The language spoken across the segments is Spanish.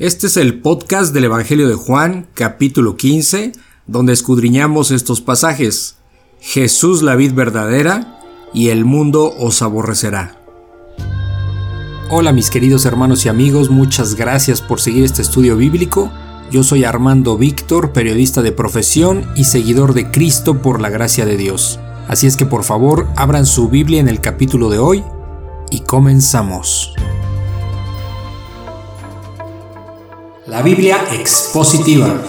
Este es el podcast del Evangelio de Juan, capítulo 15, donde escudriñamos estos pasajes. Jesús la vid verdadera y el mundo os aborrecerá. Hola mis queridos hermanos y amigos, muchas gracias por seguir este estudio bíblico. Yo soy Armando Víctor, periodista de profesión y seguidor de Cristo por la gracia de Dios. Así es que por favor abran su Biblia en el capítulo de hoy y comenzamos. La Biblia Expositiva,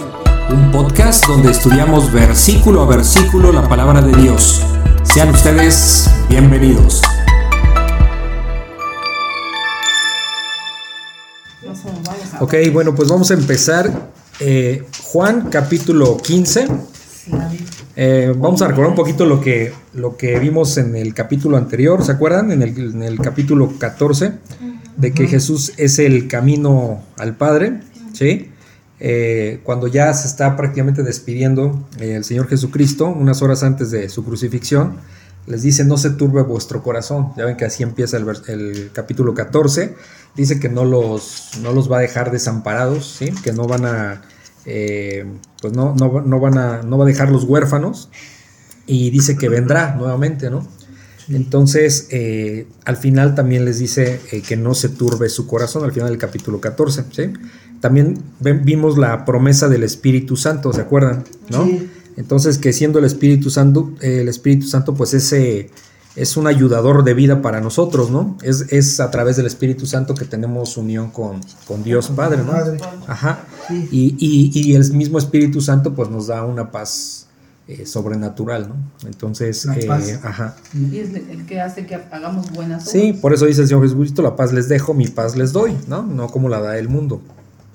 un podcast donde estudiamos versículo a versículo la palabra de Dios. Sean ustedes bienvenidos. Ok, bueno, pues vamos a empezar. Eh, Juan capítulo 15. Eh, vamos a recordar un poquito lo que, lo que vimos en el capítulo anterior, ¿se acuerdan? En el, en el capítulo 14, de que Jesús es el camino al Padre. ¿Sí? Eh, cuando ya se está prácticamente despidiendo eh, el Señor Jesucristo, unas horas antes de su crucifixión, les dice, no se turbe vuestro corazón. Ya ven que así empieza el, capítulo 14. Dice que no los, no los va a dejar desamparados, ¿sí? que no van a, eh, pues no, no, van a, no va a dejar los huérfanos. Y dice que vendrá nuevamente, ¿no? Entonces, al final también les dice que no se turbe su corazón, al final del capítulo 14, ¿sí? También vimos la promesa del Espíritu Santo, ¿se acuerdan? ¿No? Entonces, que siendo el Espíritu Santo, el Espíritu Santo, pues ese es un ayudador de vida para nosotros, ¿no? Es, es a través del Espíritu Santo que tenemos unión con, con Dios Padre, ¿no? Ajá. Y, y, el mismo Espíritu Santo, pues nos da una paz eh, sobrenatural, ¿no? Entonces, eh, ajá. Y es el que hace que hagamos buenas obras. Sí, por eso dice el Señor Jesucristo, la paz les dejo, mi paz les doy, ¿no? No como la da el mundo.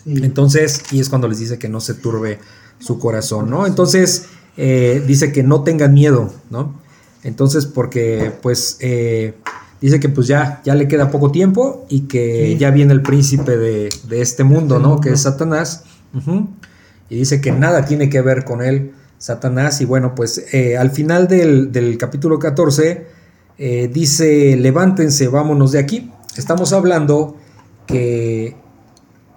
Entonces, y es cuando les dice que no se turbe su corazón, ¿no? Entonces, eh, dice que no tengan miedo, ¿no? Entonces, porque pues eh, dice que pues ya, ya le queda poco tiempo y que ya viene el príncipe de, este mundo, ¿no? Que es Satanás. Y dice que nada tiene que ver con él, Satanás. Y bueno, pues eh, al final del, del capítulo 14 dice, levántense, vámonos de aquí. Estamos hablando que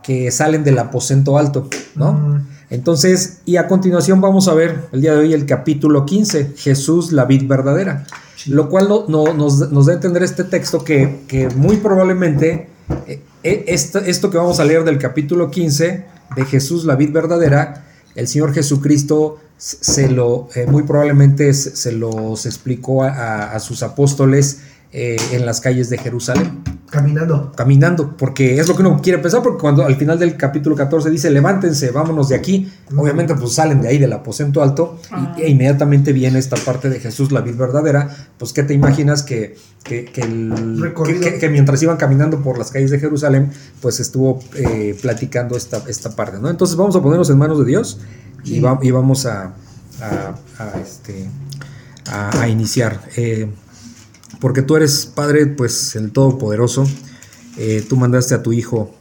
que salen del aposento alto, ¿no? Mm. Entonces, y a continuación vamos a ver el día de hoy el capítulo 15, Jesús, la vid verdadera, lo cual no, nos, da a entender este texto que, muy probablemente eh, eh, esto, que vamos a leer del capítulo 15 de Jesús, la vid verdadera, el Señor Jesucristo se lo, eh, muy probablemente se, los explicó a, a sus apóstoles en las calles de Jerusalén. Caminando. Caminando, porque es lo que uno quiere pensar, porque cuando al final del capítulo 14 dice, levántense, vámonos de aquí, obviamente pues salen de ahí del aposento alto ah. e inmediatamente viene esta parte de Jesús, la vida verdadera, pues ¿qué te imaginas que, que, que, mientras iban caminando por las calles de Jerusalén, pues estuvo eh, platicando esta, esta parte, ¿no? Entonces vamos a ponernos en manos de Dios y, y, vamos a, a, este, a, iniciar. Eh, porque tú eres Padre, pues el Todopoderoso. Eh, tú mandaste a tu Hijo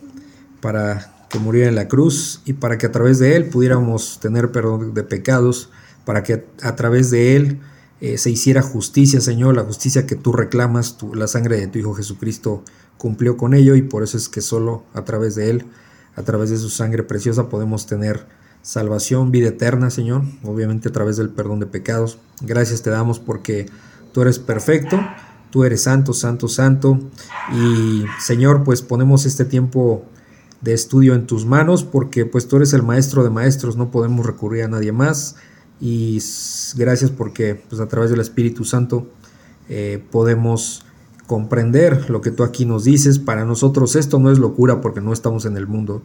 para que muriera en la cruz y para que a través de Él pudiéramos tener perdón de pecados, para que a través de Él eh, se hiciera justicia, Señor, la justicia que tú reclamas, la sangre de tu Hijo Jesucristo cumplió con ello y por eso es que solo a través de Él, a través de su sangre preciosa podemos tener salvación, vida eterna, Señor, obviamente a través del perdón de pecados. Gracias te damos porque tú eres perfecto Tú eres santo, santo, santo. Y Señor, pues ponemos este tiempo de estudio en tus manos porque pues tú eres el maestro de maestros, no podemos recurrir a nadie más. Y gracias porque pues a través del Espíritu Santo eh, podemos comprender lo que tú aquí nos dices. Para nosotros esto no es locura porque no estamos en el mundo.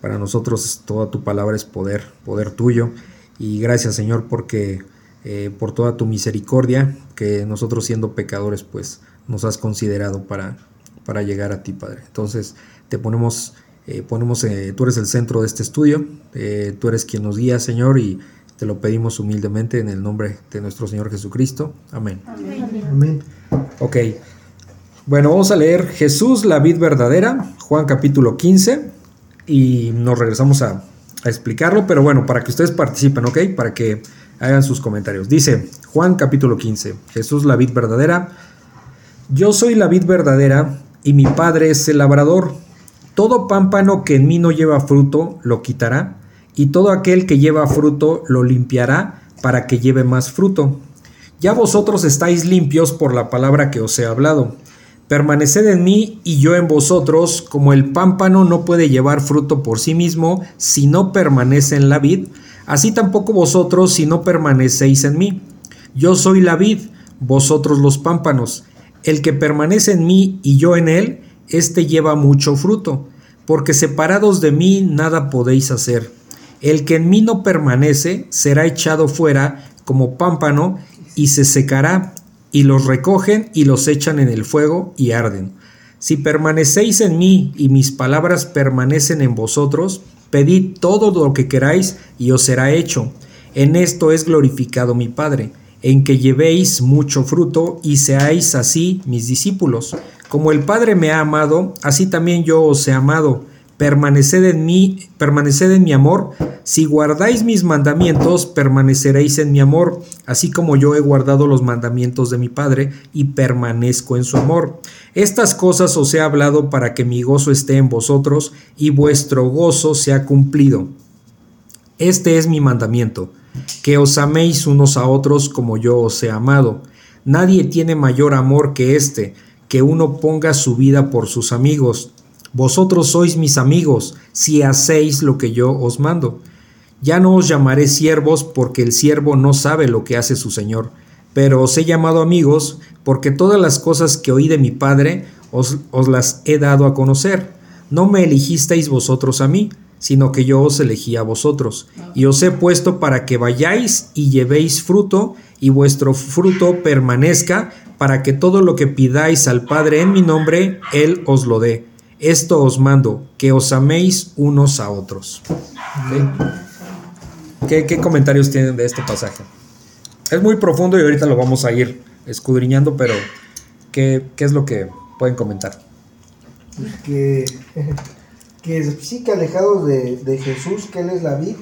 Para nosotros toda tu palabra es poder, poder tuyo. Y gracias Señor porque eh, por toda tu misericordia, que nosotros siendo pecadores, pues nos has considerado para, para llegar a ti, Padre. Entonces, te ponemos, eh, ponemos eh, tú eres el centro de este estudio, tú eres quien nos guía, Señor, y te lo pedimos humildemente en el nombre de nuestro Señor Jesucristo. Amén. Amén. Ok. Bueno, vamos a leer Jesús, la vid verdadera, Juan capítulo 15, y nos regresamos a, a explicarlo, pero bueno, para que ustedes participen, ¿ok? Para que hagan sus comentarios. Dice Juan capítulo 15, Jesús la vid verdadera. Yo soy la vid verdadera y mi padre es el labrador. Todo pámpano que en mí no lleva fruto, lo quitará, y todo aquel que lleva fruto, lo limpiará, para que lleve más fruto. Ya vosotros estáis limpios por la palabra que os he hablado. Permaneced en mí y yo en vosotros, como el pámpano no puede llevar fruto por sí mismo si no permanece en la vid, así tampoco vosotros si no permanecéis en mí. Yo soy la vid, vosotros los pámpanos. El que permanece en mí y yo en él, éste lleva mucho fruto, porque separados de mí nada podéis hacer. El que en mí no permanece será echado fuera como pámpano y se secará, y los recogen y los echan en el fuego y arden. Si permanecéis en mí y mis palabras permanecen en vosotros, pedid todo lo que queráis y os será hecho. En esto es glorificado mi Padre, en que llevéis mucho fruto y seáis así mis discípulos. Como el Padre me ha amado, así también yo os he amado permaneced en permaneced en mi amor. Si guardáis mis mandamientos, permaneceréis en mi amor, así como yo he guardado los mandamientos de mi Padre y permanezco en su amor. Estas cosas os he hablado para que mi gozo esté en vosotros y vuestro gozo sea cumplido. Este es mi mandamiento, que os améis unos a otros como yo os he amado. Nadie tiene mayor amor que este, que uno ponga su vida por sus amigos. Vosotros sois mis amigos, si hacéis lo que yo os mando. Ya no os llamaré siervos, porque el siervo no sabe lo que hace su Señor, pero os he llamado amigos, porque todas las cosas que oí de mi Padre os, las he dado a conocer. No me elegisteis vosotros a mí, sino que yo os elegí a vosotros, y os he puesto para que vayáis y llevéis fruto, y vuestro fruto permanezca, para que todo lo que pidáis al Padre en mi nombre, Él os lo dé. Esto os mando, que os améis unos a otros. ¿Qué, comentarios tienen de este pasaje? Es muy profundo y ahorita lo vamos a ir escudriñando, pero ¿qué, es lo que pueden comentar? Que, sí que alejados de, Jesús, que Él es la vid,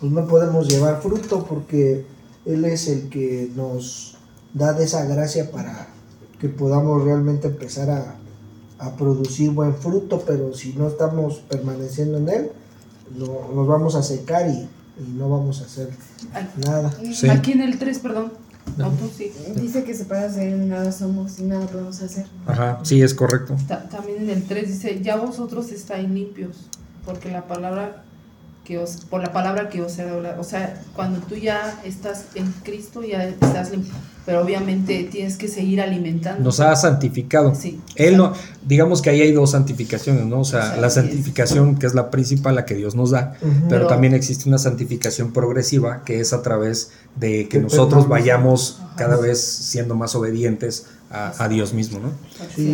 pues no podemos llevar fruto porque Él es el que nos da esa gracia para que podamos realmente empezar a, a producir buen fruto, pero si no estamos permaneciendo en él, nos vamos a secar y, no vamos a hacer nada. Aquí en el 3, perdón. Dice que separados de él nada somos y nada podemos hacer. Ajá, sí, es correcto. también en el 3 dice, ya vosotros estáis limpios, porque la palabra que os, por la palabra que os he dado. O sea, cuando tú ya estás en Cristo, ya estás limpio pero obviamente tienes que seguir alimentando. Nos ha santificado. Sí. Él no, digamos que ahí hay dos santificaciones, ¿no? O sea, la santificación que es la principal, la que Dios nos da, pero, también existe una santificación progresiva que es a través de que nosotros vayamos cada vez siendo más obedientes a, Dios mismo, ¿no?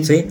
Sí.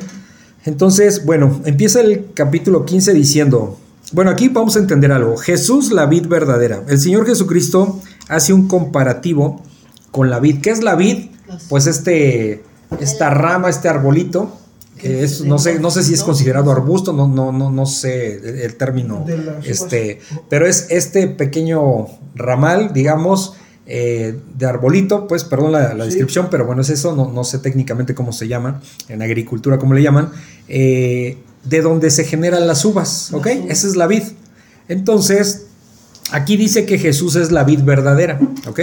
Entonces, bueno, empieza el capítulo 15 diciendo, bueno, aquí vamos a entender algo. Jesús, la vid verdadera. El Señor Jesucristo hace un comparativo con la vid. ¿Qué es la vid? Pues este, esta rama, este arbolito, que es, no sé, no sé si es considerado arbusto, no, no, no, no sé el término, este, pero es este pequeño ramal, digamos, eh, de arbolito, pues perdón la, descripción, pero bueno, es eso, no, no, sé técnicamente cómo se llama, en agricultura cómo le llaman, eh, de donde se generan las uvas, ¿ok? Esa es la vid. Entonces, aquí dice que Jesús es la vid verdadera, ¿ok?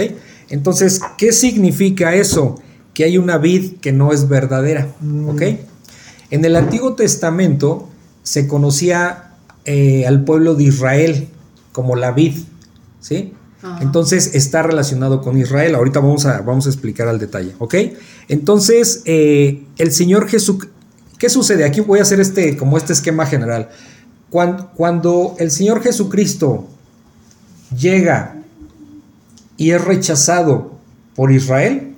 Entonces, ¿qué significa eso? Que hay una vid que no es verdadera. Mm. ¿Ok? En el Antiguo Testamento se conocía eh, al pueblo de Israel como la vid. ¿Sí? Entonces está relacionado con Israel. Ahorita vamos a, vamos a explicar al detalle. ¿Ok? Entonces, eh, el Señor Jesús. ¿Qué sucede? Aquí voy a hacer este, como este esquema general. Cuando, cuando el Señor Jesucristo llega y es rechazado por Israel,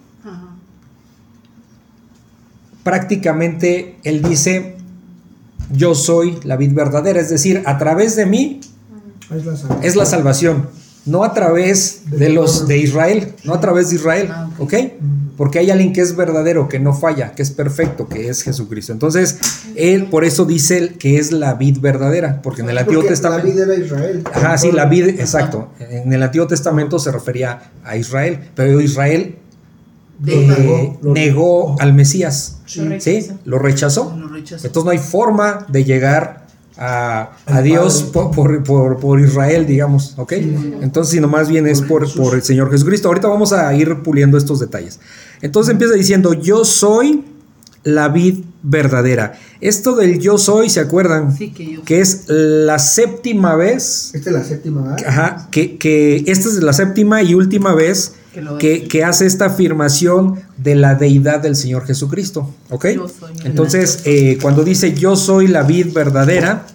prácticamente él dice, yo soy la vid verdadera, es decir, a través de mí es la salvación, no a través de, los de Israel, no a través de Israel, ah, ¿ok? Porque hay alguien que es verdadero, que no falla, que es perfecto, que es Jesucristo. Entonces, él por eso dice que es la vid verdadera, porque en el Antiguo Testamento... La vid era Israel. Ajá, sí, la vid, exacto. En el Antiguo Testamento se refería a Israel, pero Israel eh, negó, al Mesías. Sí, ¿Lo, rechazó? Entonces no hay forma de llegar a, a Dios por, por, por- por Israel, digamos, ¿ok? Entonces, sino más bien es Por por, el Señor Jesucristo. Ahorita vamos a ir puliendo estos detalles. Entonces empieza diciendo, yo soy la vid verdadera. Esto del yo soy, ¿se acuerdan? Sí, que yo. Que es la séptima vez, Esta es la séptima, ¿verdad? ajá, que, que esta es la séptima y última vez Que hace esta afirmación de la deidad del Señor Jesucristo, ¿ok? Entonces, eh, cuando dice yo soy la vid verdadera,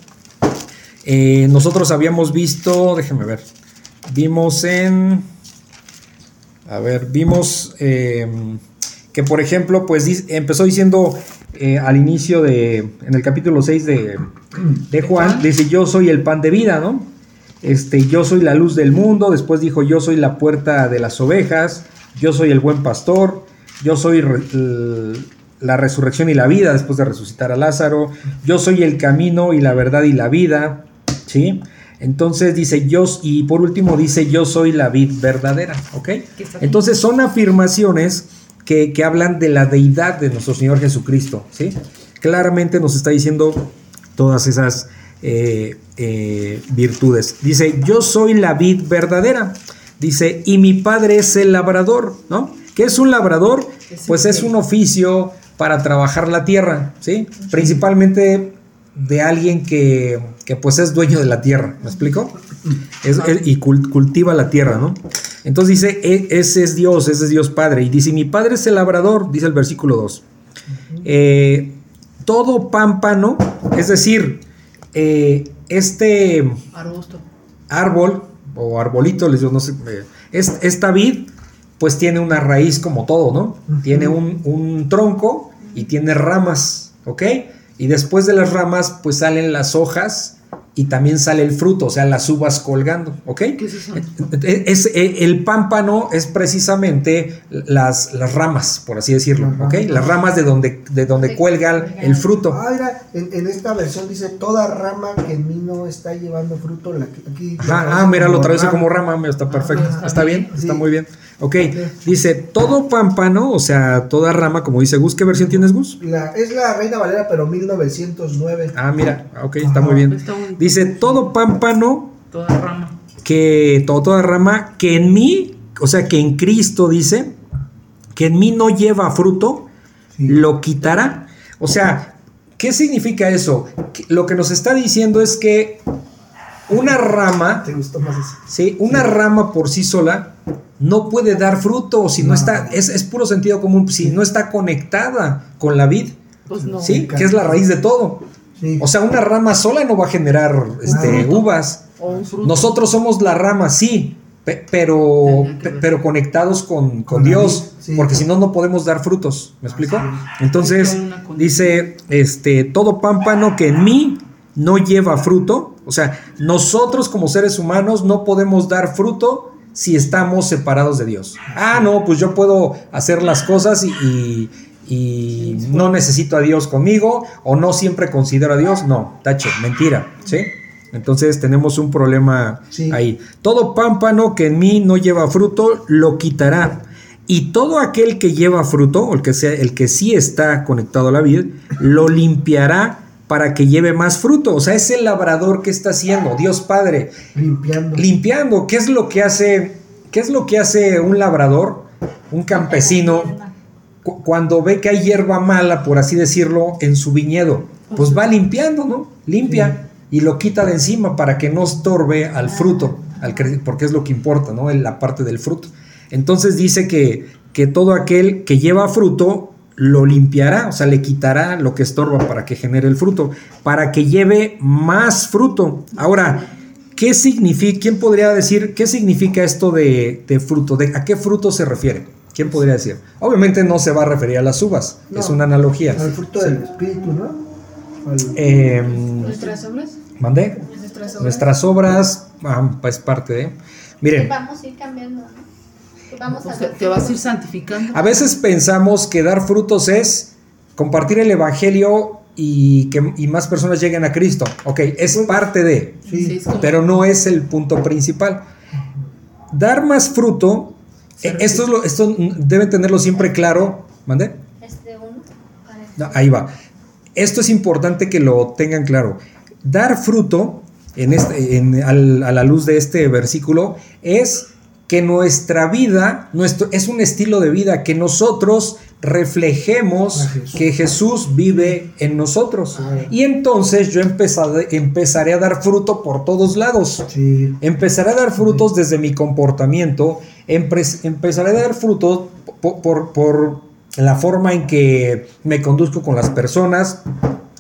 eh, nosotros habíamos visto, déjeme ver, vimos en, a ver, vimos eh, que por ejemplo, pues empezó diciendo eh, al inicio de, en el capítulo 6 de, de Juan, dice yo soy el pan de vida, ¿no? Este, yo soy la luz del mundo, después dijo yo soy la puerta de las ovejas, yo soy el buen pastor, yo soy re- la resurrección y la vida después de resucitar a Lázaro, yo soy el camino y la verdad y la vida, ¿sí? Entonces dice yo, y por último dice yo soy la vid verdadera, ¿ok? Entonces son afirmaciones que, que hablan de la deidad de nuestro Señor Jesucristo, ¿sí? Claramente nos está diciendo todas esas eh, eh, virtudes. Dice, yo soy la vid verdadera. Dice, y mi padre es el labrador, ¿no? ¿Qué es un labrador? Es Pues es un oficio para trabajar la tierra, ¿sí? Principalmente de alguien que, que, pues es dueño de la tierra, ¿me explico? Es- es- y cul- cultiva la tierra, ¿no? Entonces dice, "E- ese es Dios, ese es Dios Padre. Y dice, mi Padre es el labrador, dice el versículo 2. Eh, todo pámpano, es decir, eh, este Arbusto. árbol o arbolito, les digo, no sé, eh, es- esta vid pues tiene una raíz como todo, ¿no? Tiene un, un tronco y tiene ramas, ¿ok? Y después de las ramas pues salen las hojas y también sale el fruto, o sea, las uvas colgando, ¿ok? ¿Qué es eso? Es, eh, el pámpano es precisamente las, las ramas, por así decirlo, Ajá. ¿ok? Las ramas de donde, de donde cuelga el fruto. Ah, mira, en, en esta versión dice toda rama que en mí no está llevando fruto. La que, aquí lo Ajá, traduce ah, mira, lo como traduce rama. como rama, mira, está perfecto. está ¿Está bien? bien. Está Sí. muy bien. Ok, dice, todo pámpano, o sea, toda rama, como dice Gus, ¿qué versión tienes Gus? La- es la Reina Valera, pero 1909. Ah, mira, ok, está Ajá. muy bien. Está bonito. Dice, todo pámpano Toda rama. que, todo, toda rama que en mí, o sea, que en Cristo dice, que en mí no lleva fruto, Sí. lo quitará. O sea, ¿qué significa eso? Que- Lo que nos está diciendo es que una rama ¿Te gustó más eso? ¿sí? Una rama por sí sola no puede dar fruto si no, No. está, es, es puro sentido común, si no está conectada con la vid, Pues no. ¿sí? Que es la raíz de todo. Sí. O sea, una rama sola no va a generar este, uvas. Nosotros somos la rama, sí, pe- pero, pe- pero conectados con, con Dios, sí. porque si no, no podemos dar frutos. ¿Me explico? Entonces, dice, este, todo pámpano que en mí no lleva fruto, o sea, nosotros como seres humanos no podemos dar fruto si estamos separados de Dios. Ah, no, pues yo puedo hacer las cosas y, y- y no necesito a Dios conmigo o no siempre considero a Dios. No, tache, mentira, ¿sí? Entonces tenemos un problema Sí. ahí. Todo pámpano que en mí no lleva fruto, lo quitará. Y todo aquel que lleva fruto, o el que, sea, el que sí está conectado a la vid, lo limpiará para que lleve más fruto. O sea, es el labrador que está haciendo, Dios Padre, Limpiando. limpiando. ¿Qué es lo que hace? ¿Qué es lo que hace un labrador, un campesino, cu- cuando ve que hay hierba mala, por así decirlo, en su viñedo? Pues va limpiando, ¿no? Limpia y lo quita de encima para que no estorbe al fruto, al porque es lo que importa, ¿no? En la parte del fruto. Entonces dice que, que todo aquel que lleva fruto lo limpiará, o sea, le quitará lo que estorba para que genere el fruto, para que lleve más fruto. Ahora, ¿qué significa? ¿Quién podría decir qué significa esto de, de fruto? ¿De, ¿A qué fruto se refiere? ¿Quién podría decir? Obviamente no se va a referir a las uvas, No, es una analogía. Al fruto Sí. del espíritu, ¿no? Al- Em, ¿Nuestras obras? ¿Mandé? Nuestras obras. Nuestras obras, ah, pues parte de. Miren, Vamos a ir cambiando, ¿no? Vamos Pues a te, vas a ir santificando. a veces pensamos que dar frutos es compartir el evangelio y que y más personas lleguen a Cristo. Ok, es parte de, sí. Pero no es el punto principal. Dar más fruto, eh, esto, es lo, esto deben tenerlo siempre claro. ¿Mande? No, ahí va. Esto es importante que lo tengan claro. dar fruto, en este, en- al- a la luz de este versículo, es que nuestra vida, nuestro, es un estilo de vida, que nosotros reflejemos Jesús. que Jesús vive en nosotros. Y entonces yo empezaré, empezaré a dar fruto por todos lados. Sí. Empezaré a dar frutos desde mi comportamiento, empezaré a dar frutos por, por- por la forma en que me conduzco con las personas,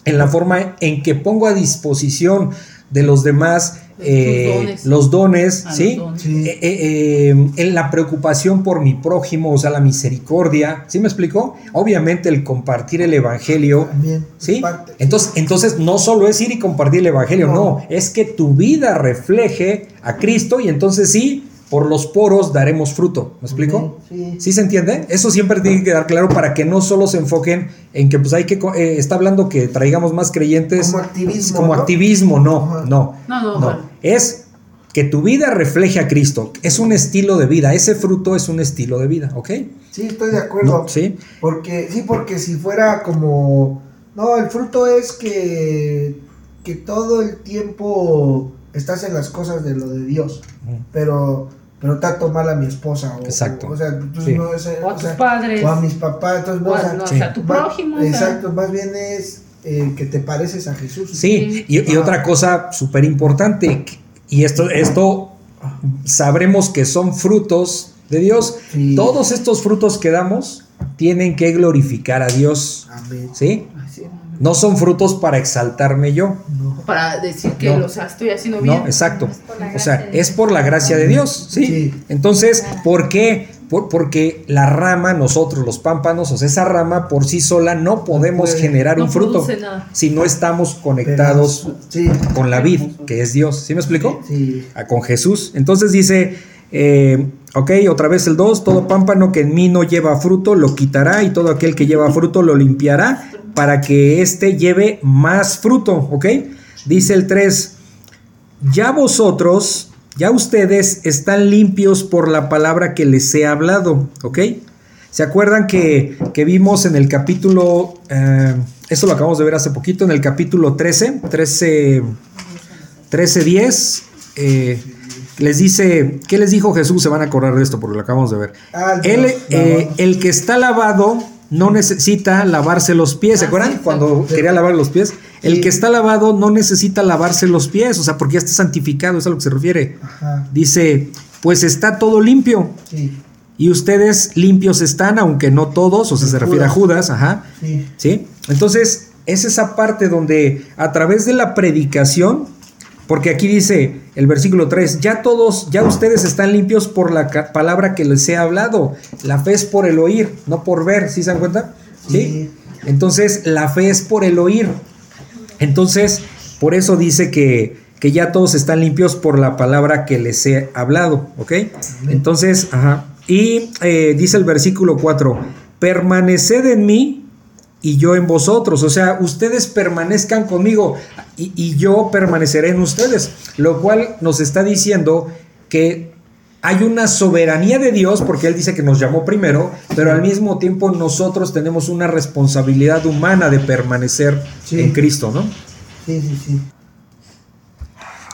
en la forma en que pongo a disposición de los demás eh, dones. los dones, A los ¿sí? dones. Eh, eh, eh, en la preocupación por mi prójimo, o sea, la misericordia, ¿sí me explicó? Obviamente el compartir el evangelio, También. ¿Sí? parte. Entonces, entonces no solo es ir y compartir el evangelio, no. No. es que tu vida refleje a Cristo y entonces sí, por los poros daremos fruto. ¿Me explico? Sí. ¿Sí se entiende? Eso siempre tiene que quedar claro para que no solo se enfoquen en que pues hay que eh, está hablando que traigamos más creyentes Como activismo, como ¿no? activismo, no, no. No, no. Es que tu vida refleje a Cristo. Es un estilo de vida. Ese fruto es un estilo de vida, ¿ok? Sí, estoy de acuerdo. No, ¿Sí? Porque, sí, porque si fuera como. No, el fruto es que. Que todo el tiempo estás en las cosas de lo de Dios. Pero. Pero trato mal a mi esposa. O, Exacto. O, sea, entonces Sí. no es. O a tus sea, padres. o a mis papás. Entonces, no, O a, sea, no, o sí. sea, tu prójimo. o sea, Exacto, más bien es eh, que te pareces a Jesús. Sí, y, otra cosa súper importante, y esto, esto sabremos que son frutos de Dios. Sí. Todos estos frutos que damos tienen que glorificar a Dios, Amén. sí, No son frutos para exaltarme yo, No. Para decir que No. lo, o sea, estoy haciendo bien. ¿no? Exacto. Es por la O sea, gracia de es por la gracia de Dios, ¿sí? Sí. Entonces, ¿por qué? Por- porque la rama, nosotros los pámpanos, o sea, esa rama por sí sola no podemos puede. generar No un fruto nada. si no estamos conectados Sí. con la vid, que es Dios. ¿Sí me explicó? Sí. a- con Jesús. Entonces dice, eh, ok, otra vez el 2, todo pámpano que en mí no lleva fruto lo quitará y todo aquel que lleva fruto lo limpiará para que éste lleve más fruto, ok. Dice el 3, ya vosotros, ya ustedes están limpios por la palabra que les he hablado, ok. ¿Se acuerdan que, que vimos en el capítulo, eh, eso lo acabamos de ver hace poquito, en el capítulo 13, 13, 13.10, eh, les dice, ¿qué les dijo Jesús? Se van a acordar de esto porque lo acabamos de ver. Ah, Él, Dios, eh, el que está lavado no necesita lavarse los pies, ¿se acuerdan? Cuando quería lavar los pies. El que está lavado no necesita lavarse los pies, o sea, porque ya está santificado, es a lo que se refiere. Dice, pues está todo limpio. Y ustedes limpios están, aunque no todos, o sea, se refiere a Judas, ajá. ¿Sí? Entonces, es esa parte donde a través de la predicación, porque aquí dice el versículo 3, ya todos, ya ustedes están limpios por la palabra que les he hablado. La fe es por el oír, no por ver, ¿sí se dan cuenta? ¿Sí? Sí. Entonces, la fe es por el oír. Entonces, por eso dice que, que ya todos están limpios por la palabra que les he hablado, ¿ok? Entonces, ajá. Y eh, dice el versículo 4, permaneced en mí y yo en vosotros, o sea, ustedes permanezcan conmigo y, y yo permaneceré en ustedes, lo cual nos está diciendo que hay una soberanía de Dios, porque Él dice que nos llamó primero, pero al mismo tiempo nosotros tenemos una responsabilidad humana de permanecer Sí. en Cristo, ¿no? Sí, sí, sí.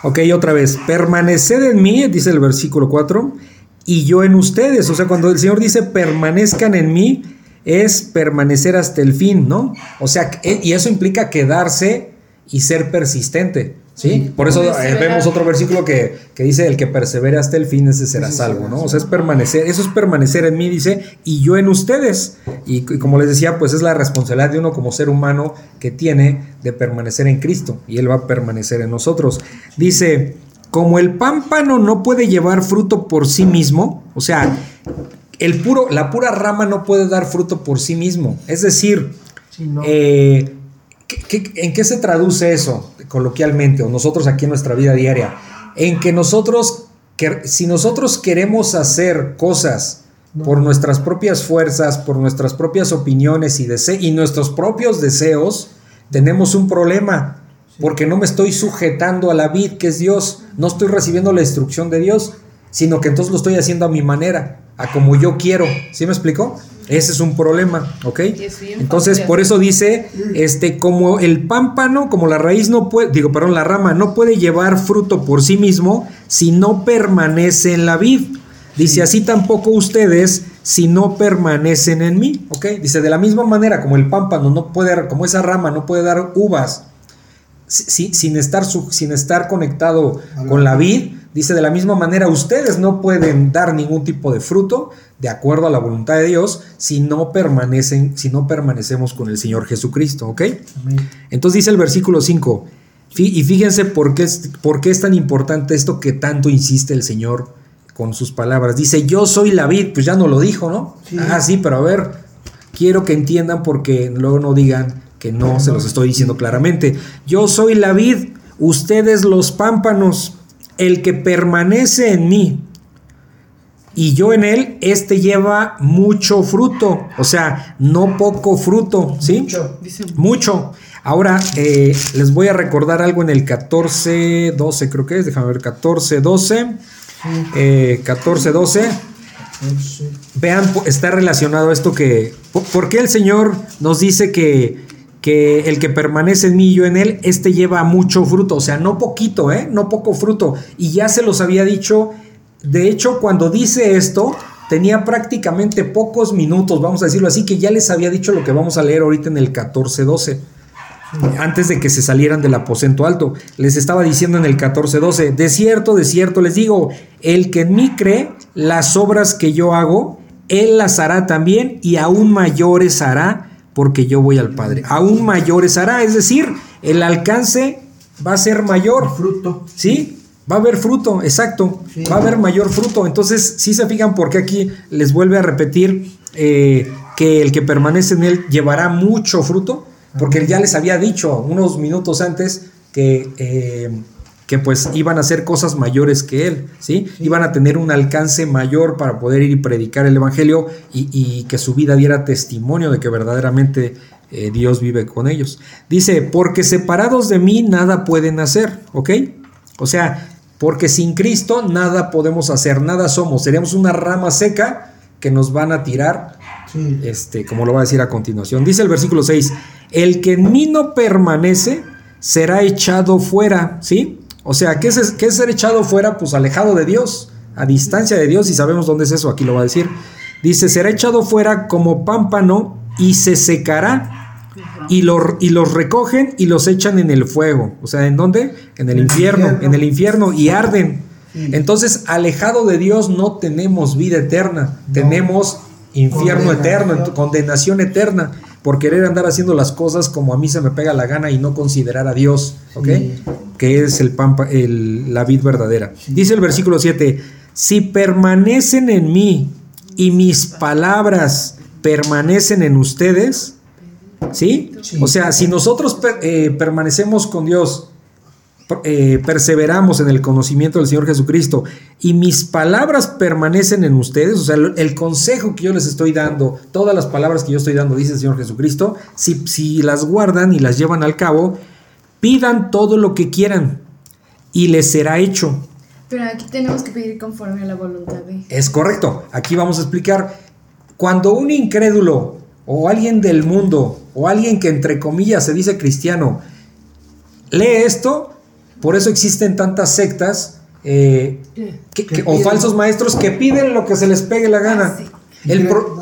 Ok, otra vez, permaneced en mí, dice el versículo 4, y yo en ustedes. O sea, cuando el Señor dice permanezcan en mí, es permanecer hasta el fin, ¿no? O sea, que- y eso implica quedarse y ser persistente, ¿sí? Sí. Por eso eh, vemos otro versículo que, que dice, el que persevere hasta el fin, ese será salvo, ¿no? O sea, es permanecer, eso es permanecer en mí, dice, y yo en ustedes. Y, y como les decía, pues es la responsabilidad de uno como ser humano que tiene de permanecer en Cristo, y Él va a permanecer en nosotros. Dice, como el pámpano no puede llevar fruto por sí mismo, o sea, el puro, la pura rama no puede dar fruto por sí mismo. Es decir, Sí, no. eh, ¿qué- qué- en qué se traduce eso coloquialmente o nosotros aquí en nuestra vida diaria? En que nosotros, que, si nosotros queremos hacer cosas No. por nuestras propias fuerzas, por nuestras propias opiniones y, dese- y nuestros propios deseos, tenemos un problema. Porque no me estoy sujetando a la vid que es Dios, no estoy recibiendo la instrucción de Dios, sino que entonces lo estoy haciendo a mi manera, a como yo quiero. ¿Sí me explicó? Ese es un problema, ¿ok? Entonces, por eso dice, este, como el pámpano, como la raíz no puede, digo, perdón, la rama no puede llevar fruto por sí mismo si no permanece en la vid. Dice, así tampoco ustedes si no permanecen en mí, ¿ok? Dice, de la misma manera como el pámpano no puede, como esa rama no puede dar uvas si- si- sin, estar, sin estar conectado con la vid, dice, de la misma manera ustedes no pueden dar ningún tipo de fruto de acuerdo a la voluntad de Dios si no permanecen, si no permanecemos con el Señor Jesucristo, ¿ok? Amén. Entonces dice el versículo 5, fí- y fíjense por qué, es, por qué es tan importante esto que tanto insiste el Señor con sus palabras. Dice, yo soy la vid, pues ya no lo dijo, ¿no? Sí. Ah, sí, pero a ver, quiero que entiendan porque luego no digan que no se los estoy diciendo claramente. Yo soy la vid, ustedes los pámpanos, el que permanece en mí y yo en él, este lleva mucho fruto, o sea, no poco fruto, ¿sí? Mucho. Dice, Mucho. Ahora eh, les voy a recordar algo en el 14, 12, creo que es, déjame ver, 14, 12. eh, 14, 12. Entonces, Vean, está relacionado esto que. po- ¿Por qué el Señor nos dice que, que el que permanece en mí y yo en él, este lleva mucho fruto? O sea, no poquito, ¿eh? No poco fruto. Y ya se los había dicho. De hecho, cuando dice esto, tenía prácticamente pocos minutos, vamos a decirlo así, que ya les había dicho lo que vamos a leer ahorita en el 14, 12 antes de que se salieran del aposento alto. Les estaba diciendo en el 14:12, de cierto, de cierto les digo, el que en mí cree, las obras que yo hago, él las hará también y aún mayores hará porque yo voy al Padre. Aún mayores hará, es decir, el alcance va a ser mayor. fruto. ¿Sí? Va a haber fruto, exacto. Sí. Va a haber mayor fruto. Entonces, si se fijan por qué aquí les vuelve a repetir eh, que el que permanece en él llevará mucho fruto, porque él ya les había dicho unos minutos antes que, eh, que pues iban a hacer cosas mayores que él, ¿sí? Iban a tener un alcance mayor para poder ir y predicar el Evangelio y, y que su vida diera testimonio de que verdaderamente eh, Dios vive con ellos. Dice, porque separados de mí nada pueden hacer, ¿ok? O sea, porque sin Cristo nada podemos hacer, nada somos. Seríamos una rama seca que nos van a tirar, Sí. este, como lo va a decir a continuación. Dice el versículo 6, el que en mí no permanece será echado fuera, ¿sí? O sea, ¿qué es, qué es ser echado fuera? Pues alejado de Dios, a distancia de Dios, y sabemos dónde es eso, aquí lo va a decir. Dice, será echado fuera como pámpano y se secará y, lo- y los recogen y los echan en el fuego. O sea, ¿en dónde? En el infierno, infierno. en el infierno y arden. Sí. Entonces, alejado de Dios no tenemos vida eterna, tenemos infierno Condenación. eterno, condenación eterna por querer andar haciendo las cosas como a mí se me pega la gana y no considerar a Dios, ¿ok? Sí. Que es el pampa, el- la vid verdadera. Dice el versículo 7, si permanecen en mí y mis palabras permanecen en ustedes, ¿sí? Sí. O sea, si nosotros per- eh, permanecemos con Dios, eh, perseveramos en el conocimiento del Señor Jesucristo y mis palabras permanecen en ustedes, o sea, el, el consejo que yo les estoy dando, todas las palabras que yo estoy dando, dice el Señor Jesucristo, si, si las guardan y las llevan al cabo, pidan todo lo que quieran y les será hecho. Pero aquí tenemos que pedir conforme a la voluntad de. Es correcto. Aquí vamos a explicar. Cuando un incrédulo o alguien del mundo o alguien que entre comillas se dice cristiano lee esto, por eso existen tantas sectas eh, que- Que que- o falsos maestros que piden lo que se les pegue la gana. Ah, sí. El pro-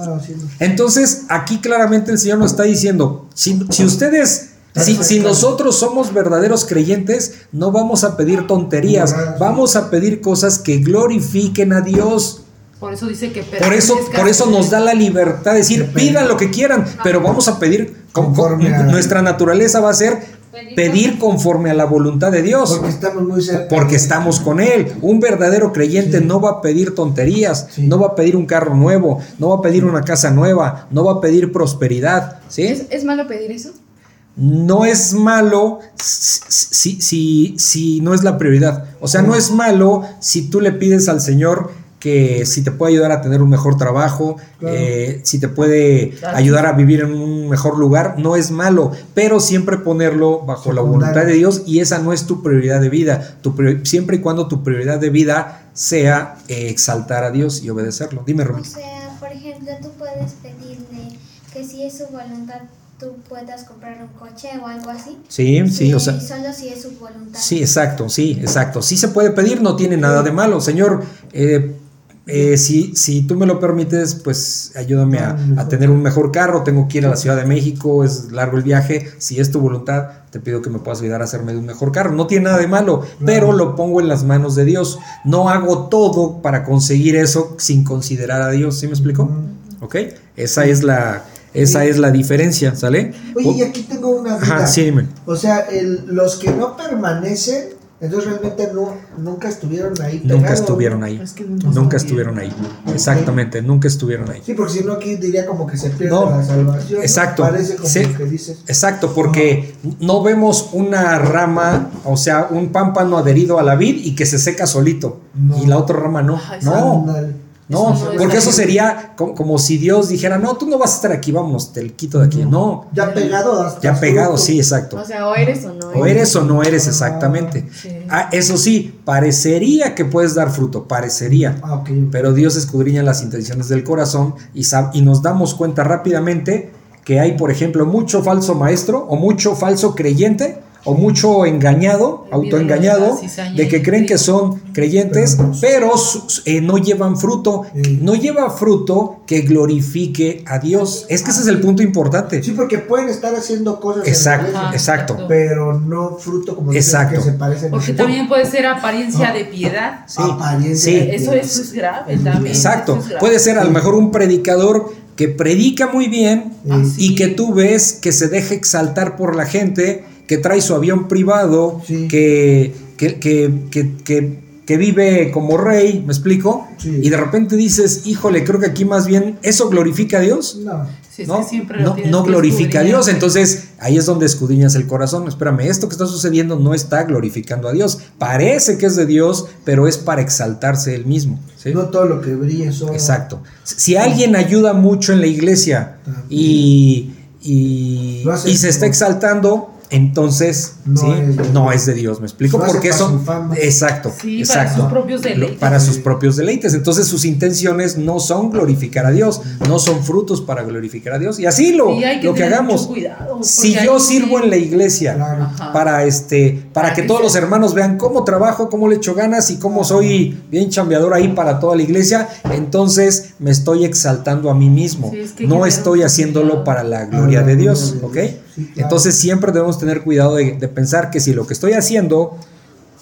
entonces, aquí claramente el Señor nos está diciendo, si, si ustedes, si, si nosotros somos verdaderos creyentes, no vamos a pedir tonterías, vamos a pedir cosas que glorifiquen a Dios. Por eso dice que Por eso, por eso nos da la libertad de decir, pidan lo que quieran, pero vamos a pedir, con- con- Conforme a- nuestra naturaleza va a ser pedir conforme a la voluntad de Dios. Porque estamos muy cerca. Porque estamos con Él. Un verdadero creyente Sí. no va a pedir tonterías, Sí. no va a pedir un carro nuevo, no va a pedir una casa nueva, no va a pedir prosperidad. ¿sí? ¿Es, es malo pedir eso? No es malo si, si, si- si no es la prioridad. O sea, no es malo si tú le pides al Señor que si te puede ayudar a tener un mejor trabajo, Claro. eh, si te puede Claro. ayudar a vivir en un mejor lugar, no es malo, pero siempre ponerlo bajo la voluntad de Dios y esa no es tu prioridad de vida, tu prior- siempre y cuando tu prioridad de vida sea eh, exaltar a Dios y obedecerlo. Dime, O Rubí. sea, por ejemplo, tú puedes pedir si es su voluntad, tú puedas comprar un coche o algo así. Sí, sí, o sea. Solo si es su voluntad. Sí, exacto, sí, exacto. Sí se puede pedir, no tiene nada de malo. Señor, eh, eh, si, si tú me lo permites, pues ayúdame a, a tener un mejor carro. Tengo que ir a la Ciudad de México, es largo el viaje. Si es tu voluntad, te pido que me puedas ayudar a hacerme de un mejor carro. No tiene nada de malo, pero lo pongo en las manos de Dios. No hago todo para conseguir eso sin considerar a Dios. ¿Sí me explico? ¿Ok? Esa es la, esa es la diferencia, ¿sale? Oye, y aquí tengo una duda. Ajá, sí, dime. O sea, el- los que no permanecen, entonces realmente no, nunca estuvieron ahí. Nunca estuvieron ahí. Es que nunca Nunca estuvieron. estuvieron ahí. Exactamente, nunca estuvieron ahí. Sí, porque si no aquí diría como que se pierde No, la salvación. ¿no? exacto. Parece como Sí. que dices. Exacto, porque no vemos una rama, o sea, un pámpano adherido a la vid y que se seca solito. No. Y la otra rama no. Ay, No. No, Eso no es porque eso sería co- como si Dios dijera, no, tú no vas a estar aquí, vámonos, te quito de aquí. No, Ya pegado hasta ya pegado, fruto. sí, exacto. O sea, o eres o no O eres o no eres exactamente. Sí. Ah, eso sí, parecería que puedes dar fruto, parecería. Ah. Pero Dios escudriña las intenciones del corazón y, sab- y nos damos cuenta rápidamente que hay, por ejemplo, mucho falso maestro o mucho falso creyente o mucho engañado, autoengañado, de que creen que son creyentes, Pero no- eh, no llevan fruto. No lleva fruto que glorifique a Dios. Es que ese es el punto importante. Sí, porque pueden estar haciendo cosas Exacto, Ajá, exacto. pero no fruto como dicen Exacto. que se parecen. Porque también puede ser apariencia de piedad. Sí, Apariencia sí. de Eso, piedad. eso es grave también. Exacto. eso es grave. Puede ser a lo mejor un predicador que predica muy bien Ah, y que tú ves que se deja exaltar por la gente, que trae su avión privado, Sí. que, que, que, que- que- que vive como rey, ¿me explico? Sí. Y de repente dices, híjole, creo que aquí más bien eso glorifica a Dios. No. Sí, es ¿no? que siempre lo no, no glorifica a. Dios, entonces ahí es donde escudriñas el corazón. Espérame, esto que está sucediendo no está glorificando a Dios. Parece que es de Dios, pero es para exaltarse él mismo. ¿sí? No todo lo que brilla es. Exacto. Si alguien ayuda mucho en la iglesia y, y, y se está exaltando, entonces No ¿sí? es de no Dios. es de Dios, ¿me explico? Porque eso... Exacto. Sí, para exacto. sus propios deleites. Para sus propios deleites. Entonces sus intenciones no son glorificar a Dios, no son frutos para glorificar a Dios. Y así lo, Y hay que lo que tener hagamos. cuidado, si yo sirvo sí- en la iglesia, Claro. Para este para Para que que todos sea- los hermanos vean cómo trabajo, cómo le echo ganas y cómo soy bien chambeador ahí para toda la iglesia, entonces me estoy exaltando a mí mismo. Sí, es que hay no estoy haciéndolo para la gloria la de gloria Dios, ¿ok? Sí, claro. Entonces siempre debemos tener cuidado de, de pensar que si lo que estoy haciendo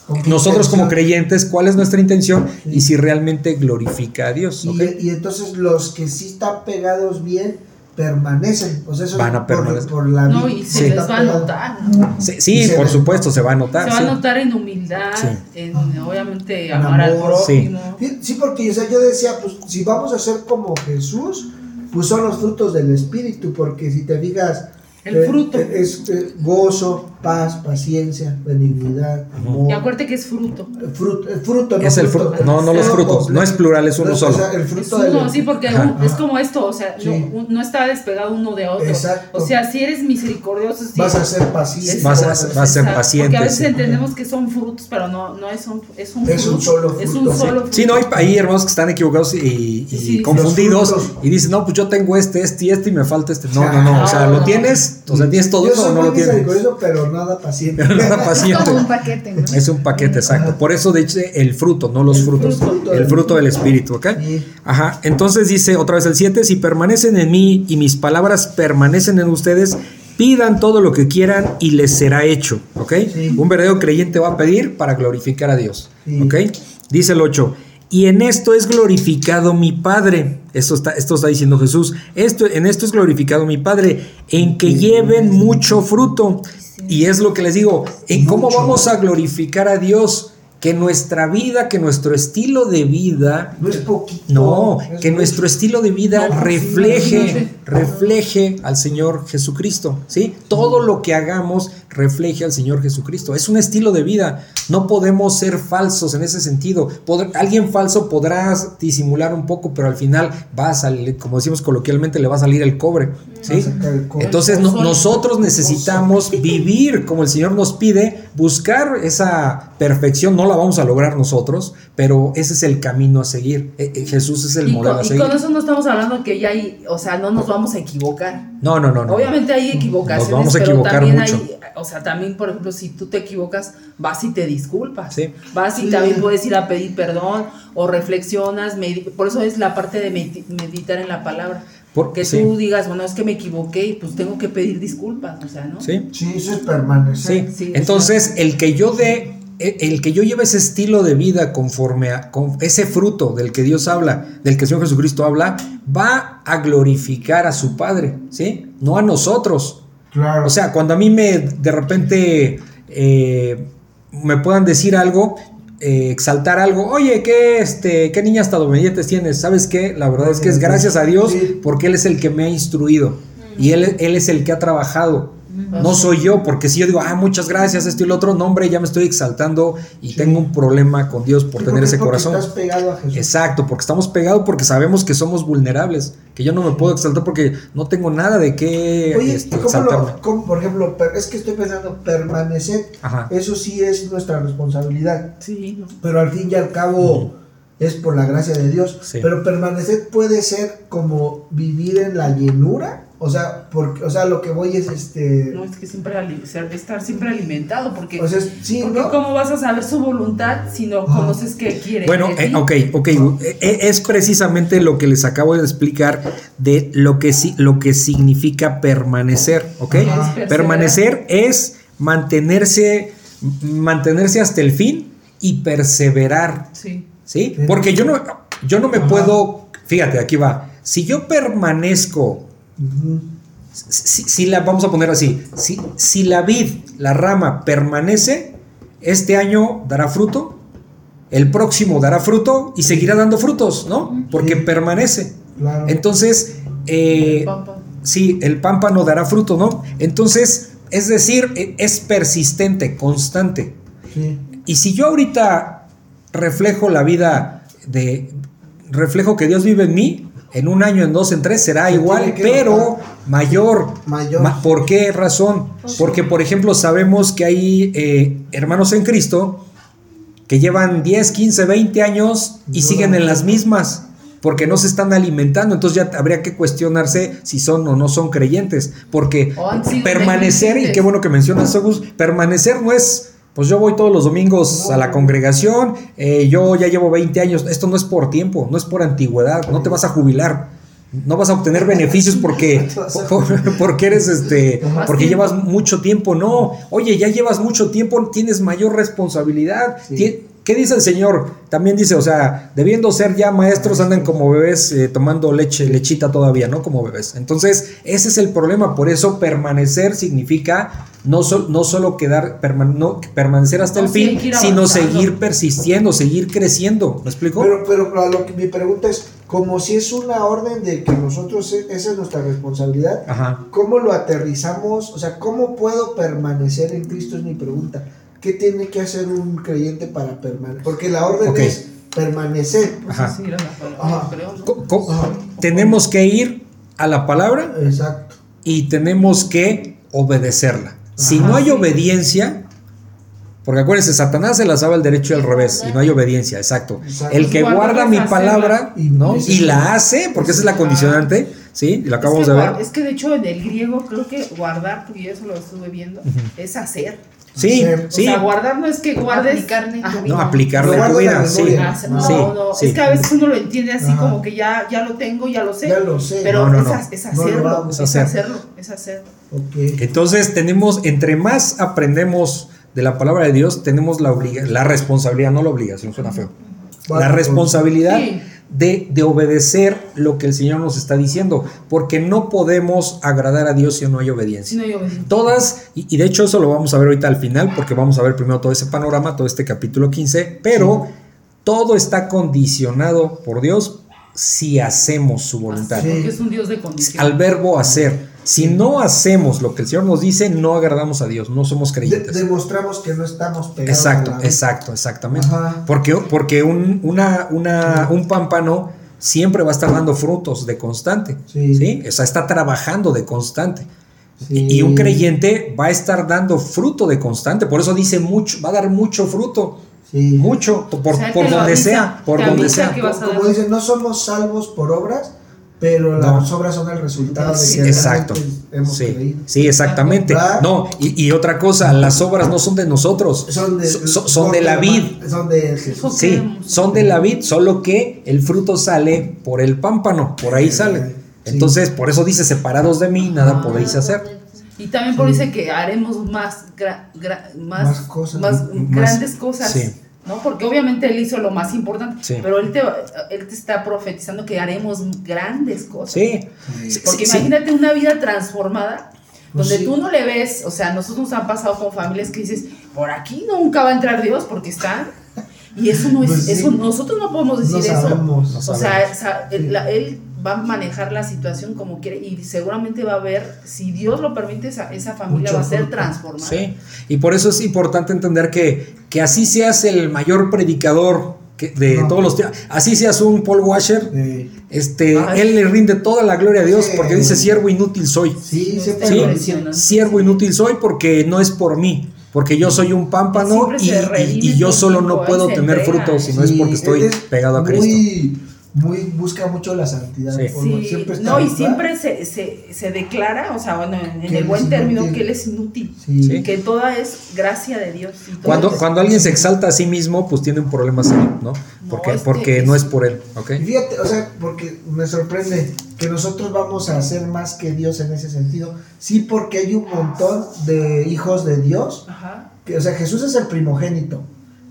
¿Con qué nosotros como intención? creyentes, ¿cuál es nuestra intención? Y si realmente glorifica a Dios. Y, y entonces los que sí están pegados bien permanecen. O sea, eso Van a permanecer. Por, por la No, y se está les va a notar. Sí, Y sí, se por supuesto, se va a notar. Se va sí. a notar en humildad, Sí. en obviamente En amar al prójimo. Sí, sí, porque o sea, yo decía, pues si vamos a ser como Jesús, pues son los frutos del Espíritu, porque si te fijas, El fruto. es eh, gozo, paz, paciencia, benignidad, amor. Y acuérdate que es fruto. El fruto, el fruto, Es el fruto, no, no los frutos, no es plural, es uno No, solo. o sea, el Es fruto del- uno, sí, porque Ajá. es como esto, o sea, Sí. no, no está despegado uno de otro. Exacto. O sea, si eres misericordioso, sí. vas a ser paciente. Vas a- vas a- vas a ser paciente, Porque a veces sí. entendemos que son frutos, pero no, no es un, es un Es un fruto. solo Es fruto. un solo fruto. Sí, no, hay, hay hermanos que están equivocados y, y Sí, sí, confundidos y dicen, no, pues yo tengo este, este y este y me falta este. No, no, no, o sea, No, lo no. tienes, o sea, tienes todo eso o no lo tienes. pero nada paciente. Pero nada Es paciente. como un paquete, ¿no? Es un paquete, exacto. Por eso, de hecho, el fruto, no los El frutos. fruto. El fruto del Espíritu, ¿ok? Sí. Ajá. Entonces dice otra vez el 7, si permanecen en mí y mis palabras permanecen en ustedes, pidan todo lo que quieran y les será hecho, ¿ok? Sí. Un verdadero creyente va a pedir para glorificar a Dios, Sí. ¿ok? Dice el 8. Y en esto es glorificado mi Padre. Esto está, esto está diciendo Jesús. Esto, en esto es glorificado mi Padre, en que lleven mucho fruto. Y es lo que les digo, en cómo vamos a glorificar a Dios. Que nuestra vida, que nuestro estilo de vida No es poquito. no, es que mucho. nuestro estilo de vida No, refleje, refleje al Señor Jesucristo, ¿sí? Todo lo que hagamos refleje al Señor Jesucristo. Es un estilo de vida. No podemos ser falsos en ese sentido. Alguien falso podrá disimular un poco, pero al final va a salir, como decimos coloquialmente, le va a salir el cobre, Entonces no- nosotros necesitamos vivir como el Señor nos pide, buscar esa perfección, no la vamos a lograr nosotros, pero ese es el camino a seguir. Eh, eh, Jesús es el Y modelo con, a y seguir. con eso no estamos hablando que ya hay, o sea, no nos vamos a equivocar. No, no, no, no. Obviamente hay equivocaciones, Nos vamos a pero equivocar también mucho. hay, o sea, también, por ejemplo, si tú te equivocas, vas y te disculpas. Sí. Vas y Sí. también puedes ir a pedir perdón o reflexionas, por eso es la parte de medi- meditar en la palabra. Porque sí, tú digas, bueno, es que me equivoqué y pues tengo que pedir disculpas, o sea, ¿no? sí, Sí, eso es permanecer. sí. Sí, Entonces, el que yo dé, eh, el que yo lleve ese estilo de vida conforme a con ese fruto del que Dios habla, del que el Señor Jesucristo habla, va a glorificar a su Padre, ¿sí? No a nosotros. Claro. O sea, cuando a mí me de repente eh, me puedan decir algo, eh, exaltar algo, oye, ¿qué, este, ¿qué niña estadounidenses tienes? ¿Sabes qué? La verdad es que es gracias a Dios porque Él es el que me ha instruido y él, él es el que ha trabajado. No soy yo, porque si yo digo, ah, muchas gracias, esto y lo otro, no, hombre, ya me estoy exaltando y Sí. tengo un problema con Dios por Sí, tener ese porque corazón. Estás pegado a Jesús. Exacto, porque estamos pegados, porque sabemos que somos vulnerables, que yo no me puedo exaltar porque no tengo nada de qué Oye, este, ¿y cómo exaltarme. lo, cómo, por ejemplo, es que estoy pensando, permanecer, Ajá. eso sí es nuestra responsabilidad, Sí, pero al fin y al cabo es por la gracia de Dios. Sí. Pero permanecer puede ser como vivir en la llenura, o sea, porque, o sea, lo que voy es este, No, es que siempre estar siempre alimentado, porque, o sea, sí, porque ¿no? ¿cómo vas a saber su voluntad si no Ah. conoces qué quiere? Bueno, eh, ok, ok. eh, Es precisamente lo que les acabo de explicar de lo que, si- lo que significa permanecer, ¿ok? Es. Permanecer es mantenerse, mantenerse hasta el fin y perseverar, Sí. ¿Sí? Porque yo no, yo no me Ajá. puedo, fíjate, aquí va. Si yo permanezco si, si la vamos a poner así, si, si la vid, la rama permanece, este año dará fruto, el próximo dará fruto y seguirá dando frutos, ¿no? Porque Sí. permanece. Claro. Entonces, eh, Pampa. sí, el pámpano dará fruto, ¿no? Entonces, es decir, e- es persistente, constante. Sí. Y si yo ahorita reflejo la vida de. reflejo que Dios vive en mí, en un año, en dos, en tres, será Se igual, pero notar. mayor. Mayor. Ma- ¿Por qué razón? Porque, por ejemplo, sabemos que hay eh, hermanos en Cristo que llevan 10, 15, 20 años y No. siguen en las mismas. Porque no se están alimentando, entonces ya habría que cuestionarse si son o no son creyentes. Porque permanecer, y qué bueno que mencionas, Agus, permanecer no es, pues yo voy todos los domingos a la congregación, eh, yo ya llevo 20 años, esto no es por tiempo, no es por antigüedad, no te vas a jubilar, no vas a obtener beneficios porque, porque eres este, porque llevas mucho tiempo, no, oye, ya llevas mucho tiempo, tienes mayor responsabilidad. Sí. ¿Qué dice el Señor? También dice, o sea, debiendo ser ya maestros, andan como bebés eh, tomando leche, lechita todavía, ¿no? Como bebés. Entonces, ese es el problema. Por eso permanecer significa no, sol- no solo quedar, no, permanecer hasta No, el fin, sino seguir persistiendo, seguir creciendo. ¿Me explico? Pero, pero, lo que mi pregunta es, como si es una orden de que nosotros, e- esa es nuestra responsabilidad, Ajá. ¿cómo lo aterrizamos? O sea, ¿cómo puedo permanecer en Cristo? Es mi pregunta. ¿Qué tiene que hacer un creyente para permanecer? Porque la orden es permanecer. Pues tenemos que ir a la palabra Exacto. y tenemos que obedecerla. Si no hay obediencia, porque acuérdense, Satanás se la sabe al derecho y al revés, y no hay obediencia, exacto. Exacto. El que Guardar guarda mi palabra, Y ¿no? Y la hace, porque esa es la condicionante, ¿sí? Y lo acabamos es que, de ver. Es que de hecho en el griego creo que guardar, porque yo eso lo estuve viendo, es hacer. Sí, sí. O sea, guardar no es que guardes. Aplicarle en tu Ajá. vida. No, aplicarle tu vida, sí. No, Sí, no, sí. es que a veces uno lo entiende así Ajá. como que ya, ya lo tengo, ya lo sé. Ya lo sé. Pero No, no, es, hacerlo, es Es hacer. hacerlo, es hacerlo. Entonces tenemos, entre más aprendemos de la palabra de Dios, tenemos la, obliga la responsabilidad, no la obligación, suena feo. Vale, la responsabilidad Sí. De, de obedecer lo que el Señor nos está diciendo, porque no podemos agradar a Dios si no hay obediencia. No. Todas, y, y de hecho eso lo vamos a ver ahorita al final, porque vamos a ver primero todo ese panorama, todo este capítulo 15, pero todo está condicionado por Dios si hacemos su voluntad. Sí. Porque es un Dios de condición. Al verbo hacer. Si no hacemos lo que el Señor nos dice, no agradamos a Dios, no somos De- creyentes. demostramos que no estamos pegados. Exacto, a la- exacto, exactamente. Ajá. Porque, porque un, una, una, un pámpano siempre va a estar dando frutos de constante. Sí. ¿sí? O sea, está trabajando de constante. Sí. Y un creyente va a estar dando fruto de constante. Por eso dice mucho, va a dar mucho fruto. Sí. Mucho, por, O sea, por donde avisa, sea, por donde sea. Como dicen, no somos salvos por obras, pero No. las obras son el resultado de Sí, que exacto. hemos Sí, creído. sí, exactamente. ¿Verdad? No, y, y otra cosa, las obras no son de nosotros, Son de, so- so- son de la vid. Son de Jesús. Sí, son de la vid, solo que el fruto sale por el pámpano, por ahí sale. Sí. Entonces, por eso dice, separados de mí, nada podéis hacer. Y también por dice que haremos más, gra- gra- más, Más cosas. más M- grandes cosas. sí. ¿No? Porque obviamente él hizo lo más importante, Sí. pero él te, él te está profetizando que haremos grandes cosas. Sí, Sí. Porque Sí, sí. imagínate una vida transformada Pues donde sí. tú no le ves, o sea, nosotros nos han pasado con familias que dices, por aquí nunca va a entrar Dios porque están. Y eso no es, Pues sí. eso, nosotros no podemos decir No eso. No O sea, sa- él, la- él va a manejar la situación como quiere y seguramente va a ver, si Dios lo permite, esa, esa familia Mucho va a ser transformada. sí. Y por eso es importante entender que, que así seas el mayor predicador que- de No. todos los tiempos, así seas un Paul Washer, Sí. este, Ay. él le rinde toda la gloria a Dios Sí. porque dice, siervo inútil soy. Sí. Siervo inútil soy porque no es por mí, porque yo soy un pámpano y, yo solo no puedo tener entrega. frutos si no es porque estoy es pegado a Cristo. Muy, muy, busca mucho la santidad. Sí. siempre está no, y siempre se, se, se declara, o sea, bueno, en, el buen término, inútil. que él es inútil. Sí. Sí. Que toda es gracia de Dios. y Cuando, es- cuando alguien se exalta a sí mismo, pues tiene un problema serio, ¿no? Porque, es que porque es- no es por él, ¿ok? Fíjate, o sea, porque me sorprende que nosotros vamos a hacer más que Dios en ese sentido. Sí, porque hay un montón de hijos de Dios. Ajá. Que, o sea, Jesús es el primogénito.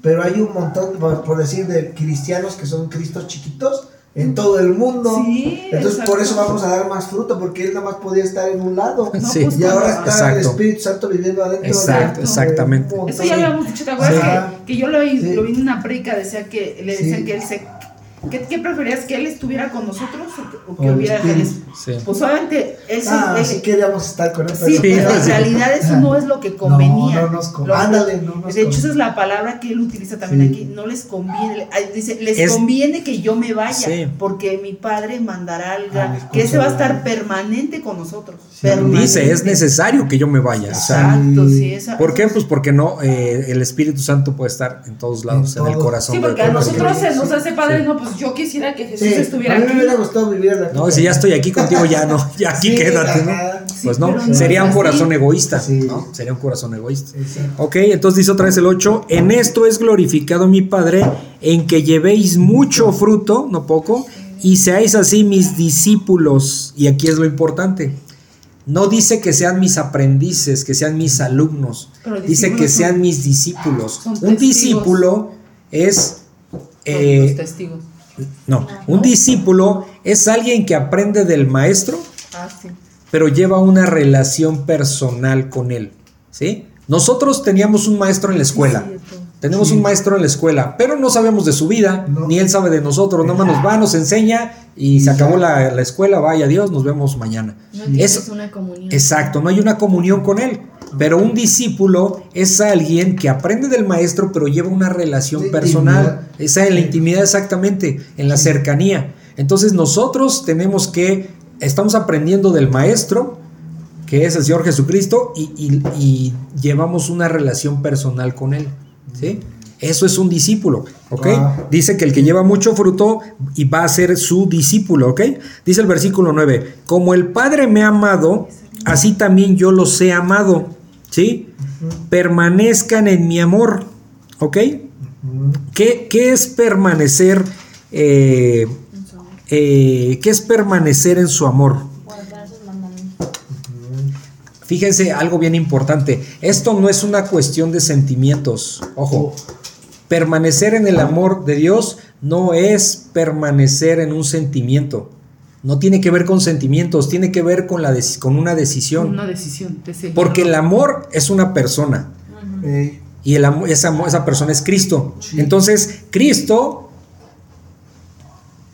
Pero hay un montón, por, por decir, de cristianos que son cristos chiquitos en todo el mundo. Sí, Entonces, exacto. por eso vamos a dar más fruto, porque él nada más podía estar en un lado. No, Sí. pues, Y ahora está el. Espíritu Santo viviendo adentro. Exacto, de- exactamente. de Eso ya lo habíamos dicho, ¿te acuerdas? Sí. Que, que yo lo vi, Sí. lo vi en una predica, decía que le decían Sí. que él se. ¿Qué, qué preferías? ¿Que él estuviera con nosotros o que, o que O el hubiera Espíritu. Sí. Pues obviamente. Ah, sí queríamos estar con él, Sí, pero, pero en sí. realidad eso no es lo que convenía. No, no nos con- Lo- ándale, no nos de hecho, esa es la palabra que él utiliza también Sí. aquí. No les conviene. Dice, les Es- conviene que yo me vaya, Sí. porque mi padre mandará al Ah, que ese va a estar permanente con nosotros. Sí. permanente. Dice, es necesario que yo me vaya. O sea, Exacto, sí. esa- ¿Por qué? Pues porque no, eh, el Espíritu Santo puede estar en todos lados, en, En el corazón Sí, porque a nosotros se Sí. nos hace padre, Sí. no, pues yo quisiera que Jesús Sí, estuviera a mí aquí. me hubiera gustado vivir en la No, si ya estoy aquí contigo, ya no, ya aquí Sí, quédate, Pues no, sería un corazón egoísta. ¿no? Sería un corazón egoísta. Ok, entonces dice otra vez el 8, en esto es glorificado mi Padre, en que llevéis mucho fruto, no poco, y seáis así mis discípulos. Y aquí es lo importante. No dice que sean mis aprendices, que sean mis alumnos. Dice que sean mis discípulos. Un discípulo es... eh, los testigos. No, un discípulo es alguien que aprende del maestro, Ah, sí. pero lleva una relación personal con él. ¿Sí? Nosotros teníamos un maestro en la escuela. Tenemos Sí. un maestro en la escuela, pero no sabemos de su vida, No. ni él sabe de nosotros, nada más nos va, nos enseña y se acabó la, la escuela, vaya Dios, nos vemos mañana. No Eso- una comunión. Exacto, no hay una comunión con él. Pero un discípulo es alguien que aprende del maestro, pero lleva una relación personal. intimidad. Esa en la intimidad exactamente, en la cercanía. Entonces nosotros tenemos que, estamos aprendiendo del maestro, que es el Señor Jesucristo, y, y- y llevamos una relación personal con él. ¿sí? Eso es un discípulo, ¿ok? Ah. Dice que el que lleva mucho fruto y va a ser su discípulo, ¿ok? Dice el versículo 9, como el Padre me ha amado, así también yo los he amado, ¿sí? Permanezcan en mi amor, ¿ok? ¿Qué, qué es permanecer? eh, eh, ¿Qué es permanecer en su amor? Fíjense algo bien importante. Esto no es una cuestión de sentimientos. Ojo, permanecer en el amor de Dios no es permanecer en un sentimiento. No tiene que ver con sentimientos, tiene que ver con, la con una decisión. Una decisión. Porque el amor es una persona y el amor, esa, esa persona es Cristo. Sí. Entonces, Cristo,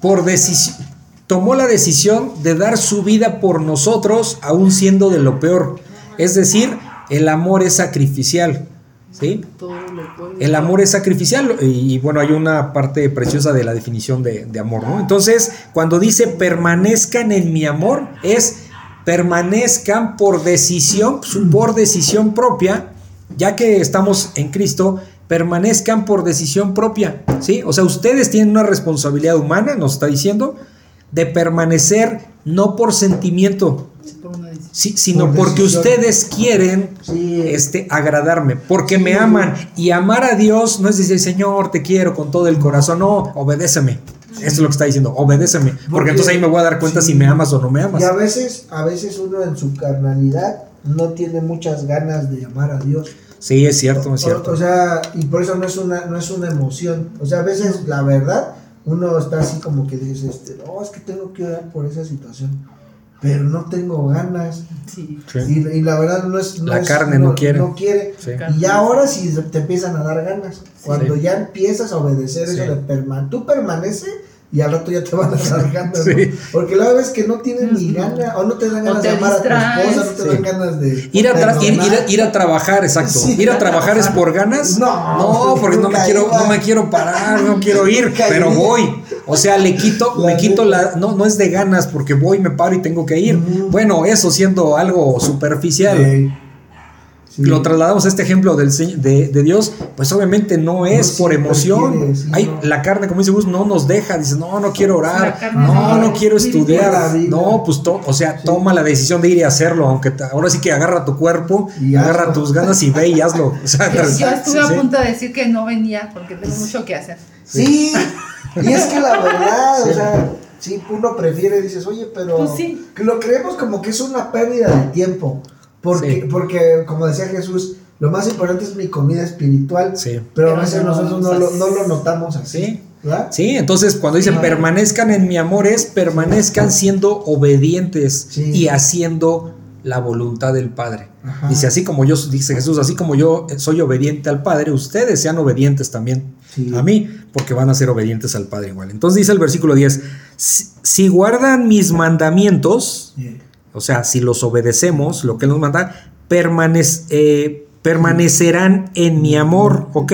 por decisión, tomó la decisión de dar su vida por nosotros, aún siendo de lo peor. Es decir, el amor es sacrificial. ¿Sí? Todo lo puede. El amor es sacrificial y, y, bueno, hay una parte preciosa de la definición de, de amor, ¿no? Entonces, cuando dice permanezcan en mi amor, es permanezcan por decisión, por decisión propia, ya que estamos en Cristo, permanezcan por decisión propia, ¿sí? O sea, ustedes tienen una responsabilidad humana, nos está diciendo, de permanecer no por sentimiento, Sí, sino Por porque decisión. ustedes quieren Sí. este, agradarme, porque Sí. me aman. Y amar a Dios no es decir, Señor, te quiero con todo el corazón, no, obedéceme. Esto es lo que está diciendo, obedéceme. Porque, Porque- entonces ahí me voy a dar cuenta sí. si me amas o no me amas. Y a veces, a veces uno en su carnalidad no tiene muchas ganas de amar a Dios. Sí, es cierto, es O, cierto. o sea, y por eso no es una, no es una emoción. O sea, a veces la verdad, uno está así como que dice, este, no, es que tengo que orar por esa situación. Pero no tengo ganas. Sí. Sí. Y, y la verdad no es. no La es- carne no quiere. No quiere. Sí. Y ya ahora sí te empiezan a dar ganas. Cuando Sí. ya empiezas a obedecer Sí. eso de perman tú permanece y al rato ya te van a dar ganas. ¿no? Sí. Porque la vez que no tienes ni ganas, o no te dan ganas te de amar a tu distraes. esposa, no te Sí. dan ganas de. Ir a, tra- ir, ir a- ir a trabajar, exacto. Sí. Ir a trabajar es por ganas. No, no porque no me quiero, iba. no me quiero parar, no quiero ir, pero iba. voy. O sea, le quito, La me quito la, no, no es de ganas porque voy, me paro y tengo que ir. Bueno, eso siendo algo superficial. Sí. Sí. lo trasladamos a este ejemplo del, de, de Dios, pues obviamente no es No por emoción. Hay, no. La carne, como dice Gus, no nos deja. Dice, no, no quiero orar. No, no, quiero estudiar. No, pues, to- o sea, Sí. toma la decisión de ir y hacerlo. Aunque te- ahora sí que agarra tu cuerpo, Y agarra hazlo. tus ganas y ve y hazlo. O sea, Yo, yo sí, estuve a punto de decir que no venía porque tengo mucho que hacer. Sí, y es que la verdad, o sea, sí, uno prefiere, dices, oye, pero Pues sí. que lo creemos como que es una pérdida de tiempo, porque, Sí. porque como decía Jesús, lo más importante es mi comida espiritual, Sí. pero a veces no, nosotros no lo, no lo notamos así, Sí. ¿verdad? Sí, entonces cuando dice Sí. permanezcan en mi amor es permanezcan siendo obedientes Sí. y haciendo la voluntad del Padre. Ajá. Dice así como yo, dice Jesús, así como yo soy obediente al Padre, ustedes sean obedientes también Sí. a mí, porque van a ser obedientes al Padre igual. Entonces dice el versículo 10, si, si guardan mis mandamientos, Sí. o sea, si los obedecemos, lo que Él nos manda, eh, permanecerán en mi amor, ¿ok?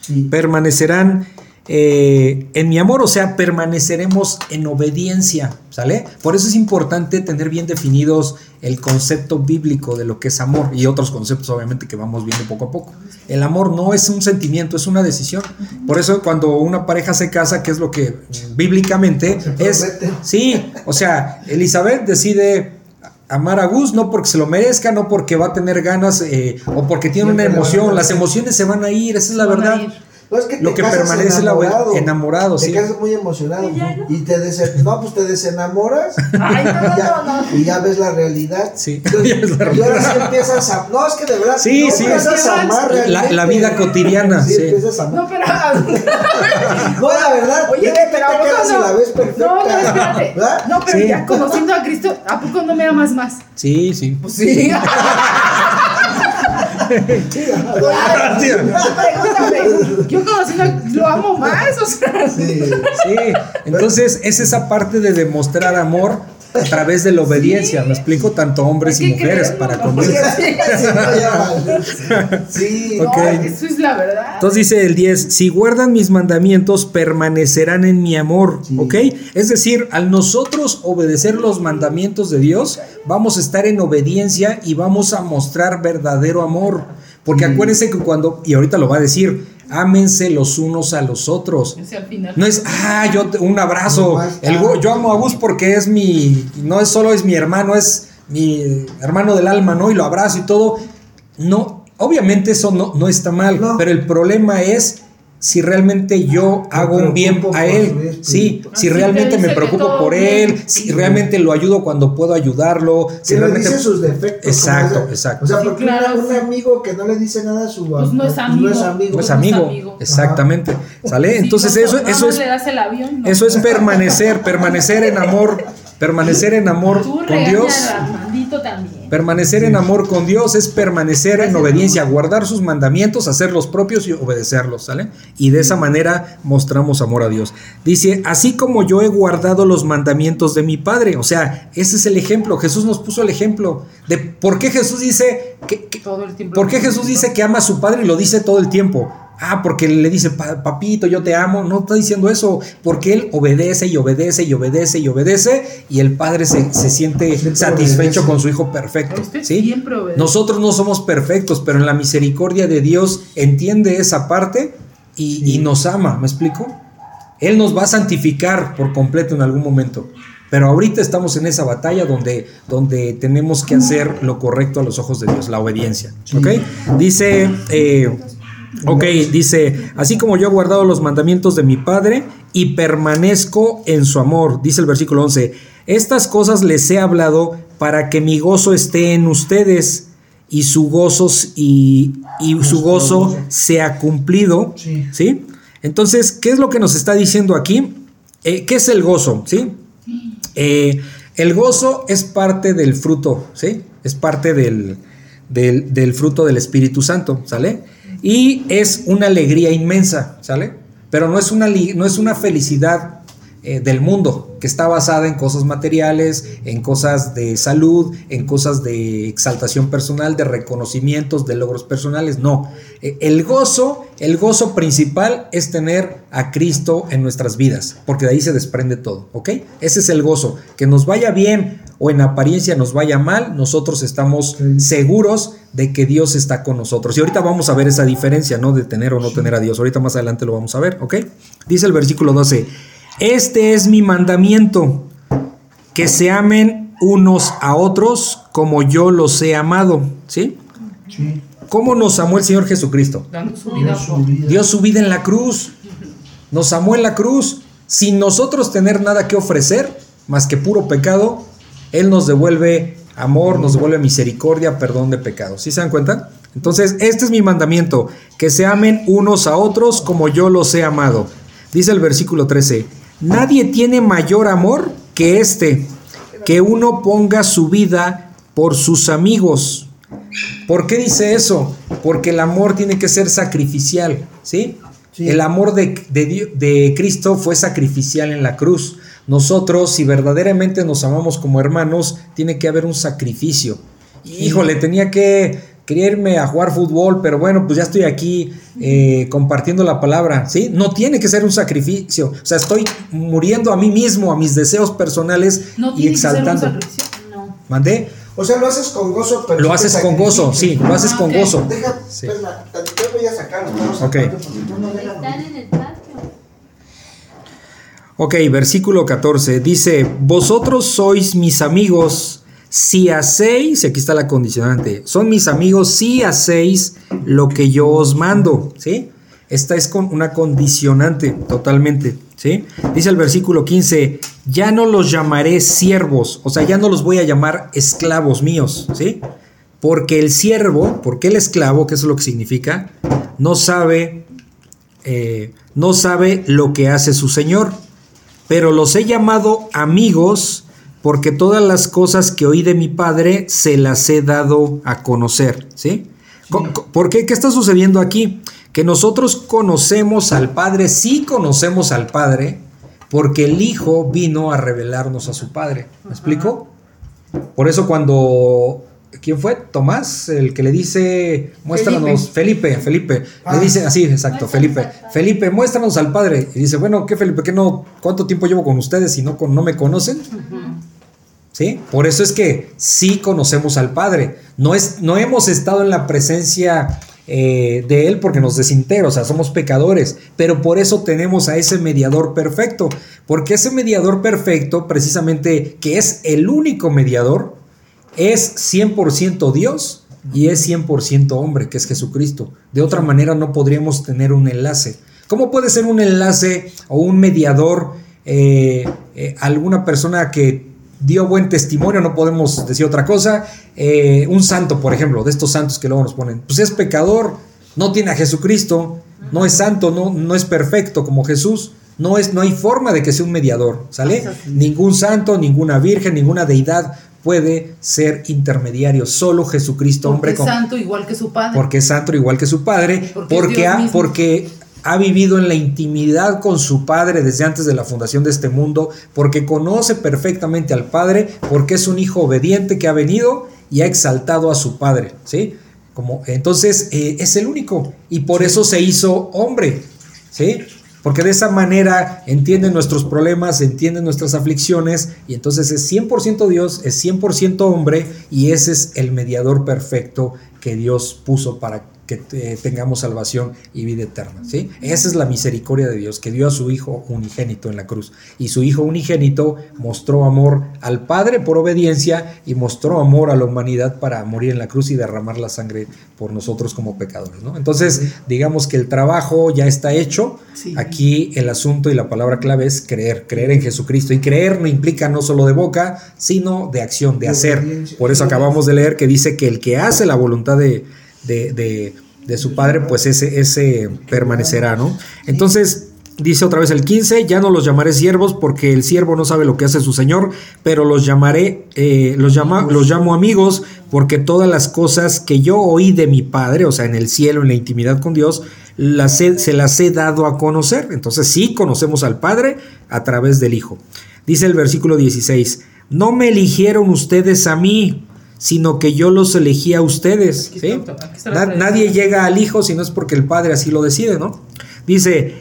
Sí. permanecerán eh, en mi amor, o sea, permaneceremos en obediencia, ¿sale? Por eso es importante tener bien definidos el concepto bíblico de lo que es amor y otros conceptos, obviamente, que vamos viendo poco a poco. El amor no es un sentimiento, es una decisión. Por eso cuando una pareja se casa, que es lo que bíblicamente es... Sí, o sea, Elizabeth decide amar a Gus no porque se lo merezca, no porque va a tener ganas eh, o porque tiene una emoción. Las emociones se van a ir, esa es la Van a verdad. No, es que te Lo que casas permanece es la enamorado, enamorado, te sí. casas muy emocionado Y ya, ¿no? y te no, pues te desenamoras Ay, no, y, ya, no, no. y ya ves la realidad. Sí, Entonces, la y ahora sí empiezas a. No, es que de verdad. Sí, no sí. empiezas a amar La- realmente. la vida cotidiana, sí. empiezas a amar. No, pero. No, la verdad. Oye, es que tú pero te ¿a poco quedas y no? la ves perfecta. No, no, espérate. ¿verdad? No, pero Sí. ya conociendo a Cristo, ¿a poco no me amas más? Sí, sí. Pues sí. Sí, entonces es esa parte de demostrar amor a través de la obediencia, me explico, tanto hombres y mujeres para ¿no? con Porque Dios. sí. No, eso es la verdad. Entonces dice el 10, si guardan mis mandamientos, permanecerán en mi amor, Sí. ¿ok? Es decir, al nosotros obedecer los mandamientos de Dios, vamos a estar en obediencia y vamos a mostrar verdadero amor. Porque acuérdense que cuando, y ahorita lo va a decir, ámense los unos a los otros. Al final. No es, ah, yo te- un abrazo. El, Gu- yo amo a Gus porque es mi, no es solo es mi hermano, es mi hermano del alma, ¿no? Y lo abrazo y todo. No, obviamente eso no, no está mal, No. pero el problema es si realmente yo hago un bien a él. Sí, si realmente te me preocupo por bien. él, si realmente lo ayudo cuando puedo ayudarlo, si le realmente dice sus defectos. Exacto, exacto. O sea, Sí, porque claro, un, amigo que no le dice nada a su Pues no es no amigo. es amigo. no es no es amigo. Exactamente. ¿Sale? Sí, Entonces no, eso, eso es le das el avión. no. Eso es permanecer, permanecer en amor, permanecer en amor Tú con Dios. a Armandito también. Permanecer en amor con Dios es permanecer en obediencia, guardar sus mandamientos, hacer los propios y obedecerlos, ¿sale? Y de esa manera mostramos amor a Dios. Dice, así como yo he guardado los mandamientos de mi Padre, o sea, ese es el ejemplo. Jesús nos puso el ejemplo de por qué Jesús dice que, que- Todo el tiempo. ¿Por qué Jesús dice que ama a su padre y lo dice todo el tiempo? Ah, porque le dice, "Pa- papito, yo te amo. No está diciendo eso, porque él obedece y obedece y obedece y obedece y el padre se, se siente Siempre satisfecho obedece. con su hijo perfecto. Usted ¿sí? siempre obedece. Nosotros no somos perfectos, pero en la misericordia de Dios entiende esa parte y, y nos ama, ¿me explico? Él nos va a santificar por completo en algún momento. Pero ahorita estamos en esa batalla donde, donde tenemos que hacer lo correcto a los ojos de Dios, la obediencia. ¿Ok? Dice, eh, ok, dice, así como yo he guardado los mandamientos de mi Padre y permanezco en su amor, dice el versículo 11, estas cosas les he hablado para que mi gozo esté en ustedes y su gozo, y, y su gozo sea cumplido. Sí. ¿Sí? Entonces, ¿qué es lo que nos está diciendo aquí? Eh, ¿Qué es el gozo? ¿Sí? Eh, el gozo es parte del fruto, ¿sí? Es parte del, del- del fruto del Espíritu Santo, ¿sale? Y es una alegría inmensa, ¿sale? Pero no es una, no es una felicidad eh, del mundo que está basada en cosas materiales, en cosas de salud, en cosas de exaltación personal, de reconocimientos, de logros personales. No, Eh, el gozo, el gozo principal es tener a Cristo en nuestras vidas, porque de ahí se desprende todo, ¿ok? Ese es el gozo, que nos vaya bien o en apariencia nos vaya mal, nosotros estamos seguros de que Dios está con nosotros. Y ahorita vamos a ver esa diferencia, ¿no? De tener o no tener a Dios. Ahorita más adelante lo vamos a ver, ¿ok? Dice el versículo 12, este es mi mandamiento, que se amen unos a otros como yo los he amado, ¿sí? Sí. ¿Cómo nos amó el Señor Jesucristo? Dando su vida. Dio su vida en la cruz. Nos amó en la cruz. Sin nosotros tener nada que ofrecer, más que puro pecado, Él nos devuelve amor, nos devuelve misericordia, perdón de pecados. ¿Sí se dan cuenta? Entonces, este es mi mandamiento, que se amen unos a otros como yo los he amado. Dice el versículo 13, nadie tiene mayor amor que este, que uno ponga su vida por sus amigos. ¿Por qué dice eso? Porque el amor tiene que ser sacrificial, ¿sí? Sí. El amor de, de Cristo fue sacrificial en la cruz. Nosotros, si verdaderamente nos amamos como hermanos, tiene que haber un sacrificio. Híjole, tenía que, quería irme a jugar fútbol, pero bueno, pues ya estoy aquí eh, compartiendo la palabra, ¿sí? No tiene que ser un sacrificio. O sea, estoy muriendo a mí mismo, a mis deseos personales No y tiene que ser un exaltando. sacrificio. No. ¿Mandé? O sea, lo haces con gozo, pero Lo haces con gozo, sí, lo haces Ah, con gozo. Deja, Sí. espera, tantito voy a sacarlo. vamos a Ok. sacarlo porque tú no dejas- Están en el patio. Ok, versículo 14 dice, vosotros sois mis amigos si hacéis, aquí está la condicionante, son mis amigos si hacéis lo que yo os mando, ¿sí? Esta es con una condicionante totalmente, ¿sí? Dice el versículo 15, ya no los llamaré siervos, o sea, ya no los voy a llamar esclavos míos, ¿sí? Porque el siervo, porque el esclavo, que es lo que significa, no sabe, eh, no sabe lo que hace su señor pero los he llamado amigos porque todas las cosas que oí de mi padre se las he dado a conocer, ¿sí? ¿Por qué? ¿Qué está sucediendo aquí? Que nosotros conocemos al Padre, sí conocemos al Padre, porque el Hijo vino a revelarnos a su Padre. ¿Me explico? Por eso cuando... ¿Quién fue? Tomás, el que le dice, muéstranos, Felipe, Felipe, Ah. le dice así, exacto, Felipe. Felipe, muéstranos al Padre. Y dice, bueno, ¿qué Felipe? ¿Qué no? ¿Cuánto tiempo llevo con ustedes y no, con, no me conocen? ¿Sí? Por eso es que sí conocemos al Padre. No, es, no hemos estado en la presencia eh, de Él porque nos desintegra, o sea, somos pecadores, pero por eso tenemos a ese mediador perfecto, porque ese mediador perfecto, precisamente, que es el único mediador, es 100% Dios y es 100% hombre, que es Jesucristo. De otra manera no podríamos tener un enlace. ¿Cómo puede ser un enlace o un mediador eh, eh, alguna persona que dio buen testimonio, no podemos decir otra cosa? Eh, un santo, por ejemplo, de estos santos que luego nos ponen, pues es pecador, no tiene a Jesucristo, no es santo, no, no es perfecto como Jesús. No, es, no hay forma de que sea un mediador, ¿sale? Ningún santo, ninguna virgen, ninguna deidad puede ser intermediario. Solo Jesucristo, Porque hombre, es con- santo igual que su padre. porque es santo igual que su padre, Porque es porque, ha, porque ha vivido en la intimidad con su padre desde antes de la fundación de este mundo, porque conoce perfectamente al padre, porque es un hijo obediente que ha venido y ha exaltado a su padre, ¿sí? Como, entonces eh, es el único y por eso se hizo hombre, ¿sí? Porque de esa manera entiende nuestros problemas, entiende nuestras aflicciones y entonces es 100% Dios, es 100% hombre y ese es el mediador perfecto que Dios puso para que eh, tengamos salvación y vida eterna, ¿sí? Esa es la misericordia de Dios, que dio a su Hijo unigénito en la cruz. Y su Hijo unigénito mostró amor al Padre por obediencia y mostró amor a la humanidad para morir en la cruz y derramar la sangre por nosotros como pecadores, ¿no? Entonces, digamos que el trabajo ya está hecho. Sí. Aquí el asunto y la palabra clave es creer, creer en Jesucristo. Y creer no implica no solo de boca, sino de acción, de hacer. Por eso acabamos de leer que dice que el que hace la voluntad de, de, de- de su padre, pues ese, ese permanecerá, ¿no? Entonces, dice otra vez el 15, ya no los llamaré siervos porque el siervo no sabe lo que hace su señor, pero los llamaré, eh, los, llama, los llamo amigos porque todas las cosas que yo oí de mi padre, o sea, en el cielo, en la intimidad con Dios, las he- se las he dado a conocer. Entonces sí conocemos al Padre a través del Hijo. Dice el versículo 16, no me eligieron ustedes a mí, sino que yo los elegí a ustedes. ¿sí? está, está Na- nadie llega al Hijo si no es porque el Padre así lo decide, ¿no? Dice,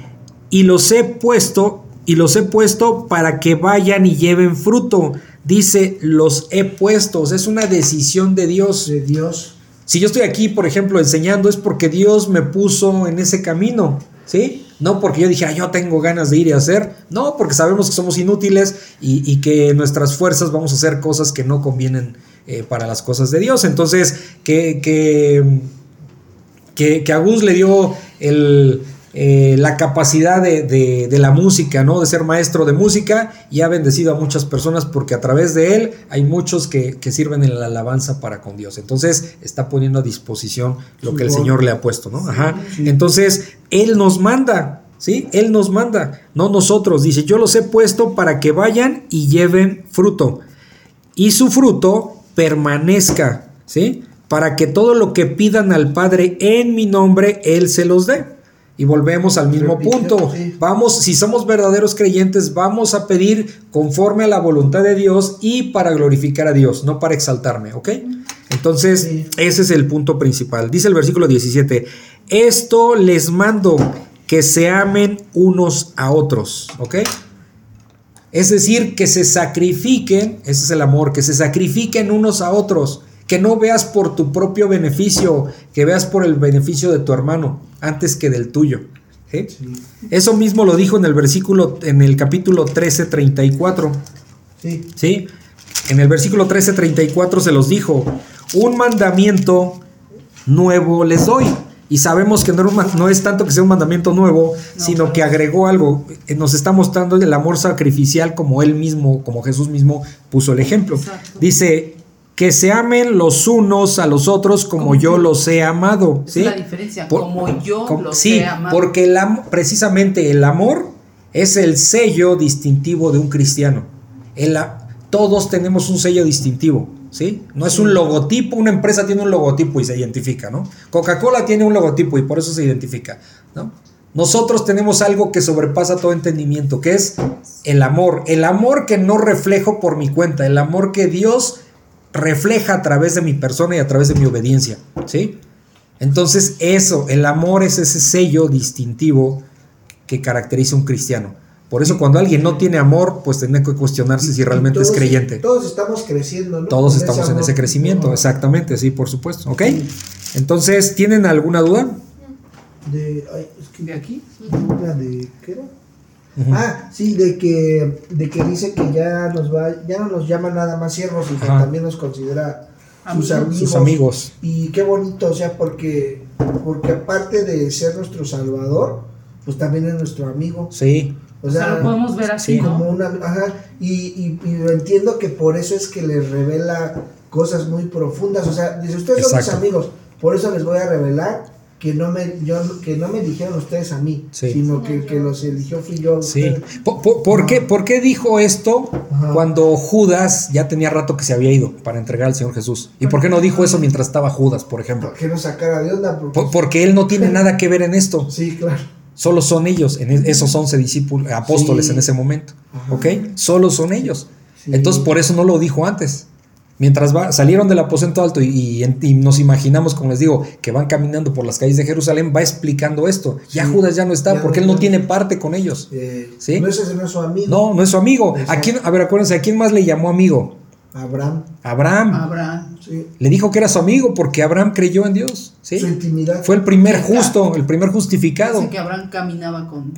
y los he puesto, y los he puesto para que vayan y lleven fruto. Dice, los he puesto, o sea, es una decisión de Dios. de Dios. Si yo estoy aquí, por ejemplo, enseñando, es porque Dios me puso en ese camino, ¿sí? No porque yo dije, "Ah, yo tengo ganas de ir y hacer. No, porque sabemos que somos inútiles y, y que nuestras fuerzas vamos a hacer cosas que no convienen eh, para las cosas de Dios. Entonces, que, que, que, que a Gus le dio el, eh, la capacidad de, de- de la música, ¿no? De ser maestro de música y ha bendecido a muchas personas porque a través de él hay muchos que, que sirven en la alabanza para con Dios. Entonces está poniendo a disposición lo que el. Señor le ha puesto, ¿no? Ajá. Entonces, Él nos manda, ¿sí? Él nos manda, no nosotros. Dice, yo los he puesto para que vayan y lleven fruto. Y su fruto permanezca, ¿sí? Para que todo lo que pidan al Padre en mi nombre, Él se los dé. Y volvemos al mismo punto. Vamos, si somos verdaderos creyentes, vamos a pedir conforme a la voluntad de Dios y para glorificar a Dios, no para exaltarme, ¿ok? Entonces, Sí. ese es el punto principal. Dice el versículo 17, esto les mando que se amen unos a otros, ¿ok? Es decir, que se sacrifiquen, ese es el amor, que se sacrifiquen unos a otros, que no veas por tu propio beneficio, que veas por el beneficio de tu hermano antes que del tuyo. Eso mismo lo dijo en el versículo, en el capítulo 13, 34. Sí. ¿sí? En el versículo 13, 34 se los dijo, un mandamiento nuevo les doy. Y sabemos que no, era un ma- no es tanto que sea un mandamiento nuevo, No, sino claro. que agregó algo. Eh, Nos está mostrando el amor sacrificial como él mismo, como Jesús mismo puso el ejemplo. Exacto. Dice, que se amen los unos a los otros como Como yo los he amado. ¿sí? es la diferencia, Por- como yo los sí, he amado. porque el am- precisamente el amor es el sello distintivo de un cristiano. El todos tenemos un sello distintivo, ¿sí? No es un logotipo, una empresa tiene un logotipo y se identifica, ¿no? Coca-Cola tiene un logotipo y por eso se identifica, ¿no? Nosotros tenemos algo que sobrepasa todo entendimiento, que es el amor. El amor que no reflejo por mi cuenta, el amor que Dios refleja a través de mi persona y a través de mi obediencia, ¿sí? Entonces eso, el amor es ese sello distintivo que caracteriza a un cristiano. Por eso cuando alguien no tiene amor, pues tiene que cuestionarse si realmente es creyente. Todos estamos creciendo, ¿no? Todos Con estamos en ese crecimiento, exactamente, sí, por supuesto. ¿Ok? Entonces, ¿tienen alguna duda? De, ay, es que de aquí. una de ¿qué era? Ah, sí, de que de que dice que ya nos va ya no nos llama nada más siervos y que Ajá. también nos considera sus Amigos. amigos. Sus amigos. Y qué bonito, o sea, porque porque aparte de ser nuestro salvador, pues también es nuestro amigo. Sí, O O sea, sea, lo podemos ver así, sí, ¿no? como una ajá, y, y, y entiendo que por eso es que les revela cosas muy profundas, o sea, dice, ustedes son mis Exacto. amigos, por eso les voy a revelar que no me yo, que no me eligieron ustedes a mí, Sí. sino que, que los eligió fui yo. a Sí. ¿Por, por- por qué, por qué dijo esto Ajá. cuando Judas ya tenía rato que se había ido para entregar al Señor Jesús? ¿Y por qué no dijo eso mientras estaba Judas, por ejemplo? Que nos sacara de onda. Porque, Por- porque él no tiene nada que ver en esto. sí, claro. Solo son ellos, en esos 11 discípulos, apóstoles Sí. en ese momento. Ajá. ¿Ok? Solo son ellos. Sí. Entonces, por eso no lo dijo antes. Mientras va, salieron del aposento alto y, y en- y nos imaginamos, como les digo, que van caminando por las calles de Jerusalén, va explicando esto. Ya Sí. Judas ya no está Ya porque no él no tiene parte con ellos. Eh, ¿Sí? No ese no es su amigo. No, no es su amigo. ¿A quién, a ver, acuérdense, ¿a quién más le llamó amigo? Abraham. Abraham. Abraham. Sí. Le dijo que era su amigo porque Abraham creyó en Dios. ¿sí? Su intimidad. Fue el primer justo, el primer justificado. Dice que Abraham caminaba con.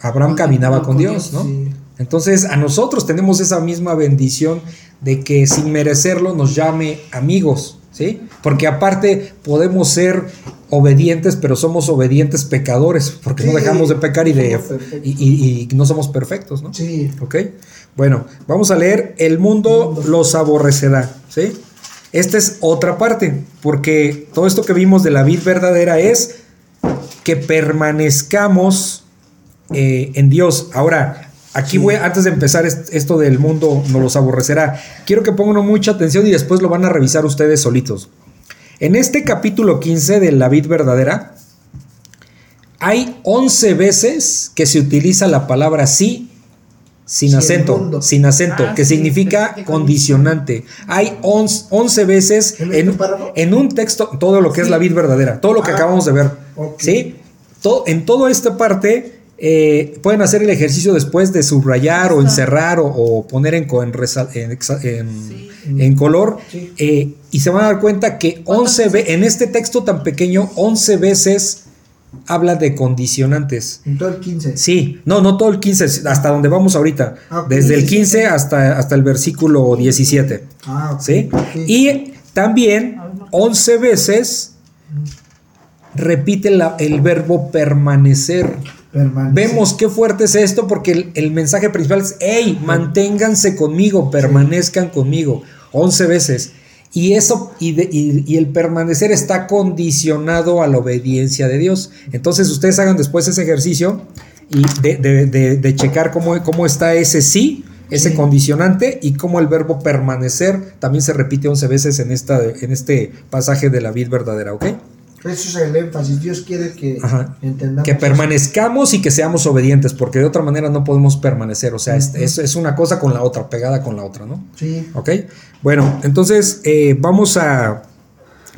Abraham Con- caminaba con con Dios, Dios, ¿no? Sí. Entonces a nosotros tenemos esa misma bendición de que sin merecerlo nos llame amigos, ¿sí? Porque aparte podemos ser obedientes, pero somos obedientes pecadores, porque no dejamos de pecar y, de, y no somos perfectos, ¿no? Sí. ¿Ok? Bueno, vamos a leer, el mundo los aborrecerá, ¿sí? Esta es otra parte, porque todo esto que vimos de la vid verdadera es que permanezcamos eh, en Dios. Ahora, aquí Sí. voy, antes de empezar est- esto del mundo nos los aborrecerá, quiero que pongan mucha atención y después lo van a revisar ustedes solitos. En este capítulo 15 de la vid verdadera, hay 11 veces que se utiliza la palabra sí sin acento, sin acento, Ah, que sí, significa condicionante. Hay 11, 11 veces ¿En en, párrafo? en un texto, todo lo que es la vid verdadera, todo lo que Ah, acabamos de ver. ¿Sí? Todo, en toda esta parte eh, pueden hacer el ejercicio después de subrayar o encerrar o, o poner en, en, color eh, y se van a dar cuenta que 11 ve- en este texto tan pequeño 11 veces habla de condicionantes. En todo el 15. Sí, no, no todo el 15, hasta donde vamos ahorita. Ah. Desde el 15 hasta, hasta el versículo 17. Ah, ok. ¿Sí? ok. Y también 11 veces repite la- el verbo permanecer. Permanece. Vemos qué fuerte es esto porque el, el mensaje principal es, hey, manténganse conmigo, permanezcan conmigo. 11 veces. Y eso, y, de- y- y el permanecer está condicionado a la obediencia de Dios. Entonces ustedes hagan después ese ejercicio y de, de- de- de checar cómo, cómo está ese sí, ese Sí. condicionante y cómo el verbo permanecer también se repite 11 veces en, esta, en este pasaje de la vid verdadera, ¿ok? Eso es el énfasis. Dios quiere que Ajá. entendamos. Que eso. permanezcamos y que seamos obedientes, porque de otra manera no podemos permanecer. O sea, es, Ujú. es- es una cosa con la otra, pegada con la otra, ¿no? Sí. ¿Ok? Bueno, entonces eh, vamos a.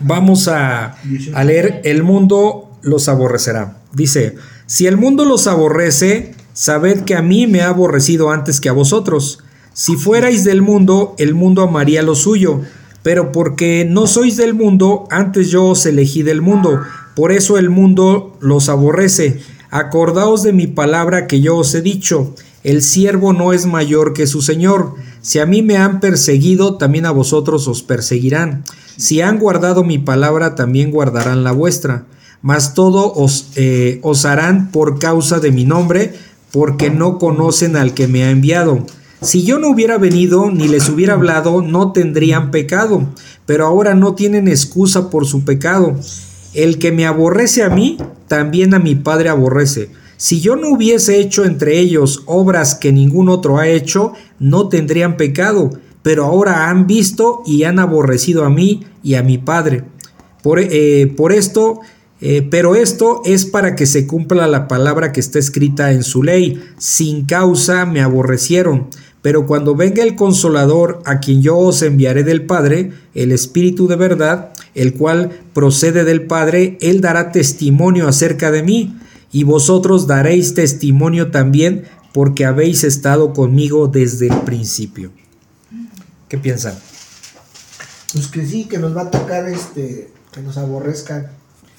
Vamos a, a leer El mundo los aborrecerá. Dice: Si el mundo los aborrece, sabed que a mí me ha aborrecido antes que a vosotros. Si fuerais del mundo, el mundo amaría lo suyo. Pero porque no sois del mundo, antes yo os elegí del mundo. Por eso el mundo los aborrece. Acordaos de mi palabra que yo os he dicho. El siervo no es mayor que su señor. Si a mí me han perseguido, también a vosotros os perseguirán. Si han guardado mi palabra, también guardarán la vuestra. Mas todo os, eh, os harán por causa de mi nombre, porque no conocen al que me ha enviado. Si yo no hubiera venido ni les hubiera hablado, no tendrían pecado, pero ahora no tienen excusa por su pecado. El que me aborrece a mí, también a mi Padre aborrece. Si yo no hubiese hecho entre ellos obras que ningún otro ha hecho, no tendrían pecado, pero ahora han visto y han aborrecido a mí y a mi Padre. Por, eh, esto, eh, pero esto es para que se cumpla la palabra que está escrita en su ley. Sin causa me aborrecieron. Pero cuando venga el consolador, a quien yo os enviaré del Padre, el Espíritu de verdad, el cual procede del Padre, él dará testimonio acerca de mí, y vosotros daréis testimonio también, porque habéis estado conmigo desde el principio. ¿Qué piensan? Pues que sí, que nos va a tocar este, que nos aborrezcan.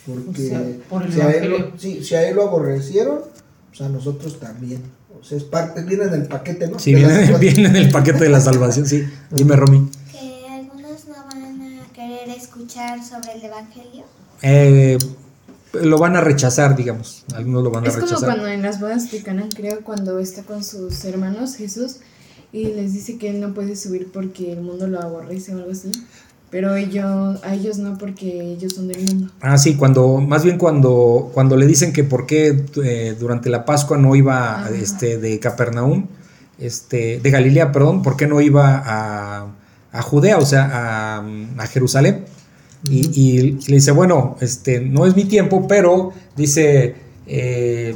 Porque O sea, por el si, a él sí, si a él lo aborrecieron, pues a nosotros también. O sea, es parte, viene del paquete, ¿no? Sí, viene, viene en el paquete de la salvación, sí. Dime, Romy. Que algunos no van a querer escuchar sobre el Evangelio. Eh, lo van a rechazar, digamos. Algunos lo van a Es como rechazar. cuando en las bodas de Cana, creo, cuando está con sus hermanos Jesús y les dice que él no puede subir porque el mundo lo aborrece o algo así. Pero ellos, a ellos no, porque ellos son del mundo. Ah, sí, cuando, más bien cuando, cuando le dicen que por qué eh, durante la Pascua no iba Ajá. este, de Capernaum, este, de Galilea, perdón, por qué no iba a, a Judea, o sea, a, a Jerusalén. Y, y le dice, bueno, este, no es mi tiempo, pero dice, eh,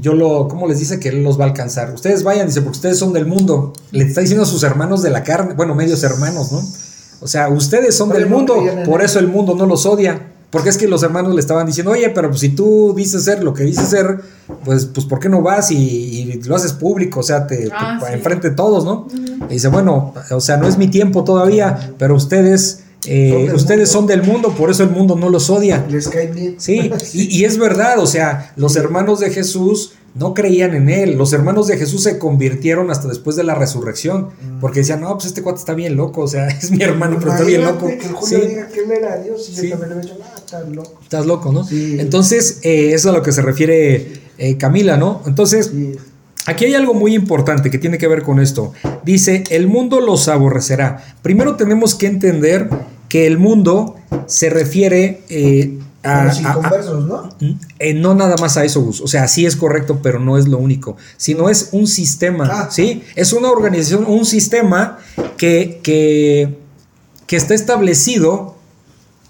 yo lo, ¿cómo les dice que él los va a alcanzar? Ustedes vayan, dice, porque ustedes son del mundo. Le está diciendo a sus hermanos de la carne, bueno, medios hermanos, ¿no? O sea, ustedes son Pero del mundo, por eso el mundo no los odia. Porque es que los hermanos le estaban diciendo, oye, pero si tú dices ser lo que dices ser, pues, pues ¿por qué no vas y, y lo haces público? O sea, te, te- Ah, sí. enfrente de todos, ¿no? Y dice, bueno, o sea, no es mi tiempo todavía, pero ustedes, eh, Son del ustedes mundo. son del mundo, por eso el mundo no los odia. Les cae bien. Sí, y, y es verdad, o sea, los hermanos de Jesús no creían en él, los hermanos de Jesús se convirtieron hasta después de la resurrección, porque decían, no, pues este cuate está bien loco, o sea, es mi hermano, pero está bien loco. Que Julio Sí, diga que él era Dios y Sí. yo también le he dicho, ah, estás loco. estás loco, ¿no? Sí. Entonces, eh, eso es a lo que se refiere eh, Camila, ¿no? Entonces. Aquí hay algo muy importante que tiene que ver con esto. Dice, el mundo los aborrecerá. Primero tenemos que entender que el mundo se refiere eh, a, A los a- a- inconversos, ¿no? eh, no nada más a eso, Gus. O sea, sí es correcto, pero no es lo único. Sino es un sistema, Ah. ¿sí? Es una organización, un sistema que, que, que está establecido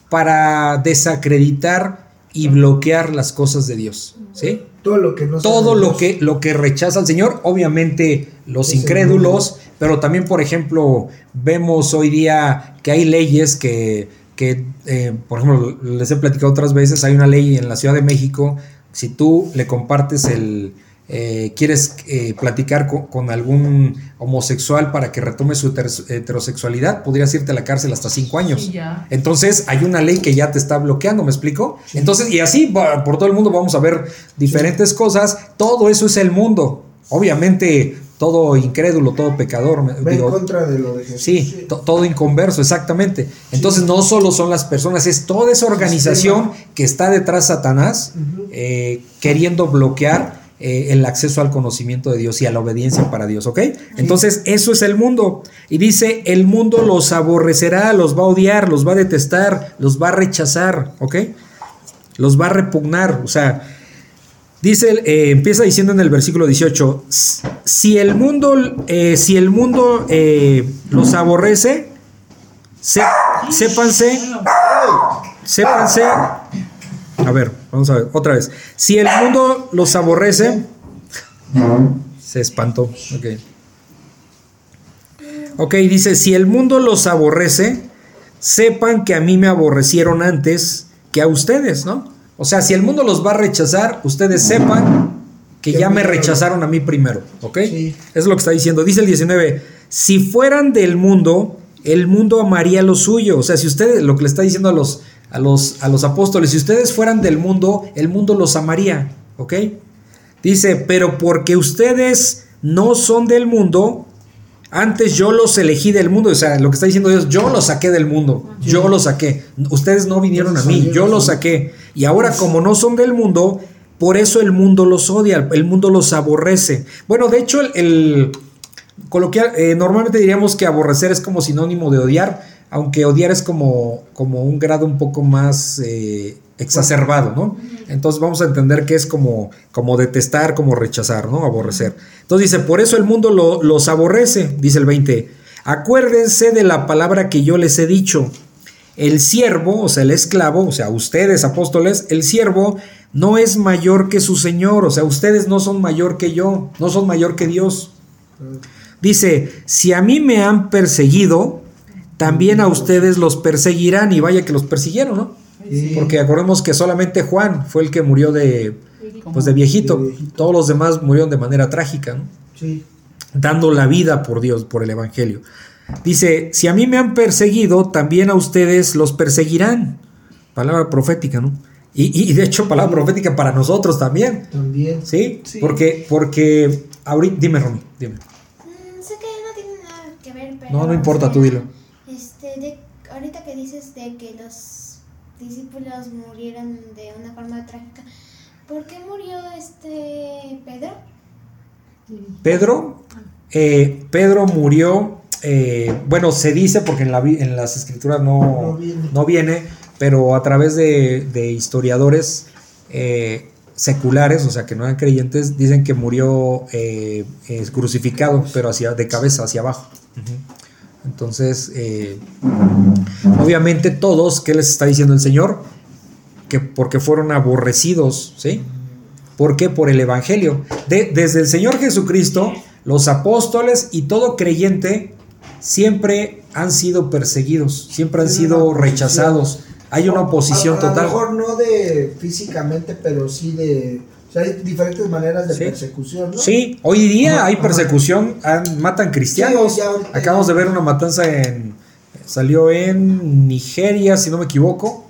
para desacreditar y bloquear las cosas de Dios, ¿sí? Todo lo que no todo lo Dios. que, lo que rechaza al Señor, obviamente los Es incrédulos, pero también, por ejemplo, vemos hoy día que hay leyes que, que eh, por ejemplo, les he platicado otras veces, hay una ley en la Ciudad de México, si tú le compartes el, eh, quieres eh, platicar con, con algún homosexual para que retome su heter- heterosexualidad, podrías irte a la cárcel hasta cinco años. Ya. Entonces hay una ley que ya te está bloqueando, ¿me explico? Entonces, y así va- por todo el mundo vamos a ver diferentes cosas. Todo eso es el mundo. Obviamente, todo incrédulo, todo pecador. en contra de lo de Jesús. Sí, to- todo inconverso, exactamente. Entonces no solo son las personas, es toda esa organización que está detrás Satanás eh, queriendo bloquear eh, el acceso al conocimiento de Dios y a la obediencia para Dios, ¿ok? Entonces eso es el mundo. Y dice, el mundo los aborrecerá, los va a odiar, los va a detestar, los va a rechazar, ¿ok? Los va a repugnar, o sea, Dice, eh, empieza diciendo en el versículo 18, "S- si el mundo, eh, si el mundo eh, los aborrece, se- sépanse, sépanse, a ver, vamos a ver, otra vez, si el mundo los aborrece, se espantó, ok. Ok, dice, si el mundo los aborrece, sepan que a mí me aborrecieron antes que a ustedes, ¿no? O sea, si el mundo los va a rechazar, ustedes sepan que ya me rechazaron a mí primero, ¿ok? Sí. Es lo que está diciendo. Dice el 19, si fueran del mundo, el mundo amaría lo suyo. O sea, si ustedes, lo que le está diciendo a los, a los, a los apóstoles, si ustedes fueran del mundo, el mundo los amaría, ¿ok? Dice, pero porque ustedes no son del mundo, antes yo los elegí del mundo. O sea, lo que está diciendo Dios, yo los saqué del mundo. Yo los saqué. Ustedes no vinieron a mí, yo los saqué. Y ahora como no son del mundo, por eso el mundo los odia, el mundo los aborrece. Bueno, de hecho, el, el coloquial, eh, normalmente diríamos que aborrecer es como sinónimo de odiar, aunque odiar es como, como un grado un poco más eh, exacerbado, ¿no? Entonces vamos a entender que es como, como detestar, como rechazar, ¿no? Aborrecer. Entonces dice, por eso el mundo lo- los aborrece, dice el 20. Acuérdense de la palabra que yo les he dicho. El siervo, o sea, el esclavo, o sea, ustedes apóstoles, el siervo no es mayor que su Señor, o sea, ustedes no son mayor que yo, no son mayor que Dios. Dice, si a mí me han perseguido, también a ustedes los perseguirán y vaya que los persiguieron, ¿no? Sí. Porque acordemos que solamente Juan fue el que murió de, pues de viejito. De viejito. Todos los demás murieron de manera trágica, ¿no? Sí. dando la vida por Dios, por el Evangelio. Dice, si a mí me han perseguido, también a ustedes los perseguirán. Palabra profética, ¿no? Y, y- y de hecho, palabra profética para nosotros también, También. ¿sí? Sí. Porque, porque, ahorita, dime, Romy, dime. Mm, sé que no tiene nada que ver, pero. No, no importa, tú dilo. Este, de, ahorita que dices de que los discípulos murieron de una forma trágica, ¿por qué murió este Pedro? Pedro, eh, Pedro murió eh, bueno, se dice porque en, la, en las escrituras no, No viene. no viene, pero a través de, de historiadores eh, seculares, o sea, que no eran creyentes, dicen que murió eh, eh, crucificado, pero hacia, de cabeza hacia abajo. Entonces, eh, obviamente todos, ¿qué les está diciendo el Señor? Que porque fueron aborrecidos, ¿sí? ¿Por qué? Por el Evangelio. De- desde el Señor Jesucristo, los apóstoles y todo creyente siempre han sido perseguidos, siempre han sido rechazados. Hay una oposición a, a total. lo mejor no de físicamente, pero sí de. O sea, hay diferentes maneras de Sí. persecución, ¿no? Sí, hoy día Ajá, hay persecución, han- matan cristianos. Sí, ya ahorita Acabamos de ver una matanza en. Salió en Nigeria, si no me equivoco.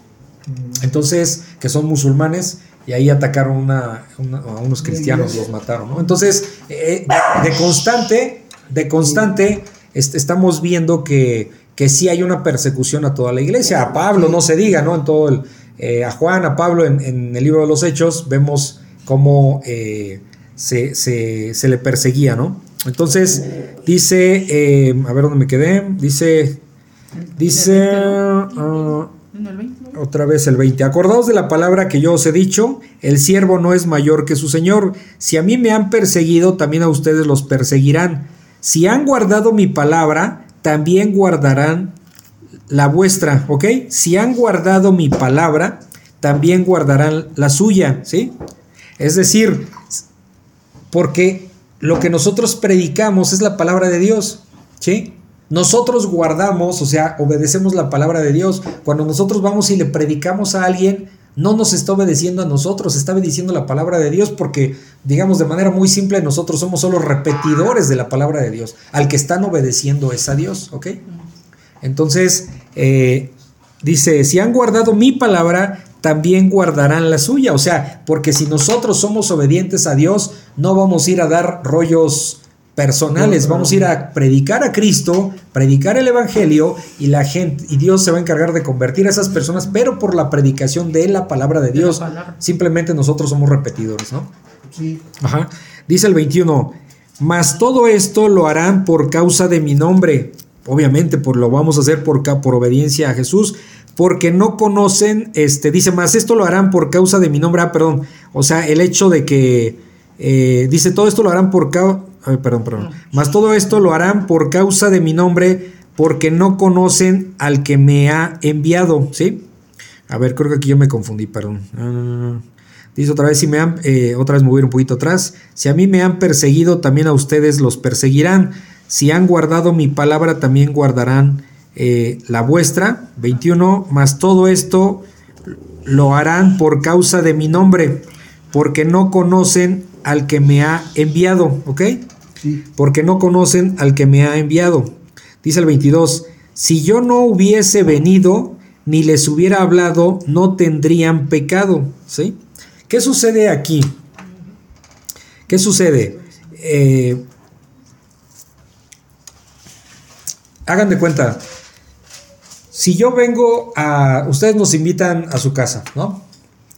Mm. Entonces, que son musulmanes, y ahí atacaron una- una- a unos cristianos, los mataron, ¿no? Entonces, eh, de constante, de constante, est- estamos viendo que, que sí hay una persecución a toda la iglesia. A Pablo, no se diga, ¿no? En todo el. eh, a Juan, a Pablo, en, en el libro de los Hechos, vemos cómo eh, se, se- se le perseguía, ¿no? Entonces, dice, eh, a ver dónde me quedé, dice, dice, ah, En el 20, ¿no? otra vez el 20. Acordaos de la palabra que yo os he dicho, el siervo no es mayor que su señor. Si a mí me han perseguido, también a ustedes los perseguirán. Si han guardado mi palabra, también guardarán la vuestra, ¿ok? Si han guardado mi palabra, también guardarán la suya, ¿sí? Es decir, porque lo que nosotros predicamos es la palabra de Dios, ¿sí? Nosotros guardamos, o sea, obedecemos la palabra de Dios. Cuando nosotros vamos y le predicamos a alguien, no nos está obedeciendo a nosotros, está obedeciendo la palabra de Dios porque, digamos de manera muy simple, nosotros somos solo repetidores de la palabra de Dios. Al que están obedeciendo es a Dios, ¿ok? Entonces, eh, dice, si han guardado mi palabra, también guardarán la suya. O sea, porque si nosotros somos obedientes a Dios, no vamos a ir a dar rollos personales, vamos a ir a predicar a Cristo, predicar el Evangelio y la gente, y Dios se va a encargar de convertir a esas personas, pero por la predicación de la palabra de Dios. palabra. Simplemente nosotros somos repetidores, ¿no? Sí. Ajá. Dice el 21, mas todo esto lo harán por causa de mi nombre. Obviamente, por lo vamos a hacer por, por obediencia a Jesús, porque no conocen, este, dice, más esto lo harán por causa de mi nombre. Ah, perdón. O sea, el hecho de que, eh, dice, todo esto lo harán por causa, perdón, perdón. Mas todo esto lo harán por causa de mi nombre, porque no conocen al que me ha enviado, ¿sí? A ver, creo que aquí yo me confundí, perdón. Ah, dice otra vez, si me han, eh, otra vez mover un poquito atrás. Si a mí me han perseguido, también a ustedes los perseguirán. Si han guardado mi palabra, también guardarán eh, la vuestra. 21. Mas todo esto lo harán por causa de mi nombre, porque no conocen al que me ha enviado. ¿Ok? Sí. porque no conocen al que me ha enviado. Dice el 22, si yo no hubiese venido ni les hubiera hablado, no tendrían pecado. ¿Sí? ¿Qué sucede aquí? ¿Qué sucede? Eh, hagan de cuenta, si yo vengo a, ustedes nos invitan a su casa, ¿no?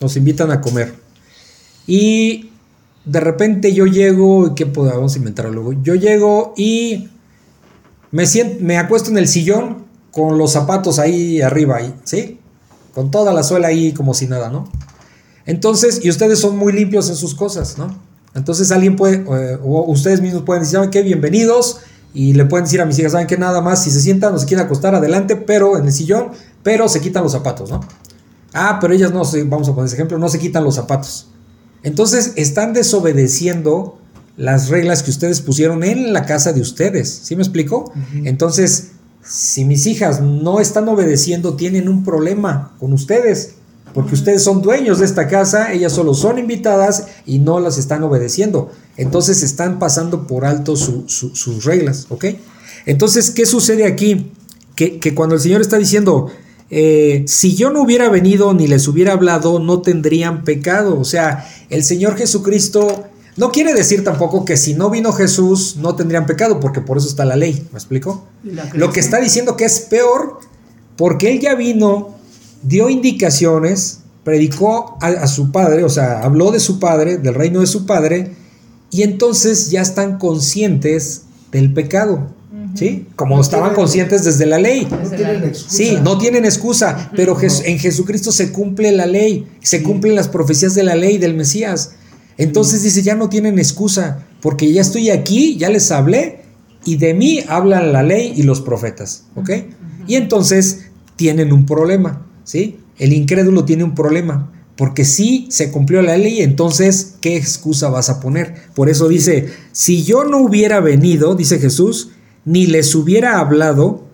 Nos invitan a comer. Y de repente yo llego, ¿qué podemos inventar luego? Yo llego y me siento, me acuesto en el sillón con los zapatos ahí arriba, ¿sí? Con toda la suela ahí como si nada, ¿no? Entonces, y ustedes son muy limpios en sus cosas, ¿no? Entonces alguien puede, eh, o ustedes mismos pueden decir, ¿saben qué? Bienvenidos. Y le pueden decir a mis hijas, ¿saben qué? Nada más, si se sientan o se quieren acostar, adelante, pero en el sillón, pero se quitan los zapatos, ¿no? Ah, pero ellas no, se- vamos a poner ese ejemplo, no se quitan los zapatos. Entonces están desobedeciendo las reglas que ustedes pusieron en la casa de ustedes. ¿Sí me explico? Entonces, si mis hijas no están obedeciendo, tienen un problema con ustedes. Porque ustedes son dueños de esta casa, ellas solo son invitadas y no las están obedeciendo. Entonces están pasando por alto su- su- sus reglas, ¿ok? Entonces, ¿qué sucede aquí? Que, que cuando el Señor está diciendo, eh, si yo no hubiera venido ni les hubiera hablado, no tendrían pecado. O sea, el Señor Jesucristo no quiere decir tampoco que si no vino Jesús no tendrían pecado, porque por eso está la ley. ¿Me explico? Lo que está diciendo que es peor porque él ya vino, dio indicaciones, predicó a, a su padre, o sea, habló de su padre, del reino de su padre, y entonces ya están conscientes del pecado. ¿sí? Como No estaban tienen- conscientes desde la ley. No tienen excusa. Sí, no tienen excusa, pero en Jesucristo se cumple la ley, se Sí. cumplen las profecías de la ley del Mesías. Entonces dice, ya no tienen excusa, porque ya estoy aquí, ya les hablé, y de mí hablan la ley y los profetas, ¿ok? Y entonces tienen un problema, ¿sí? El incrédulo tiene un problema, porque si se cumplió la ley, entonces, ¿qué excusa vas a poner? Por eso dice, si yo no hubiera venido, dice Jesús, ni les hubiera hablado,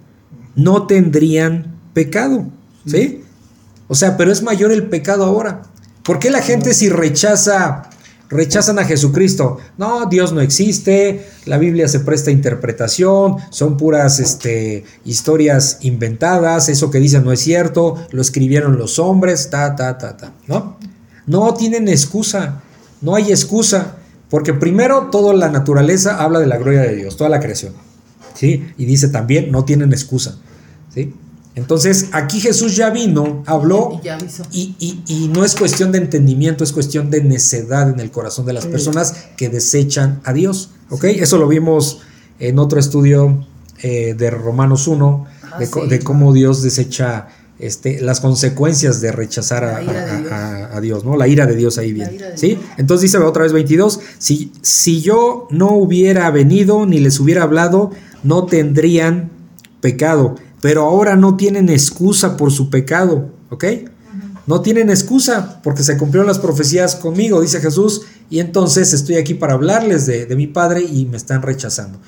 no tendrían pecado, ¿sí? O sea, pero es mayor el pecado ahora. ¿Por qué la gente si rechaza rechazan a Jesucristo? No, Dios no existe, la Biblia se presta a interpretación, son puras este, historias inventadas, eso que dicen no es cierto, lo escribieron los hombres, ta, ta, ta, ta, ¿no? No tienen excusa, no hay excusa, porque primero toda la naturaleza habla de la gloria de Dios, toda la creación, ¿sí? Y dice también, no tienen excusa, ¿sí? Entonces, aquí Jesús ya vino, habló Y ya avisó. y, y- y no es cuestión de entendimiento, es cuestión de necedad en el corazón de las personas que desechan a Dios. ¿Ok? Eso lo vimos en otro estudio eh, de Romanos 1, Ah, de, co- sí. de cómo Dios desecha este, las consecuencias de rechazar a, Dios. a- a Dios, ¿no? La ira de Dios ahí viene. ¿Sí? Dios. Entonces dice otra vez 22, si, si yo no hubiera venido ni les hubiera hablado, no tendrían pecado, pero ahora no tienen excusa por su pecado, ¿ok? No tienen excusa porque se cumplieron las profecías conmigo, dice Jesús, y entonces estoy aquí para hablarles de, de mi Padre y me están rechazando.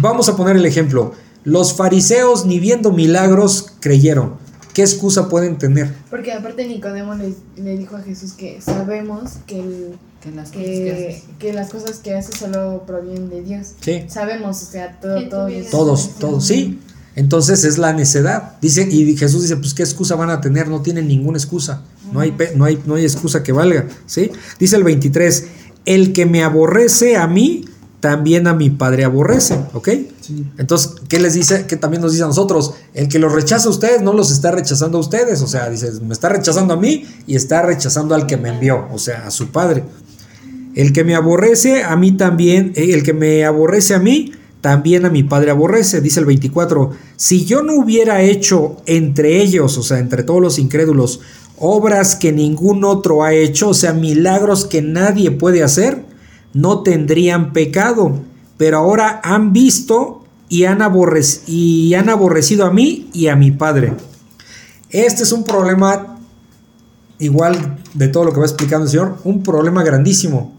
Vamos a poner el ejemplo. Los fariseos ni viendo milagros creyeron. ¿Qué excusa pueden tener? Porque aparte Nicodemo le, le dijo a Jesús que sabemos que, el- Que las cosas que que, haces. que las cosas que hace solo provienen de Dios. Sí. Sabemos, o sea, todo, todo. Todos, todos, sí. Entonces es la necedad. Dice, y Jesús dice, pues qué excusa van a tener, no tienen ninguna excusa. No hay, no hay, no hay excusa que valga. ¿sí? Dice el 23, el que me aborrece a mí, también a mi padre aborrece. ¿Ok? Sí. Entonces, ¿qué les dice? ¿Qué también nos dice a nosotros? El que los rechaza a ustedes no los está rechazando a ustedes. O sea, dice, me está rechazando a mí y está rechazando al que me envió, o sea, a su padre. El que me aborrece a mí también, eh, el que me aborrece a mí, también a mi padre aborrece, dice el 24. Si yo no hubiera hecho entre ellos, o sea, entre todos los incrédulos, obras que ningún otro ha hecho, o sea, milagros que nadie puede hacer, no tendrían pecado. Pero ahora han visto y han, y han aborrecido a mí y a mi padre. Este es un problema igual de todo lo que va explicando el Señor, un problema grandísimo.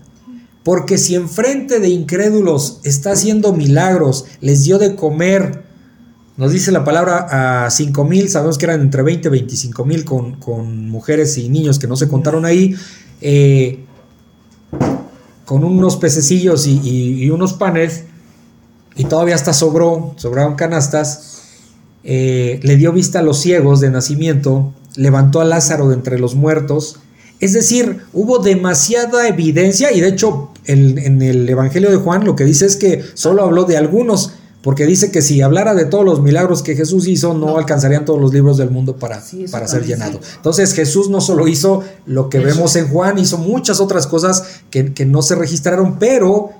Porque si enfrente de incrédulos está haciendo milagros, les dio de comer, nos dice la palabra a 5 mil, sabemos que eran entre 20 y 25 mil con, con mujeres y niños que no se contaron ahí, eh, con unos pececillos y, unos panes, y todavía hasta sobró, sobraron canastas, eh, le dio vista a los ciegos de nacimiento, levantó a Lázaro de entre los muertos. Es decir, hubo demasiada evidencia y de hecho en el Evangelio de Juan lo que dice es que solo habló de algunos, porque dice que si hablara de todos los milagros que Jesús hizo, no, No. alcanzarían todos los libros del mundo para, Sí, para ser llenado. Entonces Jesús no solo hizo lo que Eso. vemos en Juan, hizo muchas otras cosas que, que no se registraron, pero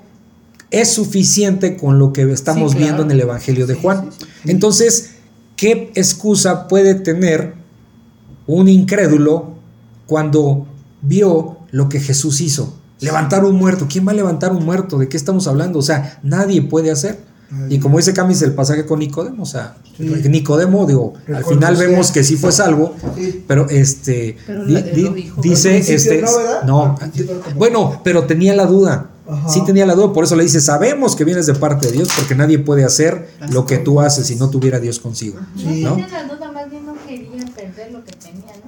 es suficiente con lo que estamos Sí, claro. viendo en el Evangelio de Juan. sí. Entonces, ¿qué excusa puede tener un incrédulo cuando vio lo que Jesús hizo? Levantar un muerto. ¿Quién va a levantar un muerto? ¿De qué estamos hablando? O sea, nadie puede hacer. Y como dice Camis el pasaje con Nicodemo, o sea, Sí. Nicodemo, digo, al final vemos que sí fue salvo, Sí. pero este Pero di- di- lo dijo. dice este no, ¿verdad? no, bueno, pero tenía la duda. Ajá. Sí tenía la duda, por eso le dice, sabemos que vienes de parte de Dios, porque nadie puede hacer lo que tú haces si no tuviera Dios consigo.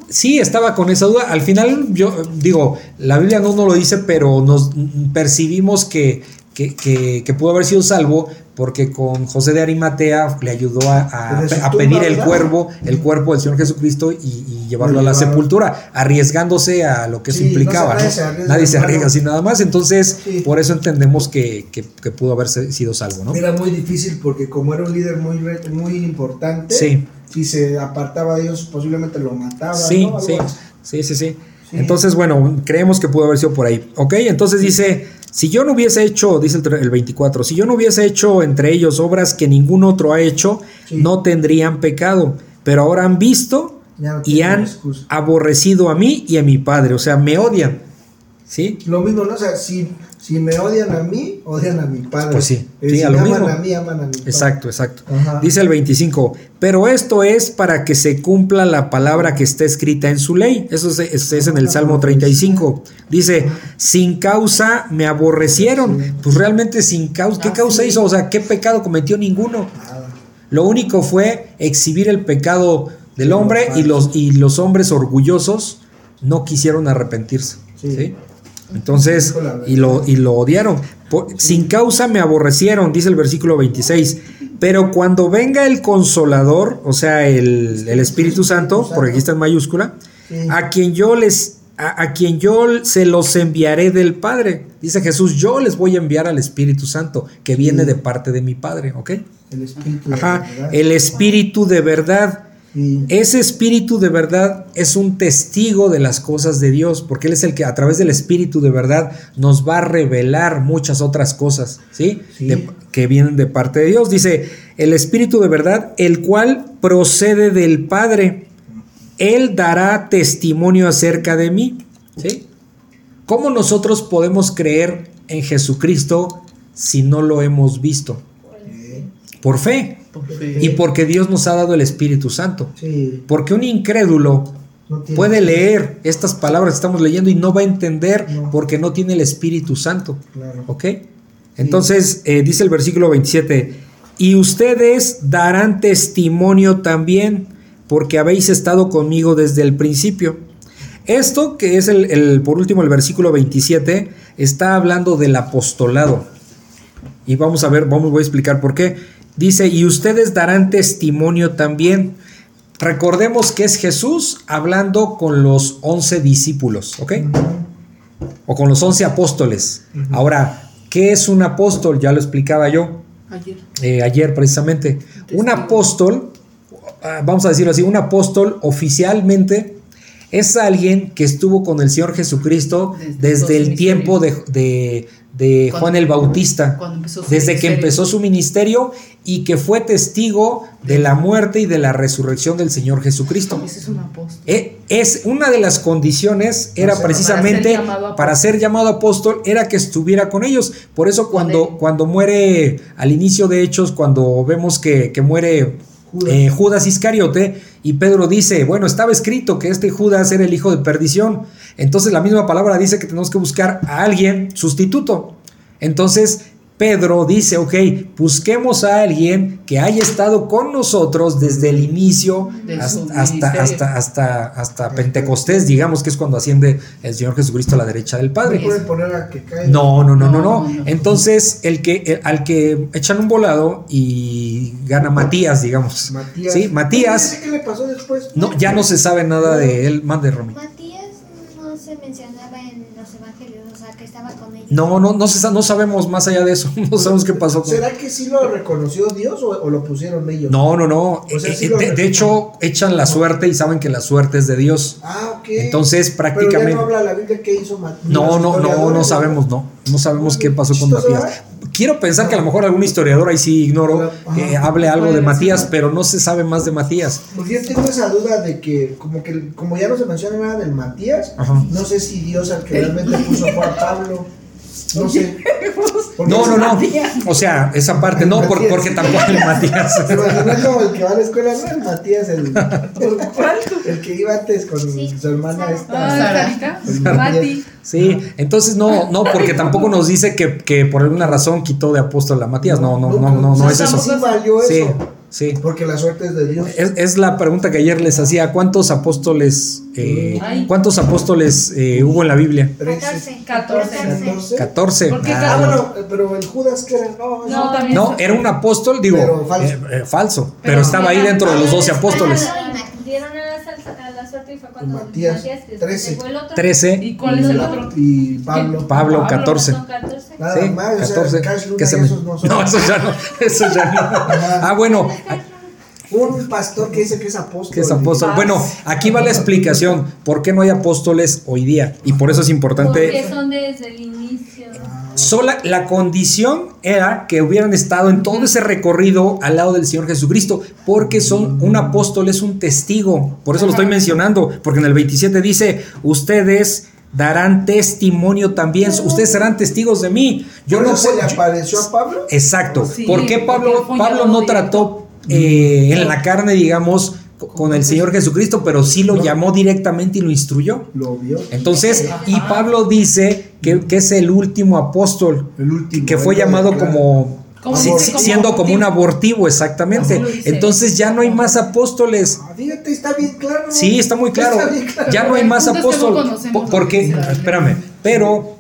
Sí. estaba con esa duda. Al final, yo digo, la Biblia no nos lo dice, pero nos percibimos que, que, que- que pudo haber sido salvo porque con José de Arimatea le ayudó a, pedir el cuerpo, el cuerpo del Señor Jesucristo y, y llevarlo Lo a la sepultura, arriesgándose a lo que eso Sí, no se- implicaba. nadie ¿no? se arriesga, Nadie se arriesga así nada más. Entonces, Sí. por eso entendemos que, que- que pudo haber sido salvo, ¿no? Era muy difícil porque como era un líder muy, importante, Sí. si se apartaba de Dios posiblemente lo mataba. Sí, ¿no? Sí, sí, sí. Sí. Entonces, bueno, creemos que pudo haber sido por ahí. Ok, entonces dice, Si yo no hubiese hecho, dice el, tre- el 24, si yo no hubiese hecho entre ellos obras que ningún otro ha hecho, Sí. no tendrían pecado. Pero ahora han visto no y han excusa. aborrecido a mí y a mi Padre. O sea, me odian. ¿Sí? Lo mismo, ¿no? O sea, si, si me odian a mí, odian a mi padre. Pues sí, sí, si a lo me mismo. aman a mí, aman a mi padre. Exacto, exacto. Ajá. Dice el 25, pero esto es para que se cumpla la palabra que está escrita en su ley. Eso es, es- es en el Salmo 35. Dice, sin causa me aborrecieron. Pues realmente sin causa, ¿qué Ah, causa sí. hizo? O sea, ¿qué pecado cometió ninguno? Nada. Lo único fue exhibir el pecado del hombre y los, y los hombres orgullosos no quisieron arrepentirse. Sí. Entonces, y lo, y lo odiaron. Por- Sin causa me aborrecieron, dice el versículo 26. Pero cuando venga el consolador, o sea, el, el Espíritu Santo, porque aquí está en mayúscula, a quien yo les a, a quien yo se los enviaré del Padre. Dice Jesús, yo les voy a enviar al Espíritu Santo, que viene de parte de mi Padre, ¿ok? El espíritu de Ajá, verdad. el Espíritu de verdad. Sí. Ese espíritu de verdad es un testigo de las cosas de Dios, porque Él es el que a través del espíritu de verdad nos va a revelar muchas otras cosas, ¿sí? Sí. De- que vienen de parte de Dios. Dice, el espíritu de verdad, el cual procede del Padre. Él dará testimonio acerca de mí, ¿sí? ¿Cómo nosotros podemos creer en Jesucristo si no lo hemos visto? Por fe. Por fe. Y porque Dios nos ha dado el Espíritu Santo. Sí. Porque un incrédulo No puede leer estas palabras que estamos leyendo y no va a entender No. porque no tiene el Espíritu Santo. Claro. ¿Ok? Entonces, eh, dice el versículo 27, y ustedes darán testimonio también porque habéis estado conmigo desde el principio. Esto que es el, el- por último el versículo 27 está hablando del apostolado. Y vamos a ver, vamos voy a explicar por qué. Dice, "Y ustedes darán testimonio también." Recordemos que es Jesús hablando con los once discípulos, ¿ok? O con los once apóstoles. Ahora, ¿qué es un apóstol? Ya lo explicaba yo Ayer. eh, ayer precisamente. Un apóstol, ah, vamos a decirlo así, un apóstol oficialmente es alguien que estuvo con el Señor Jesucristo Desde el tiempo de, de- de Cuando- Juan el Bautista, desde que empezó su ministerio y que fue testigo de la muerte y de la resurrección del Señor Jesucristo. Ese es un. Eh, Es una de las condiciones, era precisamente para ser llamado apóstol. para ser llamado apóstol, era que estuviera con ellos. Por eso cuando, cuando muere al inicio de Hechos, cuando vemos que, que muere Judas. eh, Judas Iscariote y Pedro dice, bueno, estaba escrito que este Judas era el hijo de perdición. Entonces la misma palabra dice que tenemos que buscar a alguien sustituto. Entonces Pedro dice, ok, busquemos a alguien que haya estado con nosotros desde el inicio hasta, hasta, hasta, hasta, hasta Pentecostés, digamos que es cuando asciende el Señor Jesucristo a la derecha del Padre. pueden poner a que caiga. No, no, no, no, No. Entonces, el que, el- al que echan un volado y gana Matías, digamos. Matías. Sí, Matías. ¿Qué le pasó después? No, ya no se sabe nada de él. Mande, Romy. Matías no se mencionaba en los evangelios, o sea, que estaba con ellos. No, no, no, se, no sabemos más allá de eso. No sabemos qué pasó con ¿Será que sí lo reconoció Dios o, o lo pusieron ellos? No, no, no. O sea, Eh, sí eh, de, hecho, echan la suerte y saben que la suerte es de Dios. Ah, ok. Entonces, Pero ya prácticamente. no habla la Biblia qué hizo Matías. No, no, no, sabemos, no. No sabemos qué pasó con Matías. Quiero pensar que a lo mejor algún historiador ahí sí ignoro que hable algo de Matías, pero no se sabe más de Matías. Porque yo tengo esa duda de que, como que como ya no se menciona nada del Matías, Ajá. no sé si Dios al que realmente puso fue a Pablo. No sé. No, no, no. Matías. O sea, esa parte no, por- porque tampoco el Matías. Imagina como el que va a la escuela, no el Matías, el, ¿Cuál? el que iba antes con Sí. su hermana esta. Ah, Sarita. El Mati. Sí, entonces no, no, porque tampoco nos dice que, que por alguna razón quitó de apóstol a Matías. No, no, no, no, no es eso. Sí valió Sí. Porque la suerte es de Dios. Es, es la pregunta que ayer les hacía. ¿Cuántos apóstoles, eh, cuántos apóstoles eh, hubo en la Biblia? 14. 14. 14. 14. ¿Por qué Ah, Ah, bueno, eh, pero el Judas que era. No, No, también. No, era un apóstol, digo, Pero falso. eh, eh, falso, pero, Pero estaba ahí dentro de los doce apóstoles. Dieron a la, salsa- a la suerte y fue cuando Matías, Matías, después 13. llegó el otro. 13, ¿Y cuál es el otro? Y Pablo. Pablo, Pablo, 14. Son 14. Nada Sí, más, o sea, 14. Cash Luna que se me- esos no son. No, eso ya no, eso ya no. Ah, bueno, Un pastor que dice que es apóstol. que es apóstol. Bueno, aquí va la explicación. ¿Por qué no hay apóstoles hoy día? Y por eso es Porque importante. son desde el inicio. Ah, Sola, la condición era que hubieran estado en todo ese recorrido al lado del Señor Jesucristo, porque son un apóstol, es un testigo. Por eso lo estoy mencionando, porque en el 27 dice, ustedes darán testimonio también, ustedes serán testigos de mí. Yo ¿Por no se le apareció a Pablo? Exacto. Sí, ¿Por qué porque Pablo, Pablo no trató eh, en la carne, digamos, con el Señor Jesucristo, pero sí lo No. llamó directamente y lo instruyó? Lo vio. Entonces, Ajá. y Pablo dice que, que es el último apóstol, El último. que fue llamado Claro. como, Como si- dice, si- como siendo como un abortivo. exactamente. Entonces ya no hay más apóstoles. Ah, fíjate, está bien claro. Sí, está muy claro. Está bien claro. Ya no hay más punto es que no apóstol. conocemos Po- lo Porque, espérame, pero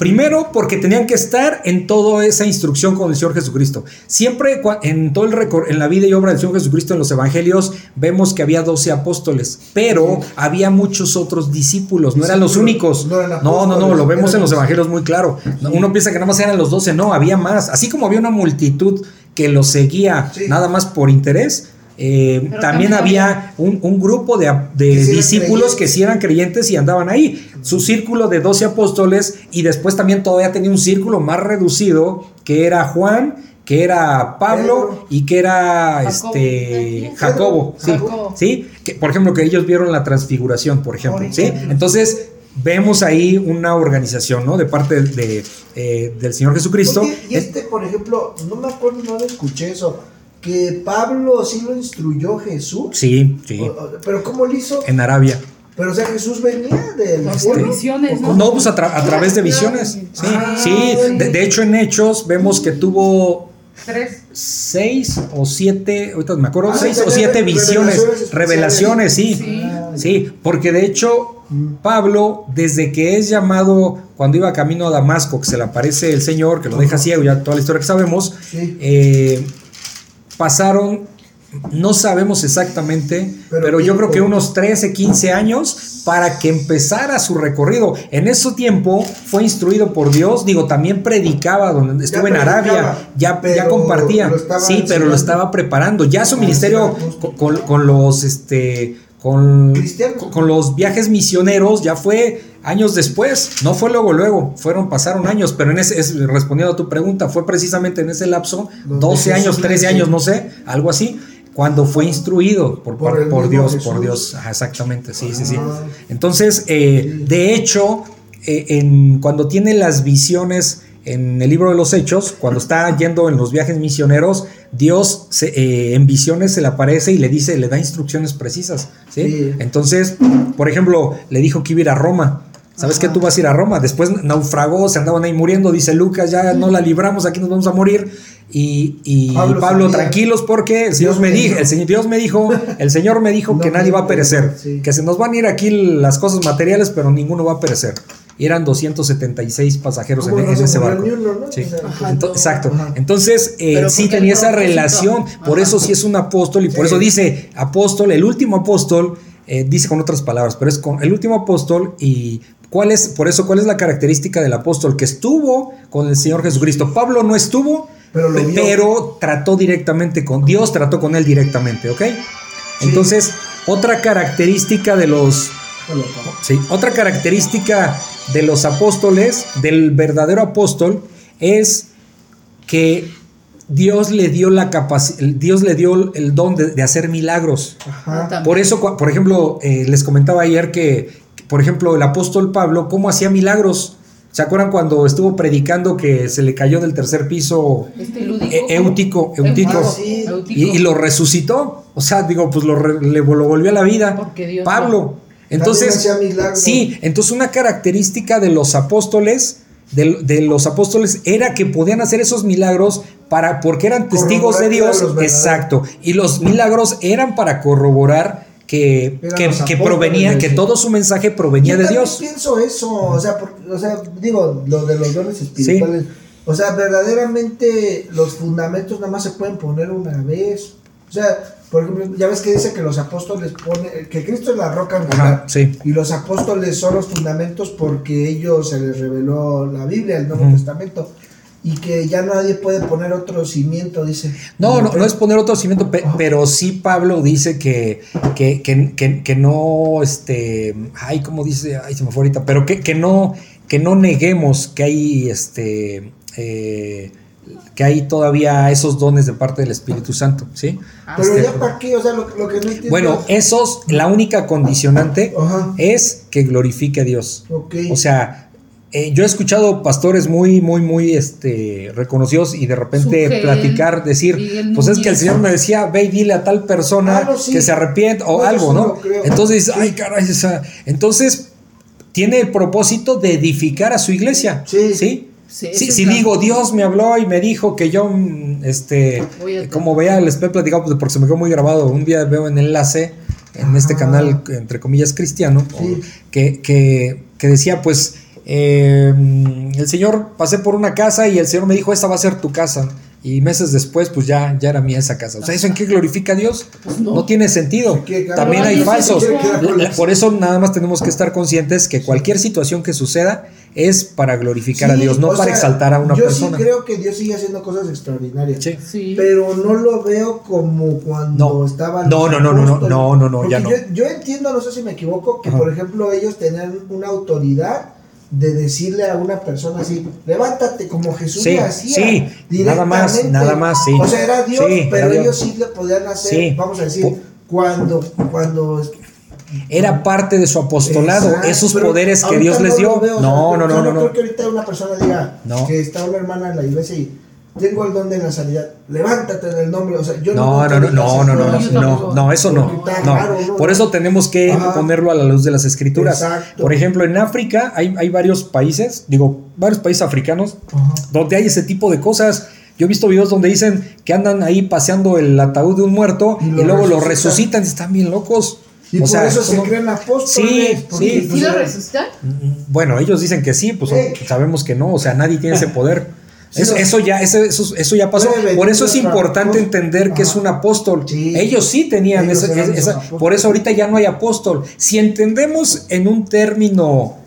primero porque tenían que estar en toda esa instrucción con el Señor Jesucristo. Siempre en todo el en la vida y obra del Señor Jesucristo en los evangelios vemos que había 12 apóstoles, pero había muchos otros discípulos, no eran los únicos. no eran No, no, no, lo vemos en los los- evangelios muy claro. Uno piensa que nada más eran los 12, no, había más. Así como había una multitud que los seguía Sí. nada más por interés. Eh, también también había un, un grupo de, sí discípulos que sí eran creyentes y andaban ahí. Su círculo de 12 apóstoles y después también todavía tenía un círculo más reducido que era Juan, que era Pablo Pedro. y que era Jacobo. este Jacobo, sí, Jacobo. sí, que por ejemplo que ellos vieron la transfiguración, por ejemplo, sí. Entonces vemos ahí una organización, ¿no? De parte de, eh, del Señor Jesucristo. Oye, y este, por ejemplo, no me acuerdo, no lo escuché eso. Que Pablo sí lo instruyó Jesús. Sí, sí, Pero ¿cómo lo hizo? en Arabia. Pero o sea, Jesús venía Por cielo. visiones, ¿no? No, pues a, tra- a través de visiones. Sí, Ah, sí. De, de hecho, en Hechos vemos que tuvo Tres. seis o siete, ahorita me acuerdo, Ah, seis o siete visiones, revelaciones revelaciones, sí. Sí. Ah, Sí, porque de hecho, Pablo, desde que es llamado, cuando iba camino a Damasco, que se le aparece el Señor, que lo deja ciego, ya toda la historia que sabemos, Sí. eh, pasaron, no sabemos exactamente, pero, Pero yo creo que unos 13, 15 años para que empezara su recorrido. En ese tiempo fue instruido por Dios, digo, también predicaba donde estuvo en Arabia, ya, ya compartía, sí, pero lo estaba preparando. Ya su Ah, ministerio con, con los, este, con, con- con los viajes misioneros ya fue años después, no fue luego, luego, fueron, pasaron años, pero en ese, es, respondiendo a tu pregunta, fue precisamente en ese lapso, Donde 12 años, Jesús 13 le años, no sé, algo así, cuando fue instruido por, Por Dios, Jesús. por Dios, Ajá, exactamente, sí, sí, sí. Ah. Entonces, eh, de hecho, eh, en, cuando tiene las visiones en el libro de los Hechos, cuando está yendo en los viajes misioneros, Dios se- eh, en visiones se le aparece y le dice, le da instrucciones precisas. ¿sí? Sí. Entonces, por ejemplo, le dijo que iba a ir a Roma. ¿Sabes que tú vas a ir a Roma? Después naufragó, se andaban ahí muriendo, dice Lucas, ya no la libramos, aquí nos vamos a morir. Y, y Pablo tranquilos porque el Dios me dijo, el Señor, Dios me dijo, el Señor me dijo No, que nadie va a perecer, sí. que se nos van a ir aquí las cosas materiales, pero ninguno va a perecer. Y eran 276 pasajeros en, ¿Cómo no en ese barco. ni uno, no? Sí. Ajá. Ento- exacto. Ajá. Entonces, eh, sí tenía esa relación. Por eso sí es un apóstol y por eso dice apóstol, el último apóstol, eh, dice con otras palabras, pero es con el último apóstol y cuál es, por eso, cuál es la característica del apóstol que estuvo con el Señor Jesucristo. Pablo no estuvo, Pero lo vio. pero trató directamente con Dios, trató con él directamente, ¿ok? Entonces, otra característica de los. Sí, otra característica de los apóstoles, del verdadero apóstol, es que Dios le dio la capacidad, Dios le dio el don de, de hacer milagros. Ajá. Por eso, por ejemplo, eh, les comentaba ayer que, por ejemplo, el apóstol Pablo, ¿cómo hacía milagros? ¿Se acuerdan cuando estuvo predicando que se le cayó del tercer piso Este Éutico, Eutico, Ah, sí. Y, y lo resucitó? O sea, digo, pues lo, re- le, lo volvió a la vida. Porque Dios Pablo. Entonces, sí, entonces una característica de los apóstoles, de, de los apóstoles, era que podían hacer esos milagros para, porque eran testigos de Dios. Exacto. Y los milagros eran para corroborar que, que, que provenía, que todo su mensaje provenía Yo de Dios. pienso eso, o sea, por- o sea, digo, lo de los dones espirituales. O sea, verdaderamente los fundamentos nada más se pueden poner una vez. O sea, por ejemplo, ya ves que dice que los apóstoles ponen, que Cristo es la roca angular. Sí. Y los apóstoles son los fundamentos porque ellos se les reveló la Biblia, el Nuevo. Testamento. Y que ya nadie puede poner otro cimiento, dice. No, no, no es poner otro cimiento, pe- pero sí Pablo dice que, que, que, que- no, este, ay, ¿cómo dice? Ay, se me fue ahorita, pero que, que no, que no neguemos que hay este eh, que hay todavía esos dones de parte del Espíritu Santo, ¿sí? Pero Este, ya para qué, o sea, lo, lo que no entiendo. bueno, es- esos, la única condicionante Ajá. es que glorifique a Dios. Ok. O sea, eh, yo he escuchado pastores muy, muy, muy este, reconocidos y de repente Sugel, platicar, decir, pues es que el. Señor me decía, ve y dile a tal persona Ah, no, sí. que se arrepienta o No, algo, ¿no? Entonces dices, ay, caray, o sea, entonces tiene el propósito de edificar a su iglesia. Sí. ¿Sí? Sí, Sí, esa si digo, Dios me habló y me dijo que yo, mm, este, como veía, les he platicado pues, porque se me quedó muy grabado, un día veo en enlace en este Ah. canal, entre comillas, cristiano, Sí. que, que, que decía, pues, eh, el Señor, pasé por una casa y el Señor me dijo, esta va a ser tu casa. Y meses después, pues ya, ya era mía esa casa. O sea, ¿eso en qué glorifica a Dios? Pues no. no. tiene sentido. También hay falsos. Por eso nada más tenemos que estar conscientes que cualquier situación que suceda es para glorificar a Dios, no para sea, exaltar a una yo persona. sí creo que Dios sigue haciendo cosas extraordinarias. Sí. Sí. Pero no lo veo como cuando No. estaban. No, no, no, no, no, no, no, no, ya no. Yo, yo entiendo, no sé si me equivoco, que Ajá. por ejemplo ellos tenían una autoridad de decirle a una persona así, levántate como Jesús Sí, le hacía. sí, nada más, nada más, sí. O sea, era Dios, Sí, pero era Dios. ellos sí le podían hacer, Sí. vamos a decir, cuando, cuando Era parte de su apostolado, Exacto, esos poderes que Dios les no dio. lo veo, o sea, No, no, no, no, creo no. que ahorita una persona diga No. que está una hermana en la iglesia y tengo el don de la sanidad, levántate en el nombre, o sea, yo No, no, no, no, no, no, no, tampoco. no, eso no. No. ¿no? Por eso tenemos que Ajá. ponerlo a la luz de las escrituras. Exacto. Por ejemplo, en África hay, hay varios países, digo, varios países africanos, Ajá. donde hay ese tipo de cosas. Yo he visto videos donde dicen que andan ahí paseando el ataúd de un muerto Y y, lo luego lo resucitan. resucitan y están bien locos. Y O por sea, eso se creen apóstoles. Sí, porque, sí. pues, ¿Sí lo resucitan? Bueno, ellos dicen que sí, pues Sí. sabemos que no, o sea, nadie tiene ese poder. Sí, eso, ya, eso, ya pasó. Por eso es importante entender que es un apóstol. Sí. Ellos sí tenían Ellos esa- por eso ahorita ya no hay apóstol. Si entendemos en un término,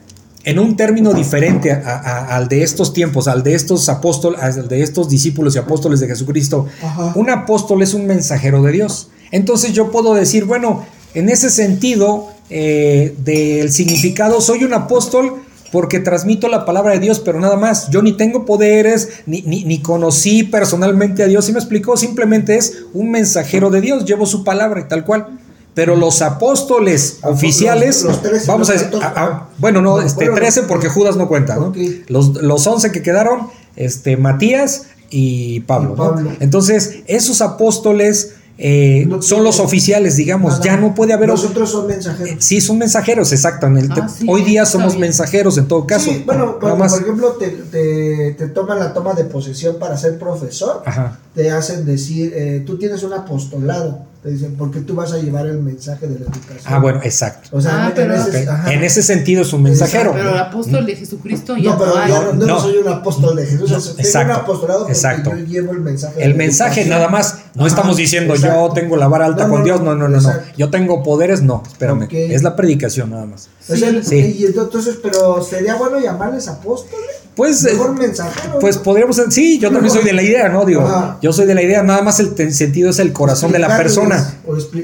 en un término diferente a- a- al de estos tiempos, al de estos apóstoles, al de estos discípulos y apóstoles de Jesucristo, Ajá. un apóstol es un mensajero de Dios. Entonces yo puedo decir, bueno, en ese sentido eh, del significado, soy un apóstol porque transmito la palabra de Dios, pero nada más. Yo ni tengo poderes, ni, ni, ni conocí personalmente a Dios. ¿Sí me explicó? Simplemente es un mensajero de Dios, llevo su palabra y tal cual. Pero los apóstoles Apó- oficiales, los- los trece, vamos a decir, ah, ah, bueno, no, Bueno, este, bueno, 13 porque Judas no cuenta, ¿no? Los, los 11 que quedaron, este, Matías y Pablo, Y ¿no? Pablo. Entonces, esos apóstoles eh, No son los oficiales, digamos, nada. ya no puede haber... Los otros son mensajeros. Sí, son mensajeros, exacto. en el te- Ah, sí, hoy día somos bien. mensajeros en todo caso. Sí, bueno, más. por ejemplo, te, te, te toman la toma de posesión para ser profesor, Ajá. te hacen decir, eh, tú tienes un apostolado. Te dicen, porque tú vas a llevar el mensaje de la educación. Ah, bueno, exacto. O sea, Ah, en pero- ese-. En sentido es un mensajero. Pero el apóstol de Jesucristo ya No, pero no hay. yo no, yo no No. soy un apóstol de Jesús. No, o sea, tengo exacto, un apostolado porque exacto. yo llevo el mensaje. El mensaje educación. nada más. No Ajá, estamos diciendo exacto. yo tengo la vara alta No, con no, Dios. no, No, no, no, exacto. Yo tengo poderes. No, espérame. Es la predicación nada más. O sea, Sí. Y entonces, pero sería bueno llamarles apóstoles. Pues, eh, Mejor mensajero. pues ¿no? podríamos. Sí, yo también soy de la idea, ¿no? Digo, Ajá. yo soy de la idea. Nada más el sentido es el corazón de la persona.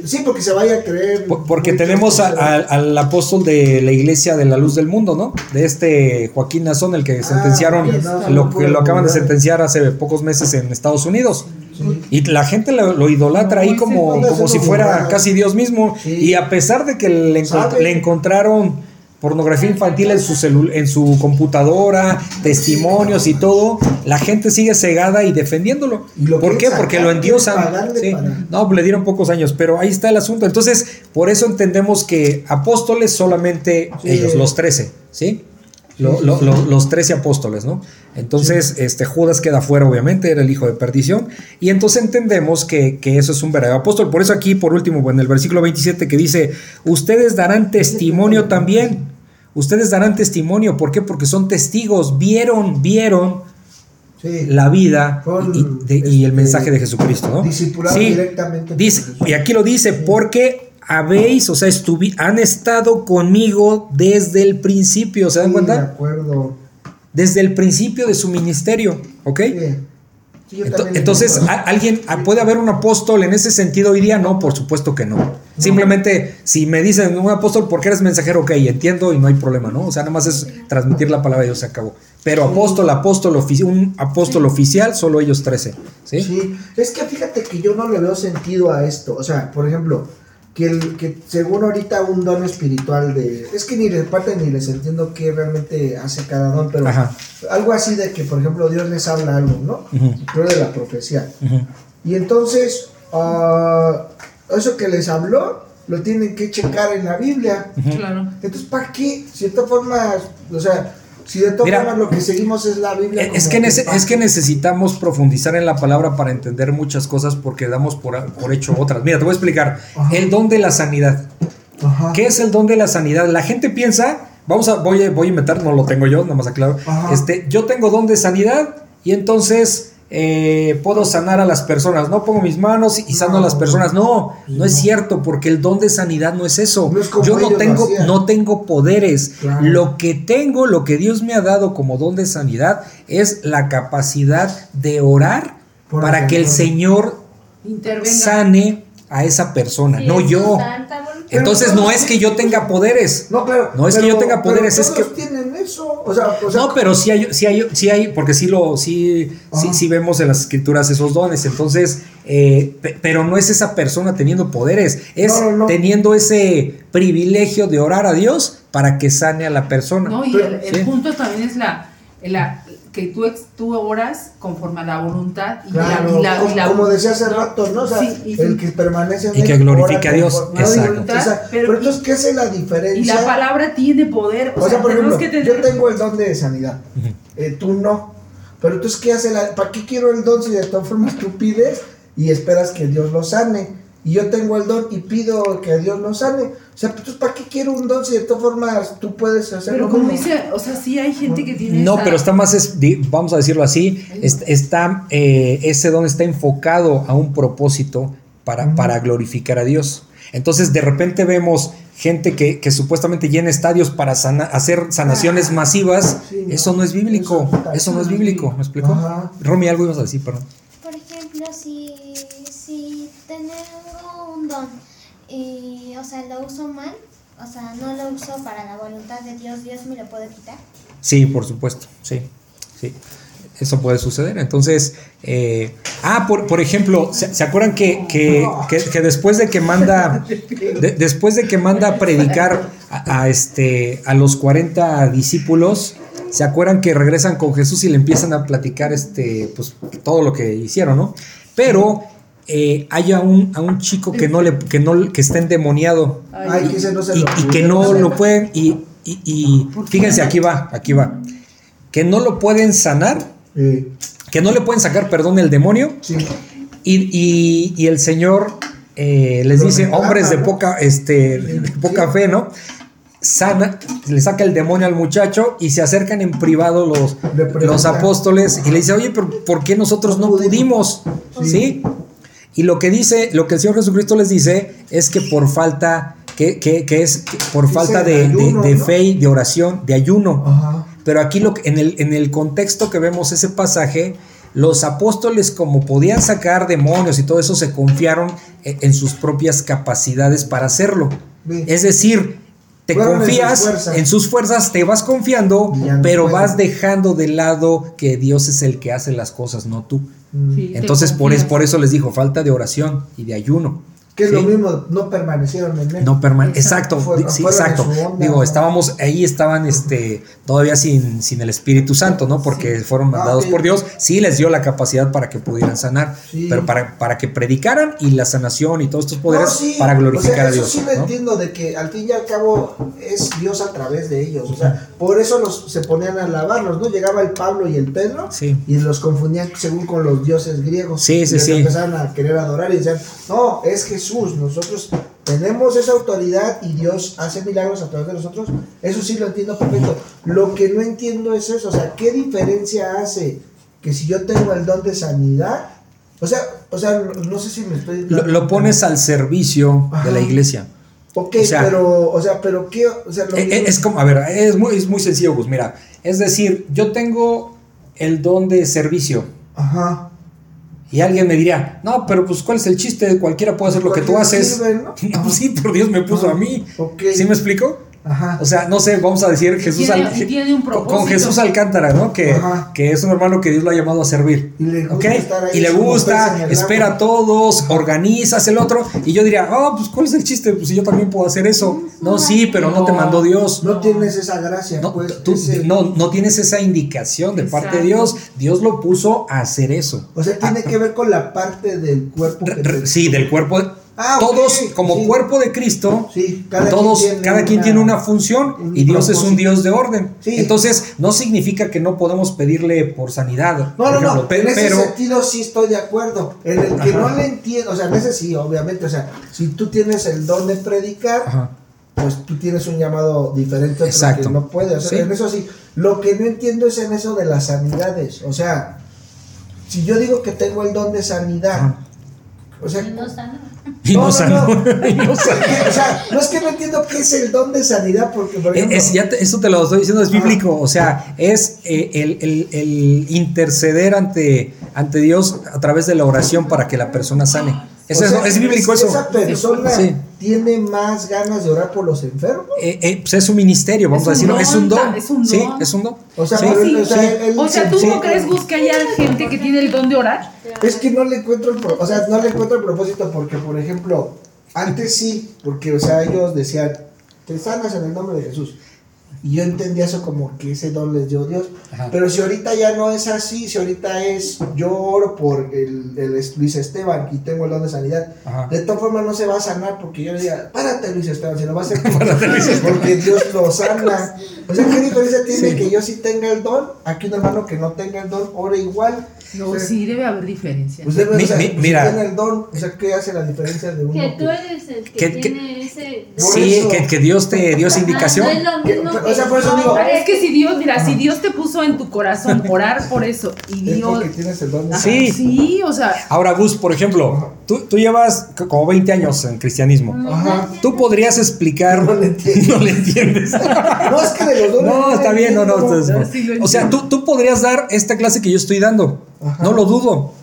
Sí, porque se vaya a creer. Por- Porque tenemos a- pero- a- al apóstol de la iglesia de la luz del mundo, ¿no? De este Joaquín Nazón, el que Ah, sentenciaron, lo que lo acaban de sentenciar hace pocos meses en Estados Unidos. Sí. Y la gente lo, lo idolatra No, ahí como, como si fuera casi Dios mismo. Sí. Y a pesar de que le, encont- ¿Sabe? le encontraron pornografía infantil en su, celu- en su computadora, testimonios y todo, la gente sigue cegada y defendiéndolo. Y lo ¿Por qué? Porque lo endiosan. Sí. No, pues le dieron pocos años, pero ahí está el asunto. Entonces, por eso entendemos que apóstoles solamente Sí. ellos, los 13, ¿sí? Lo- los 13 apóstoles, ¿no? Entonces, este Judas queda fuera, obviamente, era el hijo de perdición. Y entonces entendemos que, que eso es un verdadero apóstol. Por eso aquí, por último, en el versículo 27 que dice, ustedes darán testimonio también. Ustedes darán testimonio. ¿Por qué? Porque son testigos. Vieron, vieron Sí. la vida y, de- y el este, mensaje de Jesucristo, ¿no? discipulado directamente Dice, y aquí lo dice, porque habéis, o sea, estuvi- han estado conmigo desde el principio, ¿se dan Sí, De cuenta? acuerdo. Desde el principio de su ministerio, ¿ok? Sí. Sí, Entonces, creo. ¿a- ¿alguien puede haber un apóstol en ese sentido hoy día? No, por supuesto que no. Simplemente, si me dicen un apóstol porque eres mensajero, ok, entiendo y no hay problema, ¿no? O sea, nada más es transmitir la palabra de Dios, se acabó. Pero apóstol, apóstol, ofici- un apóstol oficial, solo ellos 13. ¿sí? Sí, es que fíjate que yo no le veo sentido a esto. O sea, por ejemplo, que, el, que según ahorita un don espiritual de... Es que ni les parte ni les entiendo qué realmente hace cada don, pero Ajá. algo así de que, por ejemplo, Dios les habla algo, ¿no? Ujú. Creo de la profecía. Ujú. Y entonces, ah, eso que les habló, lo tienen que checar en la Biblia. Claro. Entonces, ¿para qué? De todas formas, o sea, si de todas formas lo que seguimos es la Biblia. Es que, nece- ¿pa' es que necesitamos profundizar en la palabra para entender muchas cosas porque damos por, por hecho otras. Mira, te voy a explicar. Ajá. El don de la sanidad. Ajá. ¿Qué es el don de la sanidad? La gente piensa, vamos a, voy a, voy a inventar, no lo tengo yo, nada más aclaro. Ajá. Este, yo tengo don de sanidad y entonces eh, puedo sanar a las personas. No pongo mis manos y sano a las No. personas. No, no es cierto, porque el don de sanidad no es eso. No es como yo no tengo, no tengo poderes. Claro. Lo que tengo, lo que Dios me ha dado como don de sanidad es la capacidad de orar Por para que el. Señor Intervenga. sane a esa persona, Sí, no yo. Entonces no es que yo tenga poderes. No, claro. No es que yo tenga poderes, pero es que- todos tienen eso. O sea, o sea, No, pero sí hay, sí hay, sí hay, porque sí lo, sí, sí, sí vemos en las escrituras esos dones. Entonces, eh, pe- pero no es esa persona teniendo poderes, es No, no, no. teniendo ese privilegio de orar a Dios para que sane a la persona. No, y Pero- el, el sí. punto también es la, la que tú, ex- tú oras conforme a la voluntad y Claro, la, y la, y como, la- como decía hace rato, ¿no? O sea, Sí, y- el que permanece en Y que glorifique ora a Dios, conforme exacto. voluntad. O sea, Pero- pero, entonces, ¿qué hace la y diferencia? la palabra tiene poder. O, O sea, por tenemos ejemplo, que yo tener- tengo el don de sanidad, eh, tú no. Pero entonces, ¿qué hace la.? ¿Para qué quiero el don si de todas formas tú pides y esperas que Dios lo sane? Y yo tengo el don y pido que Dios lo sane. O sea, pues, ¿para qué quiero un don si de todas formas tú puedes hacerlo? Pero como dice, o sea, sí hay gente que tiene. No, esa- pero está más, es- vamos a decirlo así, est- está, eh, ese don está enfocado a un propósito para, para glorificar a Dios. Entonces, de repente vemos gente que, que supuestamente llena estadios para sana- hacer sanaciones masivas. Sí, no. Eso no es bíblico. Eso no es bíblico. ¿Me explico? Ajá. Romy, algo ibas a decir, perdón. Y, o sea, lo uso mal, o sea, no lo uso para la voluntad de Dios, Dios me lo puede quitar. Sí, por supuesto, sí, sí. Eso puede suceder. Entonces, eh, ah, por, por ejemplo, ¿se, acuerdan que, que, que- que después de que manda, de- después de que manda a predicar a, a este, a los 40 discípulos, ¿se acuerdan que regresan con Jesús y le empiezan a platicar este, pues, todo lo que hicieron, ¿no? Pero eh, hay a un, a un chico que no le, que no, que está endemoniado. Ay, que ese no se y, lo y que no lo pueden y, y- fíjense aquí va aquí va. Que no lo pueden sanar que no le pueden sacar perdón el demonio sí. y, el señor eh, les dice hombres de poca este de poca fe no sana le saca el demonio al muchacho y se acercan en privado los, los apóstoles y le dice oye pero ¿por qué nosotros no No pudimos". pudimos sí y lo que dice, lo que el Señor Jesucristo les dice es que por falta, que, que- que es que por Dice falta de, de- ayuno, de ¿no? fe, de oración, de ayuno. Ajá. Pero aquí lo en el, en el contexto que vemos ese pasaje, los apóstoles como podían sacar demonios y todo eso, se confiaron en, en sus propias capacidades para hacerlo. Sí. Es decir, te Fueron en sus confías en sus fuerzas, te vas confiando, no pero vas dejando de lado que Dios es el que hace las cosas, no tú. Mm. Sí, Entonces por, es, por eso les dijo, falta de oración y de ayuno. Que es ¿sí? lo mismo, no permanecieron en él. No Exacto. Fueron- sí, exacto. onda, Digo, ¿no? estábamos, ahí estaban este, todavía sin, sin el Espíritu Santo, ¿no? Porque fueron Ah, mandados por Dios. Sí les dio la capacidad para que pudieran sanar, Sí. pero para, para que predicaran y la sanación y todos estos poderes No, para glorificar o sea, a Dios. Sí ¿no? entiendo, de que al fin y al cabo es Dios a través de ellos. O sea, por eso los, se ponían a alabarlos, ¿no? Llegaba el Pablo y el Pedro Sí. y los confundían según con los dioses griegos. Sí, Y sí, les sí. empezaron a querer adorar y decían, no, es Jesús, nosotros tenemos esa autoridad y Dios hace milagros a través de nosotros. Eso sí lo entiendo perfecto. Lo que no entiendo es eso, o sea, ¿qué diferencia hace que si yo tengo el don de sanidad? O sea, o sea, no sé si me estoy... Lo, lo pones al servicio de la iglesia. Ok, O sea, pero, o sea, pero qué, o sea, lo eh, mismo- Es como, a ver, es muy, es muy sencillo, Gus. Mira, es decir, yo tengo el don de servicio. Ajá, Y alguien me diría, no, pero pues ¿cuál es el chiste? Cualquiera puede hacer lo que tú haces. sirve, ¿no? No, pues sí, pero Dios me puso a mí. Ok. ¿Sí me explico? Ajá. O sea, no sé, vamos a decir Jesús tiene- Al- tiene un con-. Jesús Alcántara, ¿no? Que, que es un hermano que Dios lo ha llamado a servir. Y le gusta ¿Ok? estar ahí Y le gusta, espera a todos, organiza, hace el otro. Y yo diría, oh, pues ¿cuál es el chiste? Pues si yo también puedo hacer eso. No, sí, pero no te mandó Dios. no tienes esa gracia, No, pues. tú- ese- no, no tienes esa indicación de parte de. Dios. Dios lo puso a hacer eso. O sea, tiene que ver con la parte del cuerpo que Re- re- te- Sí, del cuerpo. Ah, todos, como sí. cuerpo de Cristo, Sí, cada todos, quien tiene cada quien una- tiene una función un y Dios es un. Dios de orden. Sí. Entonces, no significa que no podemos pedirle por sanidad. No, por no, ejemplo, no, pe- en ese pero sentido sí estoy de acuerdo. En el que Ajá. no le entiendo, o sea, en ese sí, obviamente, o sea, si tú tienes el don de predicar, Ajá. pues tú tienes un llamado diferente Exacto. que no puede. O sea, Sí. en eso sí. Lo que no entiendo es en eso de las sanidades. O sea, si yo digo que tengo el don de sanidad, Ajá. o sea, Y no sana. Y No, no no. Y no o sea, no es que no entiendo qué es el don de sanidad, porque por Eh, ejemplo, es- ya te- eso te lo estoy diciendo, es Ajá. bíblico, o sea, es eh, el, el- el interceder ante, ante Dios a través de la oración para que la persona sane. Eso, sea, es bíblico eso. Esa persona Sí. tiene más ganas de orar por los enfermos. Eh, eh, pues es un ministerio, vamos Es a decirlo, don, es un don. es un Sí, don. es un don. O sea, Sí. Sí, o sea, sí. él O sea, ¿tú no sí, crees, Gus, que haya gente que tiene el don de orar? Es que no le encuentro el pro- o sea, no le encuentro el propósito porque, por ejemplo, antes sí, porque, o sea, ellos decían, te sanas en el nombre de Jesús. Y yo entendía eso como que ese don les dio Dios. Ajá. Pero si ahorita ya no es así, si ahorita es, yo oro por el, el Luis Esteban y tengo el don de sanidad, Ajá. de todas formas no se va a sanar porque yo le diga, párate Luis Esteban, sino va a ser porque Dios lo sana. O sea, ¿qué diferencia tiene Sí. que yo sí tenga el don, aquí un hermano que no tenga el don, ore igual? No, O sea, sí, debe haber diferencia. Pues debe, Mi- o sea, mi- si mira. tiene el don, o sea, ¿qué hace la diferencia de uno? Que tú eres el que, Que- que- tiene ese. Sí, que, que Dios te dio esa indicación. No es lo Que- mismo o sea, por eso no, digo- Es que si Dios, mira, si Dios te puso en tu corazón orar por eso y Es Dios. porque tienes el don Ajá, Sí. Sí, o sea, Ahora, Gus, por ejemplo, tú, tú llevas como 20 años en cristianismo. Ajá. ¿Tú podrías explicar? No le. No entiendes. No, es que de los dones. No, está bien, no, no. Sí, lo o sea, tú, tú podrías dar esta clase que yo estoy dando. Ajá. No lo dudo.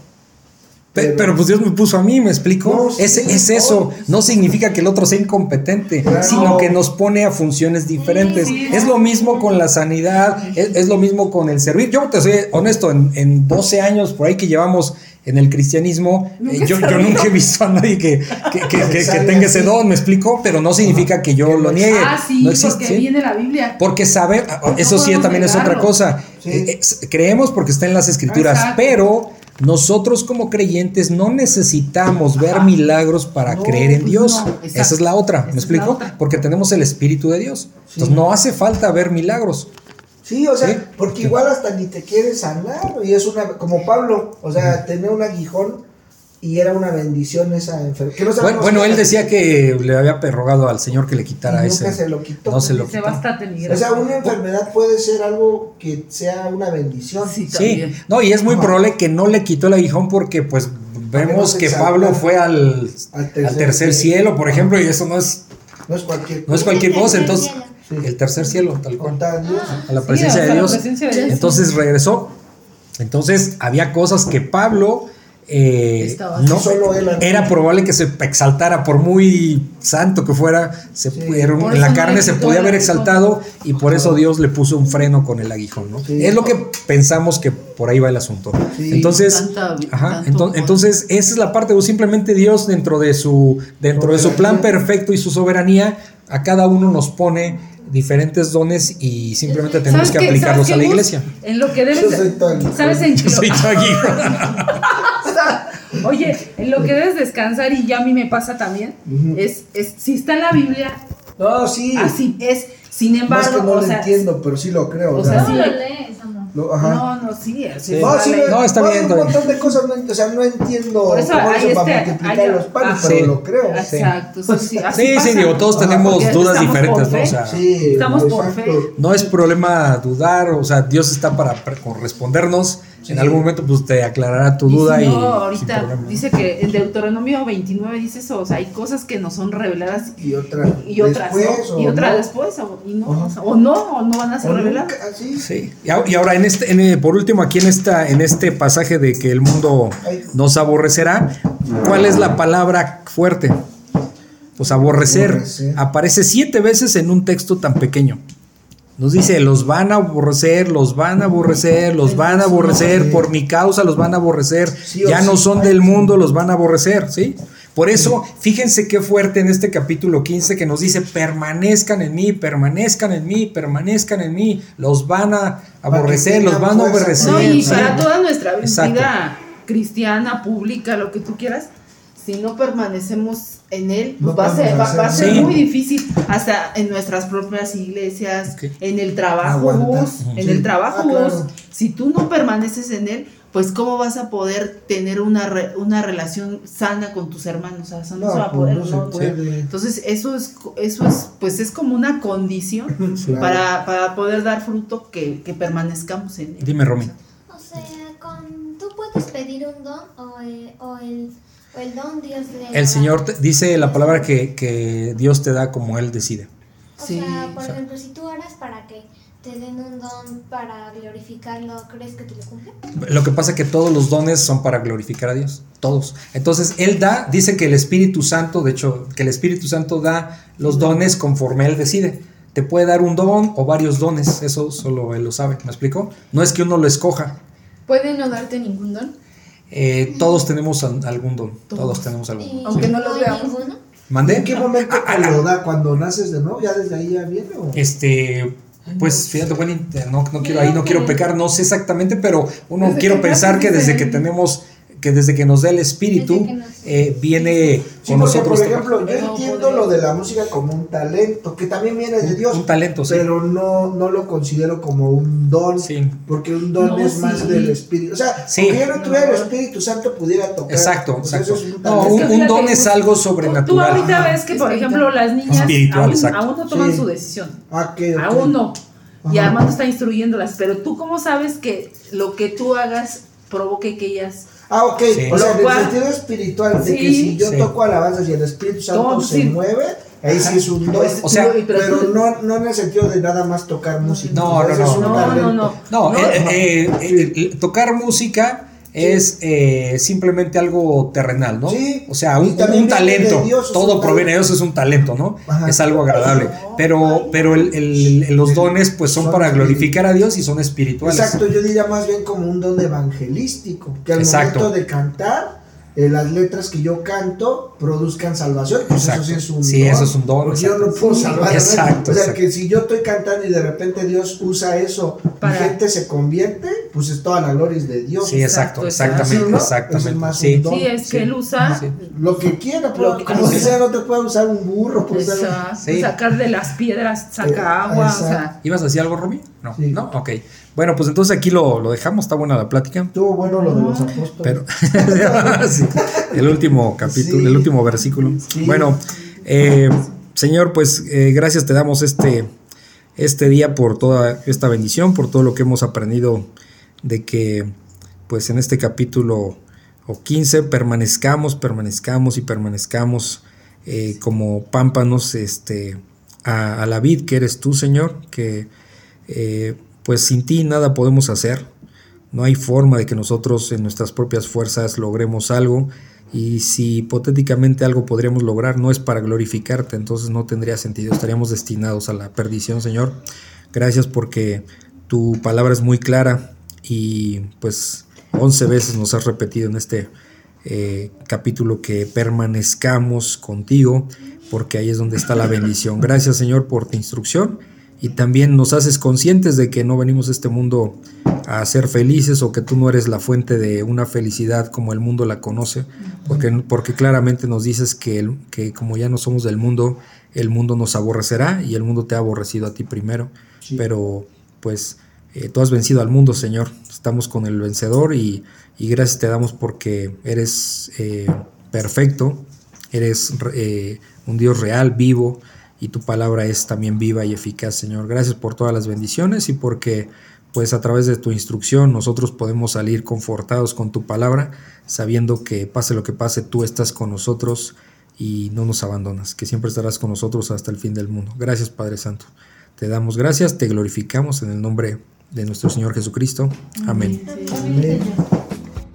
Pe- Pero- Pero, pues Dios me puso a mí, ¿me explico? No, sí, es, es no. eso. No significa que el otro sea incompetente, Claro. sino que nos pone a funciones diferentes. Sí, es lo mismo con la sanidad, es, es lo mismo con el servir. Yo te soy honesto, en, en 12 años por ahí que llevamos en el cristianismo, eh, yo, nunca he visto a nadie que, que, tenga ese don, ¿me explico? Pero no significa que yo lo niegue. ah, sí, no existe. porque ¿sí? viene la Biblia. Porque saber, eso sí también es otra cosa. Sí. Eh, eh, creemos porque está en las escrituras, Exacto. pero nosotros como creyentes no necesitamos ver milagros para No, creer en pues Dios. no. Esa es la otra, ¿me explico? Porque tenemos el Espíritu de Dios. Entonces no hace falta ver milagros. Sí, o sea, Sí. porque igual hasta ni te quieres sanar, y es una, como Pablo, o sea, tenía un aguijón y era una bendición esa enfermedad. Bueno, bueno, él decía que le había rogado al Señor que le quitara Y nunca ese. se lo quitó. No se lo Se quitó. basta tener. O sea, una enfermedad puede ser algo que sea una bendición. Sí, Sí, no, y es muy probable que no le quitó el aguijón porque pues vemos se que Pablo fue al, al al tercer tercer, cielo. por ejemplo, y eso no es, No es cualquier no es cosa. cualquier cosa, tercer entonces. Sí. el tercer cielo, tal cual. Contar a Dios. a la presencia la Dios. presencia de Dios. Entonces regresó. Entonces había cosas que Pablo eh, Estaba no Solo él era probable que se exaltara por muy santo que fuera, se Sí. en la carne se podía haber exaltado y por eso Dios le puso un freno con el aguijón, ¿no? Sí. Es lo que pensamos que por ahí va el asunto. Sí. Entonces, Tanta- ajá, ento- entonces esa es la parte, o simplemente Dios dentro de su dentro de su plan perfecto y su soberanía a cada uno nos pone diferentes dones y simplemente tenemos ¿Sabes que aplicarlos ¿Sabes a la iglesia. En lo que debes Yo soy. ¿Sabes en Yo soy. Oye, en lo que debes descansar y ya a mí me pasa también, es, es si está en la Biblia, No, sí. así es. Sin Más embargo, que no o lo sea, entiendo, pero sí lo creo. o sea, sea, ¿Cómo sí. lo ajá. no, no, sí, sí, No, sí, vale. No, está no, bien, Un montón de cosas, no, o sea, no entiendo Por eso cómo hay eso para este- multiplicar hay- los panes, ah, pero sí. lo creo. Exacto, sí, sí, así Sí, sí, pasa. digo, todos Ajá, tenemos dudas diferentes, ¿no? O fe. sea, Sí, Estamos por fe. no es problema dudar, o sea, Dios está para pre- En algún momento pues te aclarará tu Y si duda y, no, ahorita dice que en Deuteronomio 29 dice eso, o sea, hay cosas que nos son reveladas Y otra y otras después, no, y otras no. después, o, y no, o, sea, o no, o no van a ser O reveladas. nunca, así. Sí. Y ahora en este, en, por último, aquí en esta, en este pasaje de que el mundo nos aborrecerá, ¿cuál es la palabra fuerte? Pues aborrecer. Aborrecer. Aparece siete veces en un texto tan pequeño. Nos dice, los van a aborrecer, los van a aborrecer, los van a aborrecer, por mi causa los van a aborrecer, ya no son del mundo, los van a aborrecer, ¿sí? Por eso, fíjense qué fuerte en este capítulo 15 que nos dice, permanezcan en mí, permanezcan en mí, permanezcan en mí, los van a aborrecer, los van a aborrecer. No, y ¿sí? para toda nuestra Exacto. vida cristiana, pública, lo que tú quieras, si no permanecemos en él, pues No va, a ser, va, va a ser Sí. muy difícil, hasta en nuestras propias iglesias, en el trabajo. Gus, en Sí. el trabajo, Ah, claro. Gus, si tú no permaneces en él, pues cómo vas a poder tener una, re- una relación sana con tus hermanos, o sea, no, No, se va a pues, poder, no se no, puede. Entonces, eso es, eso es, pues es como una condición Claro. para, para poder dar fruto que, que permanezcamos en él. Dime, Romy. O sea, con, tú puedes pedir un don o el, o el, el don Dios le El da. Señor te- dice la palabra que, que Dios te da como Él decide. O Sí, sea, por o sea- ejemplo, si tú oras para que te den un don para glorificarlo, ¿crees que te lo cumple? Lo que pasa es que todos los dones son para glorificar a Dios, todos. Entonces, Él da, dice que el Espíritu Santo, de hecho, que el Espíritu Santo da los dones conforme Él decide. Te puede dar un don o varios dones, eso solo Él lo sabe, ¿me explico? No es que uno lo escoja, ¿Puede no darte ningún don? Eh, todos tenemos algún don, todos, Todos. tenemos algún don. Aunque sí. no hay veamos. ¿Mandé? ¿En qué momento Ah, te ah, lo da? ¿Cuando naces de nuevo? ¿Ya desde ahí ya viene? O? Este, pues fíjate, bueno, no, no quiero ahí, no quiero pecar, no sé exactamente, pero uno Desde quiero pensar que desde que tenemos, que desde que nos da el espíritu, eh, viene Sí, con porque, nosotros por ejemplo, yo No, entiendo lo de la música como un talento, que también viene de Dios, un talento, sí. pero no, no lo considero como un don, Sí. porque un don No, es más del Espíritu. O sea, Sí. aunque yo no tuviera el No. Espíritu Santo, pudiera tocar. Exacto, exacto. es un No, don es algo Tú sobrenatural. ahorita Ajá. ves que, por ejemplo, las niñas Espiritual, aún, aún no toman Sí. su decisión. Ah, ok, ok. Aún no. Y Ajá. Armando está instruyéndolas, pero tú cómo sabes que lo que tú hagas provoque que ellas... Ah, ok. Sí. O sea, en cual- el sentido espiritual, de Sí. que si yo Sí. toco alabanzas y el Espíritu Santo Todo, se sí. mueve, ahí sí es un don. Pues, O sea, pero no, no en el sentido de nada más tocar música. No, no, no. No, no, talento. no. No, No, eh, eh, eh, eh, tocar música es eh, simplemente algo terrenal, ¿no? Sí. O sea, un, talento. Dios, todo proviene de. Dios, es un talento, ¿no? Ajá. Es algo agradable. Pero, pero el- el- los dones, pues, son Son para glorificar a Dios y son espirituales. Exacto, yo diría más bien como un don evangelístico, que al Exacto. momento de cantar, eh, las letras que yo canto produzcan salvación, pues Exacto. eso sí es un Sí, don. eso es un don, Porque yo no puedo Sí, salvar a nadie. exacto, O sea, exacto. que si yo estoy cantando y de repente Dios usa eso Para- y gente se convierte, pues es toda la gloria es de Dios. Sí, exacto, exactamente, ¿Sí, no? exactamente. Es más Sí. un don. Sí, es que él usa... Sí. Lo que quiera, pero Lo que- como sea, no te puede usar un burro. Pues, sacar de las piedras, saca Eh, agua, o exacto. sea... ¿Ibas a decir algo, Romy? No, Sí. no, ok. Bueno, pues entonces aquí lo, lo dejamos, está buena la plática. Estuvo bueno lo de los apóstoles. Pero Sí, el último capítulo, Sí. el último versículo. Sí. Bueno, eh, Señor, pues eh, gracias te damos este, este día por toda esta bendición, por todo lo que hemos aprendido de que pues en este capítulo o 15 permanezcamos, permanezcamos y permanezcamos eh, como pámpanos este, a, a la vid que eres tú, Señor, que eh, pues sin ti nada podemos hacer. No hay forma de que nosotros en nuestras propias fuerzas logremos algo y si hipotéticamente algo podríamos lograr no es para glorificarte, entonces no tendría sentido, estaríamos destinados a la perdición, Señor. Gracias porque tu palabra es muy clara y pues 11 veces nos has repetido en este eh, capítulo que permanezcamos contigo porque ahí es donde está la bendición. Gracias, Señor, por tu instrucción y también nos haces conscientes de que no venimos a este mundo a ser felices o que tú no eres la fuente de una felicidad como el mundo la conoce, porque, porque claramente nos dices que, el- que como ya no somos del mundo, el mundo nos aborrecerá y el mundo te ha aborrecido a ti primero, Sí. pero pues eh, tú has vencido al mundo, Señor, estamos con el vencedor y, y gracias te damos porque eres eh, perfecto, eres eh, un Dios real, vivo, y tu palabra es también viva y eficaz, Señor. Gracias por todas las bendiciones y porque pues a través de tu instrucción nosotros podemos salir confortados con tu palabra, sabiendo que pase lo que pase, tú estás con nosotros y no nos abandonas, que siempre estarás con nosotros hasta el fin del mundo. Gracias Padre Santo. Te damos gracias, te glorificamos en el nombre de nuestro Señor Jesucristo. Amén. Amén.